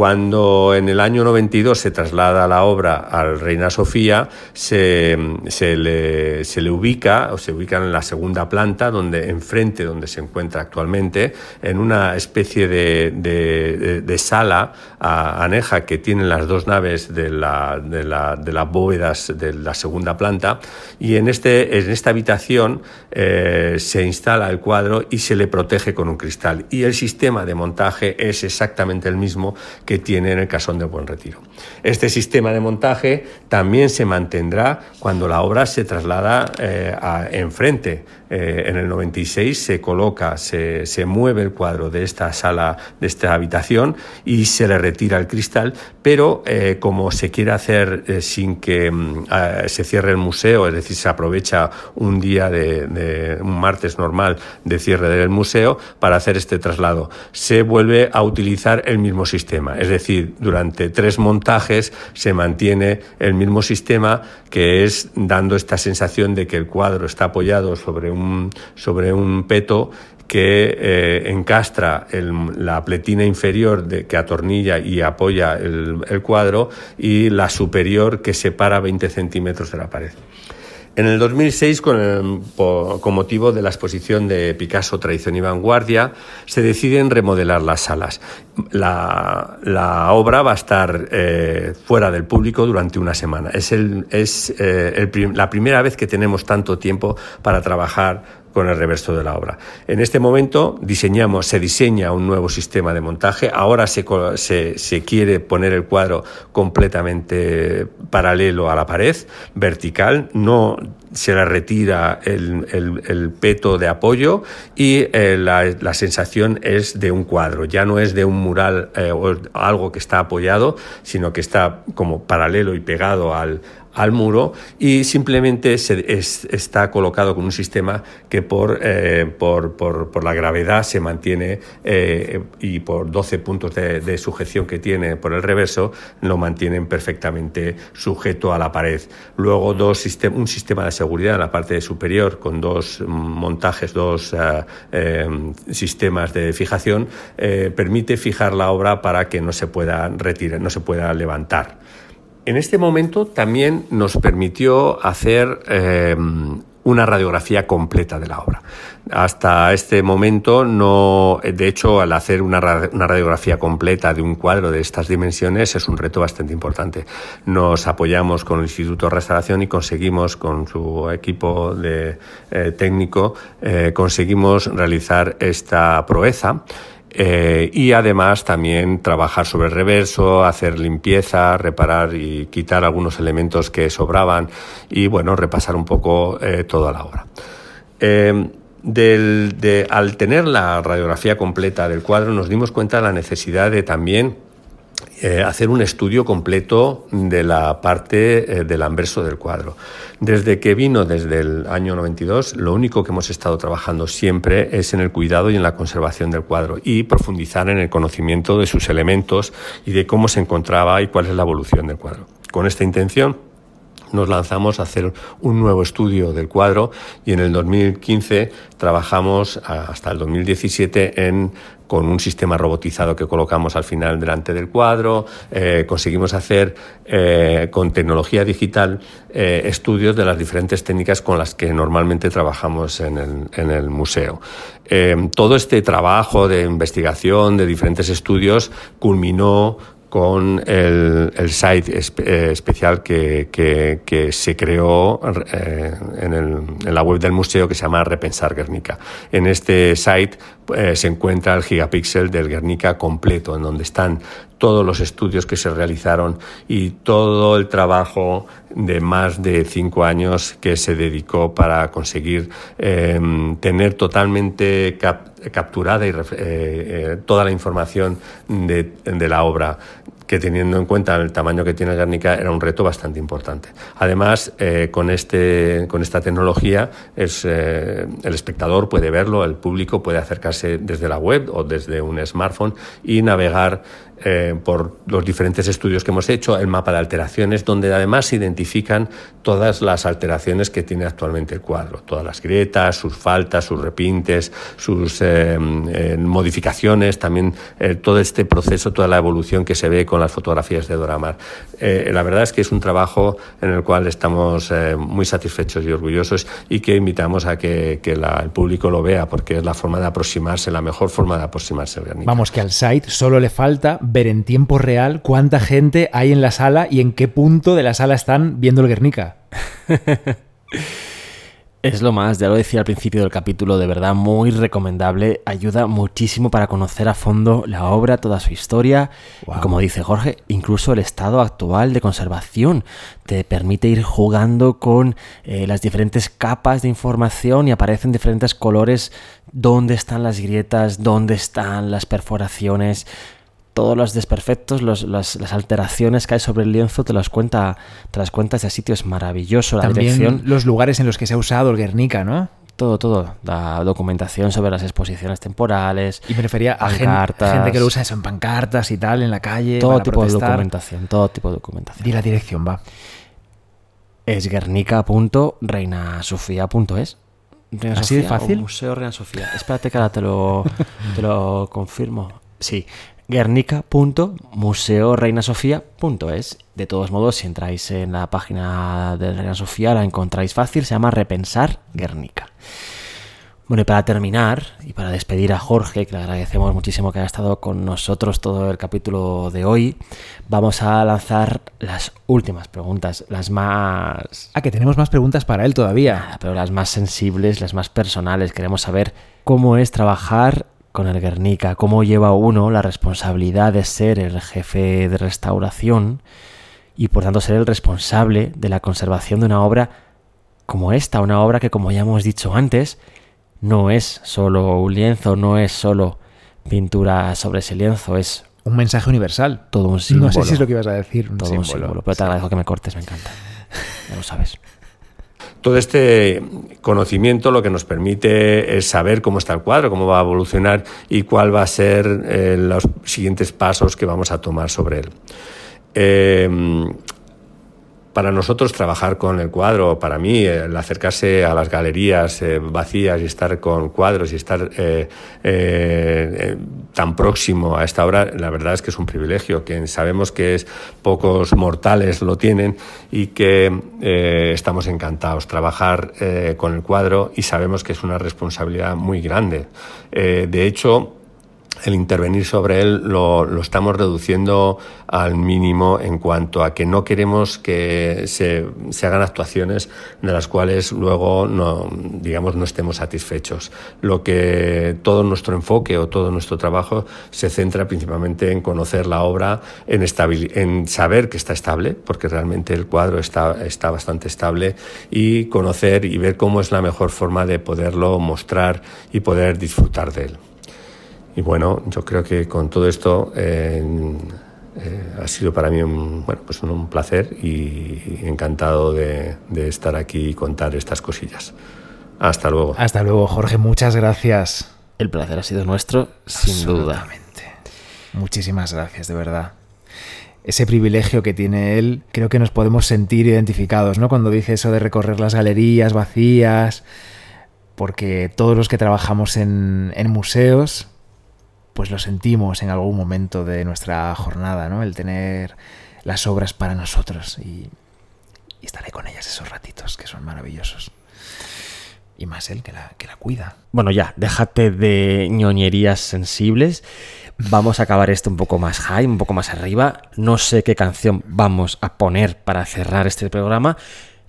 Cuando en el año 92 se traslada la obra al Reina Sofía, se, se le, se le ubica, o se ubica en la segunda planta, donde enfrente, donde se encuentra actualmente, en una especie de, de- de- de sala aneja que tienen las dos naves de, la, la- de las bóvedas de la segunda planta. Y en, este, en esta habitación eh, se instala el cuadro y se le protege con un cristal. Y el sistema de montaje es exactamente el mismo que tiene en el Casón de Buen Retiro. Este sistema de montaje también se mantendrá cuando la obra se traslada eh, a- enfrente. Eh, en el 96 se coloca, se, se mueve el cuadro de esta sala, de esta habitación y se le retira el cristal, pero eh, como se quiere hacer eh, sin que mm, eh, se cierre el museo, es decir, se aprovecha un día de, de- un martes normal de cierre del museo para hacer este traslado, se vuelve a utilizar el mismo sistema, es decir, durante tres montajes se mantiene el mismo sistema que es dando esta sensación de que el cuadro está apoyado sobre un, sobre un peto que eh, encastra el- la pletina inferior de, que atornilla y apoya el, el cuadro y la superior que separa 20 centímetros de la pared. En el 2006, con, el- con motivo de la exposición de Picasso Tradición y Vanguardia, se deciden remodelar las salas. La, la obra va a estar eh, fuera del público durante una semana. Es, el, es eh, la primera vez que tenemos tanto tiempo para trabajar con el reverso de la obra. En este momento diseñamos, se diseña un nuevo sistema de montaje. Ahora se, se, se quiere poner el cuadro completamente paralelo a la pared, vertical, no se le retira el, el- el peto de apoyo y eh, la, la sensación es de un cuadro, ya no es de un mural eh, o algo que está apoyado, sino que está como paralelo y pegado al, al muro y simplemente se, es- está colocado con un sistema que por, eh, por, por- por la gravedad se mantiene eh, y por 12 puntos de, de sujeción que tiene por el reverso lo mantienen perfectamente sujeto a la pared. Luego dos sistem- un sistema de seguridad en la parte superior con dos montajes, dos eh, sistemas de fijación permite fijar la obra para que no se pueda retirar, no se pueda levantar. En este momento también nos permitió hacer eh, una radiografía completa de la obra. Hasta este momento no, de hecho, al hacer una, ra- una radiografía completa de un cuadro de estas dimensiones es un reto bastante importante. Nos apoyamos con el Instituto de Restauración y conseguimos con su equipo de, eh, técnico eh, conseguimos realizar esta proeza. Eh, y además también trabajar sobre el reverso, hacer limpieza, reparar y quitar algunos elementos que sobraban y bueno, repasar un poco eh, toda la obra. Eh, del- de- al tener la radiografía completa del cuadro nos dimos cuenta de la necesidad de también eh, hacer un estudio completo de la parte eh, del anverso del cuadro. Desde que vino, desde el año 92, lo único que hemos estado trabajando siempre es en el cuidado y en la conservación del cuadro y profundizar en el conocimiento de sus elementos y de cómo se encontraba y cuál es la evolución del cuadro. Con esta intención, nos lanzamos a hacer un nuevo estudio del cuadro y en el 2015 trabajamos hasta el 2017 en con un sistema robotizado que colocamos al final delante del cuadro, eh, conseguimos hacer eh, con tecnología digital eh, estudios de las diferentes técnicas con las que normalmente trabajamos en el, en el museo. todo este trabajo de investigación, de diferentes estudios, culminó con el, site eh, especial que, se creó eh, en, la web del museo que se llama Repensar Guernica. En este site eh, se encuentra el gigapíxel del Guernica completo, en donde están todos los estudios que se realizaron y todo el trabajo de más de cinco años que se dedicó para conseguir tener totalmente capturada y, toda la información de la obra que teniendo en cuenta el tamaño que tiene Guernica era un reto bastante importante. Además, eh, con, este, con esta tecnología es, eh, el espectador puede verlo, el público puede acercarse desde la web o desde un smartphone y navegar eh, por los diferentes estudios que hemos hecho, el mapa de alteraciones, donde además se identifican todas las alteraciones que tiene actualmente el cuadro, todas las grietas, sus faltas, sus repintes, sus eh, eh, modificaciones, también todo este proceso, toda la evolución que se ve con las fotografías de Doramar. la verdad es que es un trabajo en el cual estamos muy satisfechos y orgullosos y que invitamos a que, el público lo vea, porque es la forma de aproximarse, la mejor forma de aproximarse Vamos, que al site solo le falta ver en tiempo real cuánta gente hay en la sala y en qué punto de la sala están viendo el Guernica. Es lo más, ya lo decía al principio del capítulo, de verdad muy recomendable, ayuda muchísimo para conocer a fondo la obra, toda su historia, y como dice Jorge, incluso el estado actual de conservación. Te permite ir jugando con eh, las diferentes capas de información y aparecen diferentes colores, dónde están las grietas, dónde están las perforaciones, todos los desperfectos, las, alteraciones que hay sobre el lienzo, te las cuenta, te las cuenta ese sitio, es maravilloso. La También los lugares en los que se ha usado el Guernica, ¿no? Todo, todo. La documentación sobre las exposiciones temporales. Y me refería a gente, que lo usa eso en pancartas y tal, en la calle. Todo tipo de documentación, todo tipo de documentación. Y la dirección va. Es guernica.reinasofía.es. ¿Así de fácil? Museo Reina Sofía. Espérate que ahora te lo, te lo confirmo. Sí, guernica.museoreinasofía.es. De todos modos, si entráis en la página de Reina Sofía, la encontráis fácil, se llama Repensar Guernica. Bueno, y para terminar, y para despedir a Jorge, que le agradecemos muchísimo que haya estado con nosotros todo el capítulo de hoy, vamos a lanzar las últimas preguntas, las más... Ah, que tenemos más preguntas para él todavía. pero las más sensibles, las más personales. Queremos saber cómo es trabajar con el Guernica, cómo lleva uno la responsabilidad de ser el jefe de restauración y por tanto ser el responsable de la conservación de una obra como esta, una obra que como ya hemos dicho antes, no es solo un lienzo, no es solo pintura sobre ese lienzo, es un mensaje universal. Todo un símbolo. No sé si es lo que ibas a decir. todo un símbolo. Pero te agradezco que me cortes, me encanta. Ya lo sabes. Todo este conocimiento lo que nos permite es saber cómo está el cuadro, cómo va a evolucionar y cuál va a ser eh, los siguientes pasos que vamos a tomar sobre él. Eh, para nosotros trabajar con el cuadro, para mí, el acercarse a las galerías eh, vacías y estar con cuadros y estar eh, eh, tan próximo a esta obra, la verdad es que es un privilegio, que sabemos que es, pocos mortales lo tienen y que estamos encantados trabajar con el cuadro y sabemos que es una responsabilidad muy grande. de hecho, el intervenir sobre él lo, lo, estamos reduciendo al mínimo en cuanto a que no queremos que se, se, hagan actuaciones de las cuales luego no, digamos, no estemos satisfechos. Lo que todo nuestro enfoque o todo nuestro trabajo se centra principalmente en conocer la obra, en, en saber que está estable, porque realmente el cuadro está, está bastante estable, y conocer y ver cómo es la mejor forma de poderlo mostrar y poder disfrutar de él. Y bueno, yo creo que con todo esto eh, eh, ha sido para mí un, bueno, pues un placer y encantado de, estar aquí y contar estas cosillas. Hasta luego. Hasta luego, Jorge. Muchas gracias. El placer ha sido nuestro, sin duda. Muchísimas gracias, de verdad. ese privilegio que tiene él, creo que nos podemos sentir identificados, ¿no? Cuando dice eso de recorrer las galerías vacías, porque todos los que trabajamos en, en museos, pues lo sentimos en algún momento de nuestra jornada, ¿no? El tener las obras para nosotros y, y estar ahí con ellas esos ratitos que son maravillosos. Y más él que la, que la cuida. Bueno, ya, déjate de ñoñerías sensibles. Vamos a acabar esto un poco más high, un poco más arriba. No sé qué canción vamos a poner para cerrar este programa,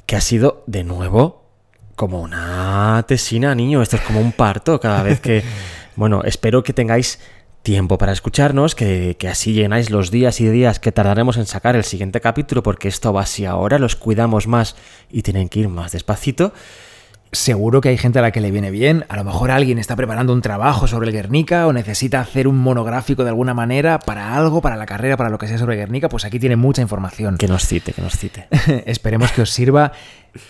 que ha sido de nuevo como una tesina, niño. Esto es como un parto cada vez que... Bueno, espero que tengáis tiempo para escucharnos, que, que, así llenáis los días y días que tardaremos en sacar el siguiente capítulo, porque esto va así ahora, los cuidamos más y tienen que ir más despacito. Seguro que hay gente a la que le viene bien. A lo mejor alguien está preparando un trabajo sobre el Guernica o necesita hacer un monográfico de alguna manera para algo, para la carrera, para lo que sea sobre Guernica. Pues aquí tiene mucha información. Que nos cite, que nos cite. Esperemos que os sirva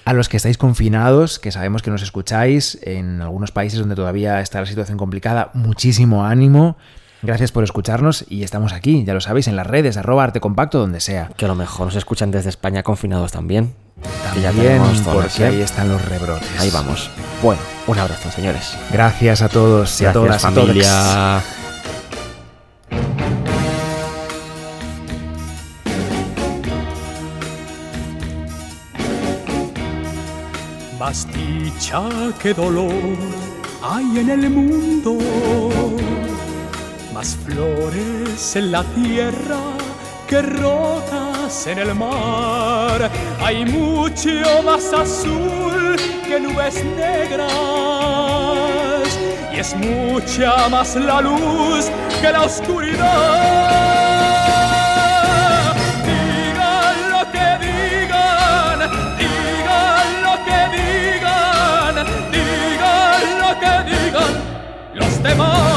a los que estáis confinados, que sabemos que nos escucháis en algunos países donde todavía está la situación complicada. Muchísimo ánimo. Gracias por escucharnos y estamos aquí, ya lo sabéis, en las redes, arroba arte compacto, donde sea. Que a lo mejor nos escuchan desde España confinados también. Que ya tenemos porque ahí están los rebrotes. Ahí vamos. Bueno, un abrazo, señores. Gracias a todos y Gracias, a todas familia. Más dicha que dolor hay en el mundo, más flores en la tierra que rocas en el mar. Hay mucho más azul que nubes negras y es mucha más la luz que la oscuridad. Digan lo que digan, digan lo que digan, digan lo que digan los demás.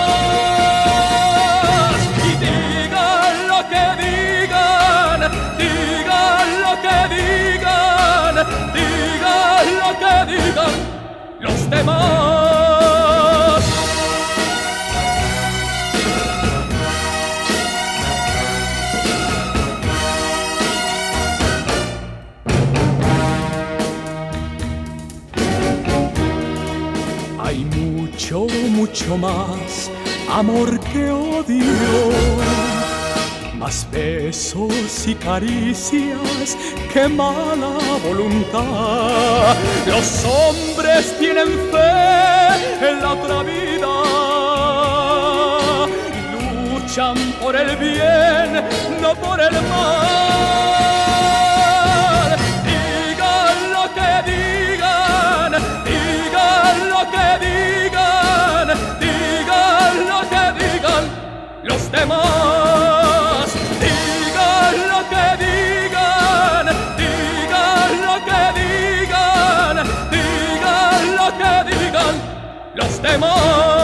Lo que digan los demás. Hay mucho, mucho más amor que odio, más besos y caricias que mala voluntad. Los hombres tienen fe en la otra vida y luchan por el bien, no por el mal. Digan lo que digan, digan lo que digan, digan lo que digan los demás. Stemmung.